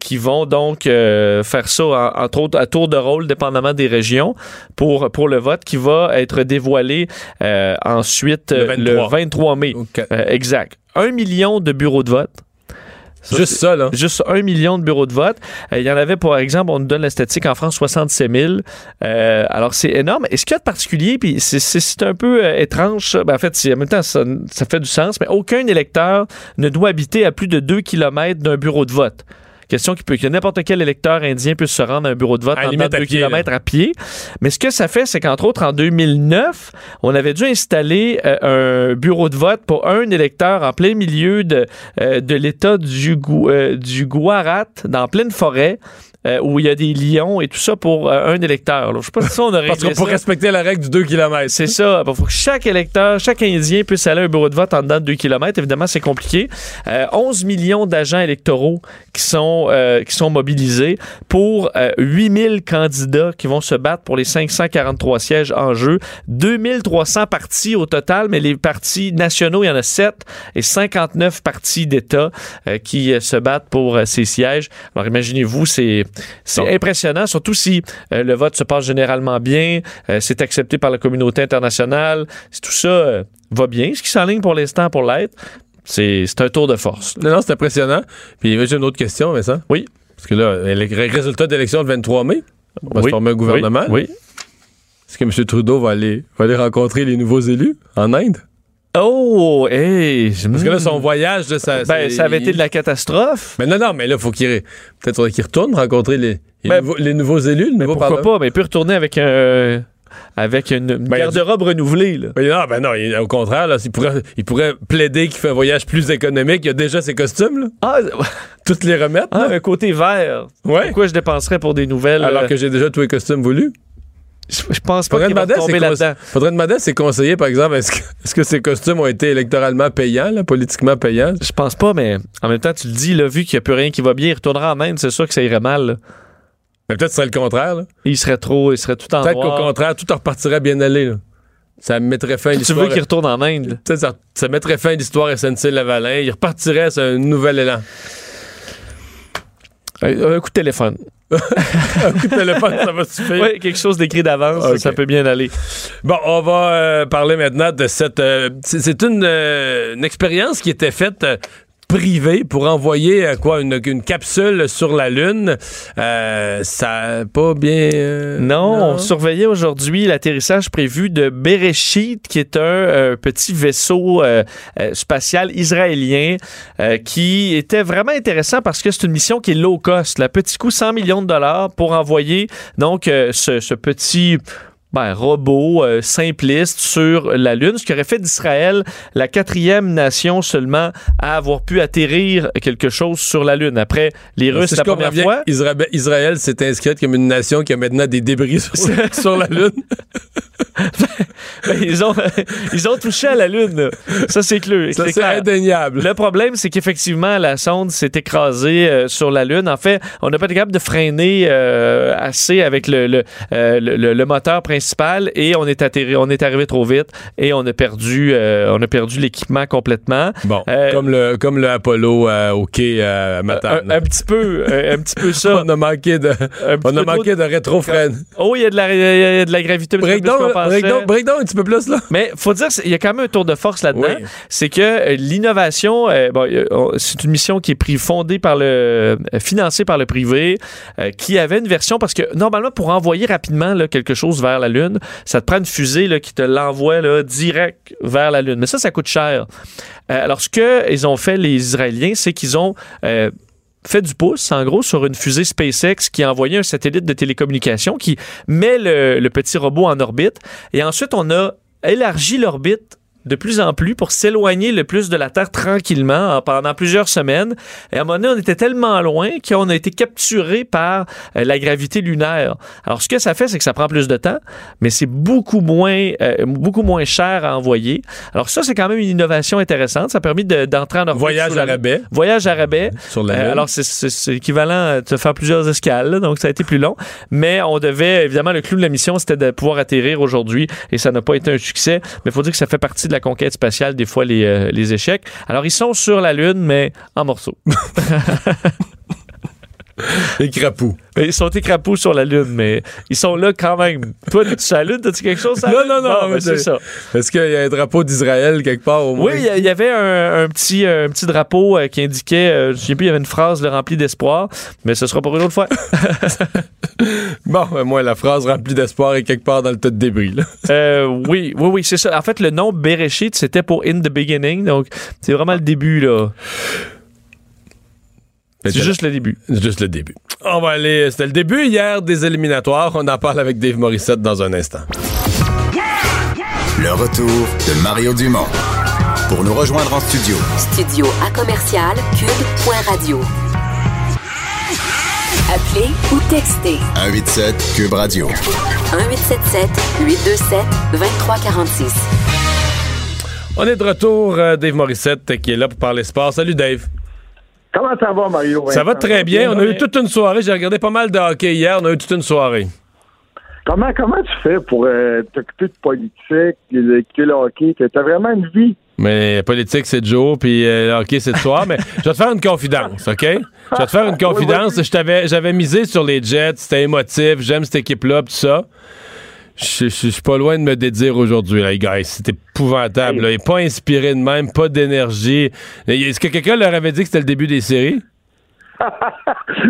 qui vont donc faire ça, entre autres, à tour de rôle, dépendamment des régions, pour, pour le vote qui va être dévoilé ensuite le 23, mai. exact. Un million de bureaux de vote. juste ça, là. Juste un million de bureaux de vote. Euh, il y en avait, par exemple, on nous donne la statistique en France, 67 000. Euh, alors, c'est énorme. Et ce qu'il y a de particulier, puis c'est un peu euh, étrange, ben, en fait, en même temps, ça, ça fait du sens, mais aucun électeur ne doit habiter à plus de 2 km d'un bureau de vote. Question qui peut que n'importe quel électeur indien puisse se rendre à un bureau de vote en 2 km à pied. Mais ce que ça fait, c'est qu'entre autres, en 2009, on avait dû installer euh, un bureau de vote pour un électeur en plein milieu de, euh, de l'État du, euh, du Guarat, dans pleine forêt. Euh, où il y a des lions et tout ça pour euh, un électeur. Je sais pas si ça, on aurait Parce pour respecter la règle du 2 km. C'est ça. Il faut que chaque électeur, chaque Indien puisse aller à un bureau de vote en dedans de 2 km. Évidemment, c'est compliqué. 11 euh, millions d'agents électoraux qui sont, qui sont mobilisés pour 8000 candidats qui vont se battre pour les 543 sièges en jeu. 2300 partis au total, mais les partis nationaux, il y en a 7 et 59 partis d'État qui se battent pour ces sièges. Alors imaginez-vous, c'est c'est impressionnant, surtout si euh, le vote se passe généralement bien, euh, c'est accepté par la communauté internationale, si tout ça euh, va bien, ce qui s'enligne pour l'instant pour l'être. C'est un tour de force. Non, non, c'est impressionnant. Puis j'ai une autre question, mais ça. Oui. Parce que là, les résultats d'élection le 23 mai, on va se former un gouvernement. Oui. Est-ce que M. Trudeau va aller, va aller rencontrer les nouveaux élus en Inde? Oh, hey! Parce que là, son voyage, de ça, ben, ça avait été de la catastrophe. Mais non, non, mais là, faut qu'il peut-être qu'il retourne rencontrer les, les, ben, nouveaux, les nouveaux, élus. Le mais pourquoi pas? Mais il peut retourner avec un avec une, ben, garde-robe renouvelée. Là. Ben, non, ben non, au contraire, là, il, pourrait, il pourrait plaider qu'il fait un voyage plus économique. Il a déjà ses costumes. Là. Ah, [laughs] Toutes les remettre. Ah, un côté vert. Ouais. Pourquoi je dépenserais pour des nouvelles? Alors euh, que j'ai déjà tous les costumes voulus. Je pense pas qu'il va tomber là-dedans. Faudrait demander à ses conseillers, par exemple, est-ce que, est que, ces costumes ont été électoralement payants, là, politiquement payants? Je pense pas, mais en même temps, tu le dis, là, vu qu'il n'y a plus rien qui va bien, il retournera en Inde, c'est sûr que ça irait mal. Mais peut-être ce serait le contraire. Là. Il serait trop, il serait tout en Peut-être qu'au contraire, tout repartirait bien aller. Là. Ça mettrait fin à l'histoire. Tu veux qu'il retourne en Inde? Ça, ça, mettrait fin à l'histoire SNC-Lavalin. Il repartirait sur un nouvel élan. Un, coup de téléphone. [laughs] un coup de téléphone, ça va suffire. Oui, quelque chose d'écrit d'avance, ça peut bien aller. Bon, on va euh, parler maintenant de cette. Euh, c'est une, euh, une expérience qui était faite privé pour envoyer euh, quoi une, une, capsule sur la Lune. Euh, ça n'a pas bien. Euh, non, on surveillait aujourd'hui l'atterrissage prévu de Bereshit, qui est un petit vaisseau spatial israélien qui était vraiment intéressant parce que c'est une mission qui est low cost. La petit coût 100 millions de dollars pour envoyer donc ce, ce petit ben, robot euh, simpliste sur la Lune, ce qui aurait fait d'Israël la quatrième nation seulement à avoir pu atterrir quelque chose sur la Lune. Après les Russes la première fois. Israël, s'est inscrite comme une nation qui a maintenant des débris sur, [laughs] la Lune. Ben, ils, ont, [laughs] ils ont touché à la Lune. Ça, c'est clair. Ça, c'est indéniable. Le problème, c'est qu'effectivement, la sonde s'est écrasée euh, sur la Lune. En fait, on n'a pas été capable de freiner euh, assez avec le, le, le moteur principal et on est atterri, on est arrivé trop vite et on a perdu, euh, on a perdu l'équipement complètement. Bon, euh, comme le comme le Apollo euh, au quai à Matane. Un, petit peu, un, petit peu ça. [laughs] on a manqué de, on a manqué de rétro Oh, il y a de la, y a de la gravité. Breakdown, breakdown, breakdown un petit peu plus là. Mais faut dire, il y a quand même un tour de force là-dedans. C'est que l'innovation, bon, c'est une mission qui est pris, fondée par le, financée par le privé, qui avait une version parce que normalement pour envoyer rapidement là, quelque chose vers la Lune, ça te prend une fusée qui te l'envoie direct vers la Lune. Mais ça, ça coûte cher. Euh, alors, ce qu'ils ont fait, les Israéliens, c'est qu'ils ont... Euh, fait du pouce, en gros, sur une fusée SpaceX qui a envoyé un satellite de télécommunication qui met le petit robot en orbite. Et ensuite, on a élargi l'orbite de plus en plus pour s'éloigner le plus de la Terre tranquillement pendant plusieurs semaines. Et à un moment donné, on était tellement loin qu'on a été capturé par euh, la gravité lunaire. Alors, ce que ça fait, c'est que ça prend plus de temps, mais c'est beaucoup moins, euh, beaucoup moins cher à envoyer. Alors, ça, c'est quand même une innovation intéressante. Ça a permis d'entrer en orbite. Voyage à rabais. Voyage à rabais. Sur la euh, alors, c'est équivalent de faire plusieurs escales, donc ça a été plus long. Mais on devait, évidemment, le clou de la mission, c'était de pouvoir atterrir aujourd'hui et ça n'a pas été un succès. Mais il faut dire que ça fait partie de la conquête spatiale, des fois les, euh, les échecs. Alors, ils sont sur la Lune, mais en morceaux. [laughs] [laughs] Les crapauds. Ils sont écrapous sur la Lune, mais ils sont là quand même. Toi, tu sur la Lune? T'as-tu quelque chose? non, non, non, ben, c'est ça. Est-ce qu'il y a un drapeau d'Israël quelque part au moins? Oui, il y, avait un, petit, un petit drapeau euh, qui indiquait, euh, je sais plus, il y avait une phrase remplie d'espoir, mais ce sera pour une autre fois. [laughs] bon, ben, moi, la phrase remplie d'espoir est quelque part dans le tas de débris. [laughs] Euh, oui, oui, oui, c'est ça. En fait, le nom Bereshit, c'était pour In the Beginning, donc c'est vraiment le début, là. C'est juste le début. Juste le début. On va aller. C'était le début hier des éliminatoires. On en parle avec Dave Morissette dans un instant. Le retour de Mario Dumont. Pour nous rejoindre en studio. Studio à commercial cube.radio. Appelez ou textez. 187 cube radio. 1877 827 2346. On est de retour, euh, Dave Morissette qui est là pour parler sport. Salut Dave. Comment ça va, Mario? Ça va très bien. On a eu toute une soirée. J'ai regardé pas mal de hockey hier. On a eu toute une soirée. Comment, comment tu fais pour euh, t'occuper de politique, de le hockey? T'as vraiment une vie? Mais politique, c'est de jour, puis euh, hockey, c'est de soir. mais je vais te faire une confidence, OK? Je vais te faire une confidence. J'avais misé sur les Jets. C'était émotif. J'aime cette équipe-là, tout ça. Je, suis pas loin de me dédire aujourd'hui, les gars. C'est épouvantable. Il n'est pas inspiré de même, pas d'énergie. Est-ce que quelqu'un leur avait dit que c'était le début des séries? [laughs]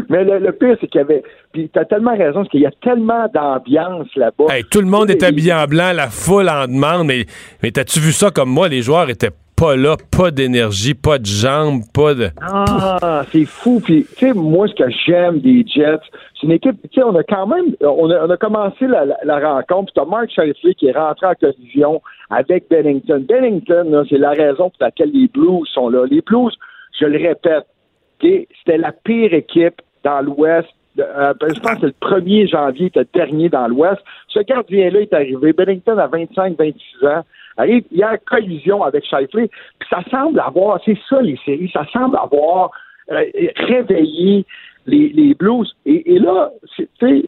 Mais le, pire, c'est qu'il y avait. Puis t'as tellement raison, parce qu'il y a tellement d'ambiance là-bas. tout le monde est habillé en blanc, la foule en demande, mais, mais t'as-tu vu ça comme moi? Les joueurs étaient pas là, pas d'énergie, pas de jambes, pas de. Ah, c'est fou. Puis, tu sais, moi, ce que j'aime des Jets, c'est une équipe, tu sais, on a quand même, on a, commencé la, rencontre, puis t'as Mark Shifley qui est rentré en collision avec Bennington. Bennington, c'est la raison pour laquelle les Blues sont là. Les Blues, je le répète, c'était la pire équipe dans l'Ouest. Euh, ben, je pense que le 1er janvier, était dernier dans l'Ouest. Ce gardien-là est arrivé. Bennington a 25-26 ans. Arrive, il y a une collision avec Shifley. Ça semble avoir, c'est ça les séries, ça semble avoir euh, réveillé les, Blues. Et, là, tu sais,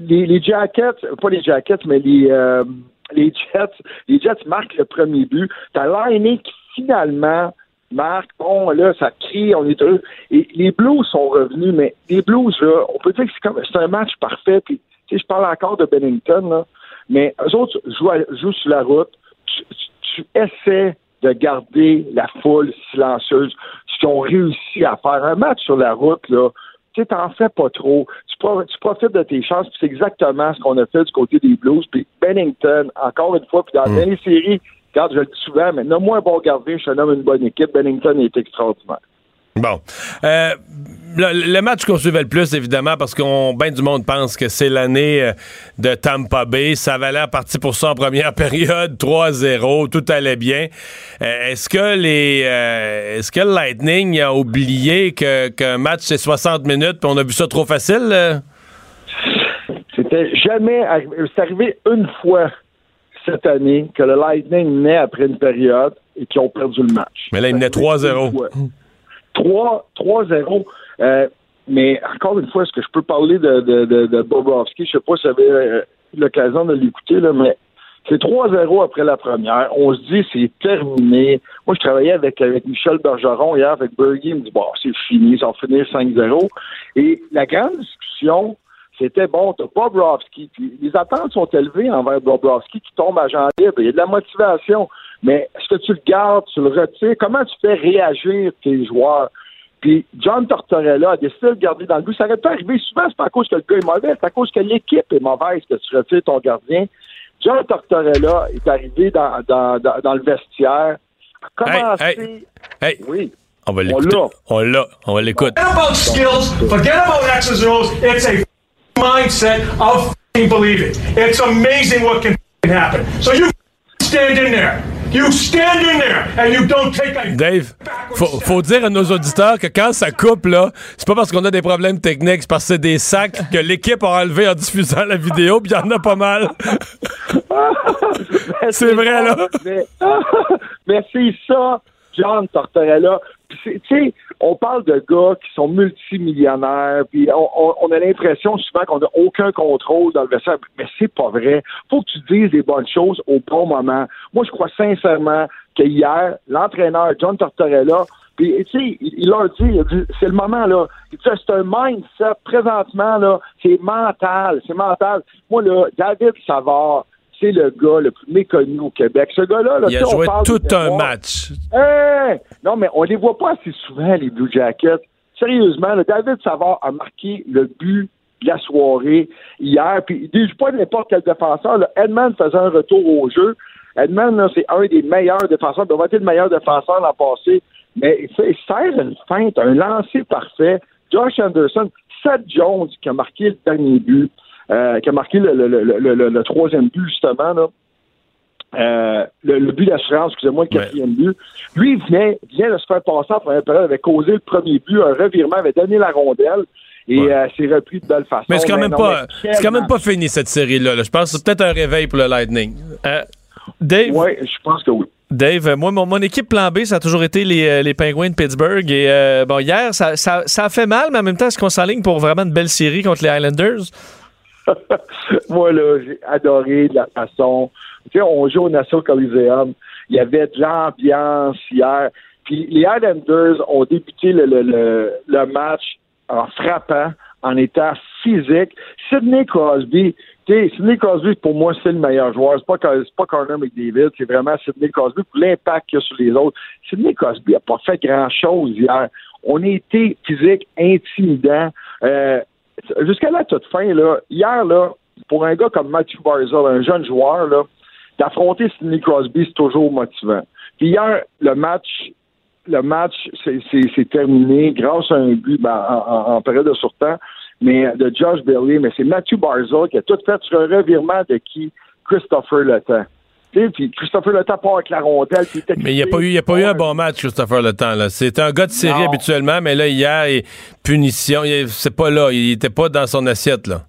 les, Jackets, pas les Jackets, mais les, euh, les Jets, les Jets marquent le premier but. T'as Liney qui finalement marque, bon, là, ça crie, on est heureux. Et les Blues sont revenus, mais les Blues, là, on peut dire que c'est comme c'est un match parfait. Puis, je parle encore de Bennington, là, mais eux autres jouent sur la route. Tu, tu, essaies de garder la foule silencieuse. Ce qu'ils ont réussi à faire. Un match sur la route, là, tu t'en fais pas trop. Tu, tu, profites de tes chances, c'est exactement ce qu'on a fait du côté des Blues. Puis Bennington, encore une fois, puis dans mm. les séries, Regarde, je le dis souvent, mais non moi un bon gardien, je te nomme une bonne équipe. Bennington est extraordinaire. Bon. Euh, le, match qu'on suivait le plus, évidemment, parce qu'on ben du monde pense que c'est l'année euh, de Tampa Bay. Ça valait parti pour ça en première [laughs] période, 3-0, tout allait bien. Euh, est-ce que les est-ce que le Lightning a oublié que qu'un match c'est 60 minutes, puis on a vu ça trop facile? C'était jamais c'est arrivé une fois cette année que le Lightning naît après une période et qui ont perdu le match. Mais là, il naît 3-0. 3-0. Euh, mais encore une fois, est-ce que je peux parler de, de, de, de Bobrovski? Je sais pas si vous avez euh, l'occasion de l'écouter, là, mais c'est 3-0 après la première. On se dit, c'est terminé. Moi, je travaillais avec, Michel Bergeron hier, avec Bergy. Il me dit, bon, c'est fini, ça va finir 5-0. Et la grande discussion, c'était bon, t'as Bobrovski. Puis les attentes sont élevées envers Bobrovski qui tombe à Jean. Il y a de la motivation. Mais est-ce que tu le gardes, tu le retires? Comment tu fais réagir tes joueurs? Puis John Tortorella a décidé de le garder dans le but. Ça aurait pu arriver souvent, c'est pas à cause que le gars est mauvais, c'est à cause que l'équipe est mauvaise que tu retires ton gardien. John Tortorella est arrivé dans, dans, dans, le vestiaire. A commencé... Hey, Oui. On va l'écouter. On l'a. On va l'écouter. Forget about skills. Forget about X's and It's a mindset of believing. It's amazing what can happen. So you stand in there. You stand in there and you don't take a Dave, faut, faut dire à nos auditeurs que quand ça coupe, là, c'est pas parce qu'on a des problèmes techniques, c'est parce que c'est des sacs que l'équipe a enlevé en diffusant la vidéo, puis il y en a pas mal. [laughs] c'est vrai, là. Mais, [laughs] mais c'est ça, John Tortorella. Sais, on parle de gars qui sont multimillionnaires, puis on, a l'impression souvent qu'on n'a aucun contrôle dans le vestiaire, mais c'est pas vrai. Faut que tu dises des bonnes choses au bon moment. Moi, je crois sincèrement que hier, l'entraîneur John Tortorella, puis tu sais, il, leur dit, c'est le moment là. c'est un mindset présentement là, c'est mental, c'est mental. Moi là, David Savard, c'est le gars le plus méconnu au Québec. Ce gars-là, il a joué tout un match. non, mais on les voit pas assez souvent, les Blue Jackets. Sérieusement, David Savard a marqué le but de la soirée hier. Puis il dit pas n'importe quel défenseur. Edmond faisait un retour au jeu. Edmond, c'est un des meilleurs défenseurs. Il doit être le meilleur défenseur l'an passé. Mais il sert une feinte, un lancer parfait. Josh Anderson, Seth Jones qui a marqué le dernier but. Euh, qui a marqué le, le, le, le, troisième but, justement, là. Euh, le, but d'assurance, excusez-moi, le quatrième but. Lui, il venait, vient de se faire passer en première période, avait causé le premier but, un revirement, avait donné la rondelle et euh, s'est repris de belle façon. Mais c'est quand, même pas, c'est quand même pas fini cette série-là. Je pense que c'est peut-être un réveil pour le Lightning. Dave? Oui, je pense que oui. Dave, moi, mon, mon, équipe plan B, ça a toujours été les, les Penguins de Pittsburgh. Et bon, hier, ça, ça, ça, a fait mal, mais en même temps, est-ce qu'on s'enligne pour vraiment une belle série contre les Islanders? [laughs] Moi, là, j'ai adoré de la façon. Tu sais, on joue au National Coliseum. Il y avait de l'ambiance hier. Puis les Islanders ont débuté le, le, le, match en frappant, en état physique. Sidney Crosby, Sidney Crosby, pour moi, c'est le meilleur joueur. C'est pas, pas Connor McDavid, c'est vraiment Sidney Crosby pour l'impact qu'il a sur les autres. Sidney Crosby n'a pas fait grand-chose hier. On a été physique, intimidant. Euh, jusqu'à la toute fin, là, hier, là, pour un gars comme Matthew Barzell, un jeune joueur, là, d'affronter Sidney Crosby, c'est toujours motivant. Puis hier, le match, le match, c'est terminé grâce à un but ben, en, période de surtemps, mais de Josh Bailey, mais c'est Matthew Barzell qui a tout fait sur un revirement de qui? Christopher Letang. Puis Christopher Le part avec la rondelle. Mais il n'y a pas eu, y a pas eu un bon match, Christopher Le Temps. C'est un gars de série habituellement, mais là, hier, punition, c'est pas là. Il était pas dans son assiette, là.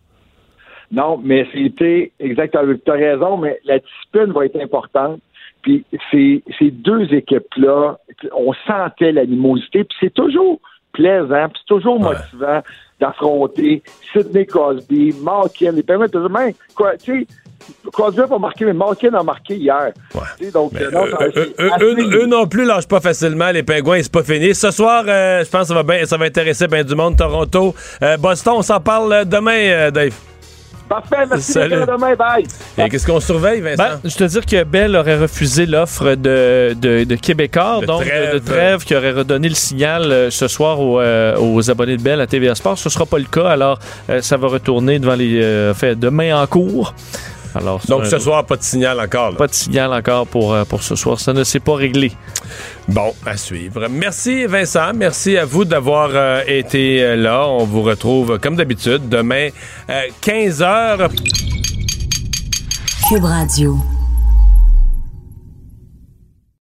Non, mais c'était exactement. Tu as raison, mais la discipline va être importante. Puis ces, ces deux équipes-là, on sentait l'animosité, puis c'est toujours plaisant, puis c'est toujours motivant d'affronter Sidney les permettre de même, quoi, tu sais, Crosby a marqué, mais Malkin a marqué hier. Ouais. Donc, euh, non, eux, non plus lâchent pas facilement, les Pingouins, c'est pas fini. Ce soir, euh, je pense que ça va, bien, ça va intéresser bien du monde. Toronto, euh, Boston, on s'en parle demain, Dave. Parfait, merci. Salut. demain, bye. Et qu'est-ce qu'on surveille, Vincent? Ben, je te dire que Bell aurait refusé l'offre de, de, de, Québécois, donc de Trèves, qui aurait redonné le signal euh, ce soir euh, aux, abonnés de Bell à TVA Sport. Ce ne sera pas le cas, alors euh, ça va retourner devant les. fait, demain en cours. Donc ce soir, pas de signal encore. Pas de signal encore pour, euh, pour ce soir. Ça ne s'est pas réglé. Bon, à suivre. Merci Vincent. Merci à vous d'avoir euh, été euh, là. On vous retrouve comme d'habitude demain 15h. Cube Radio.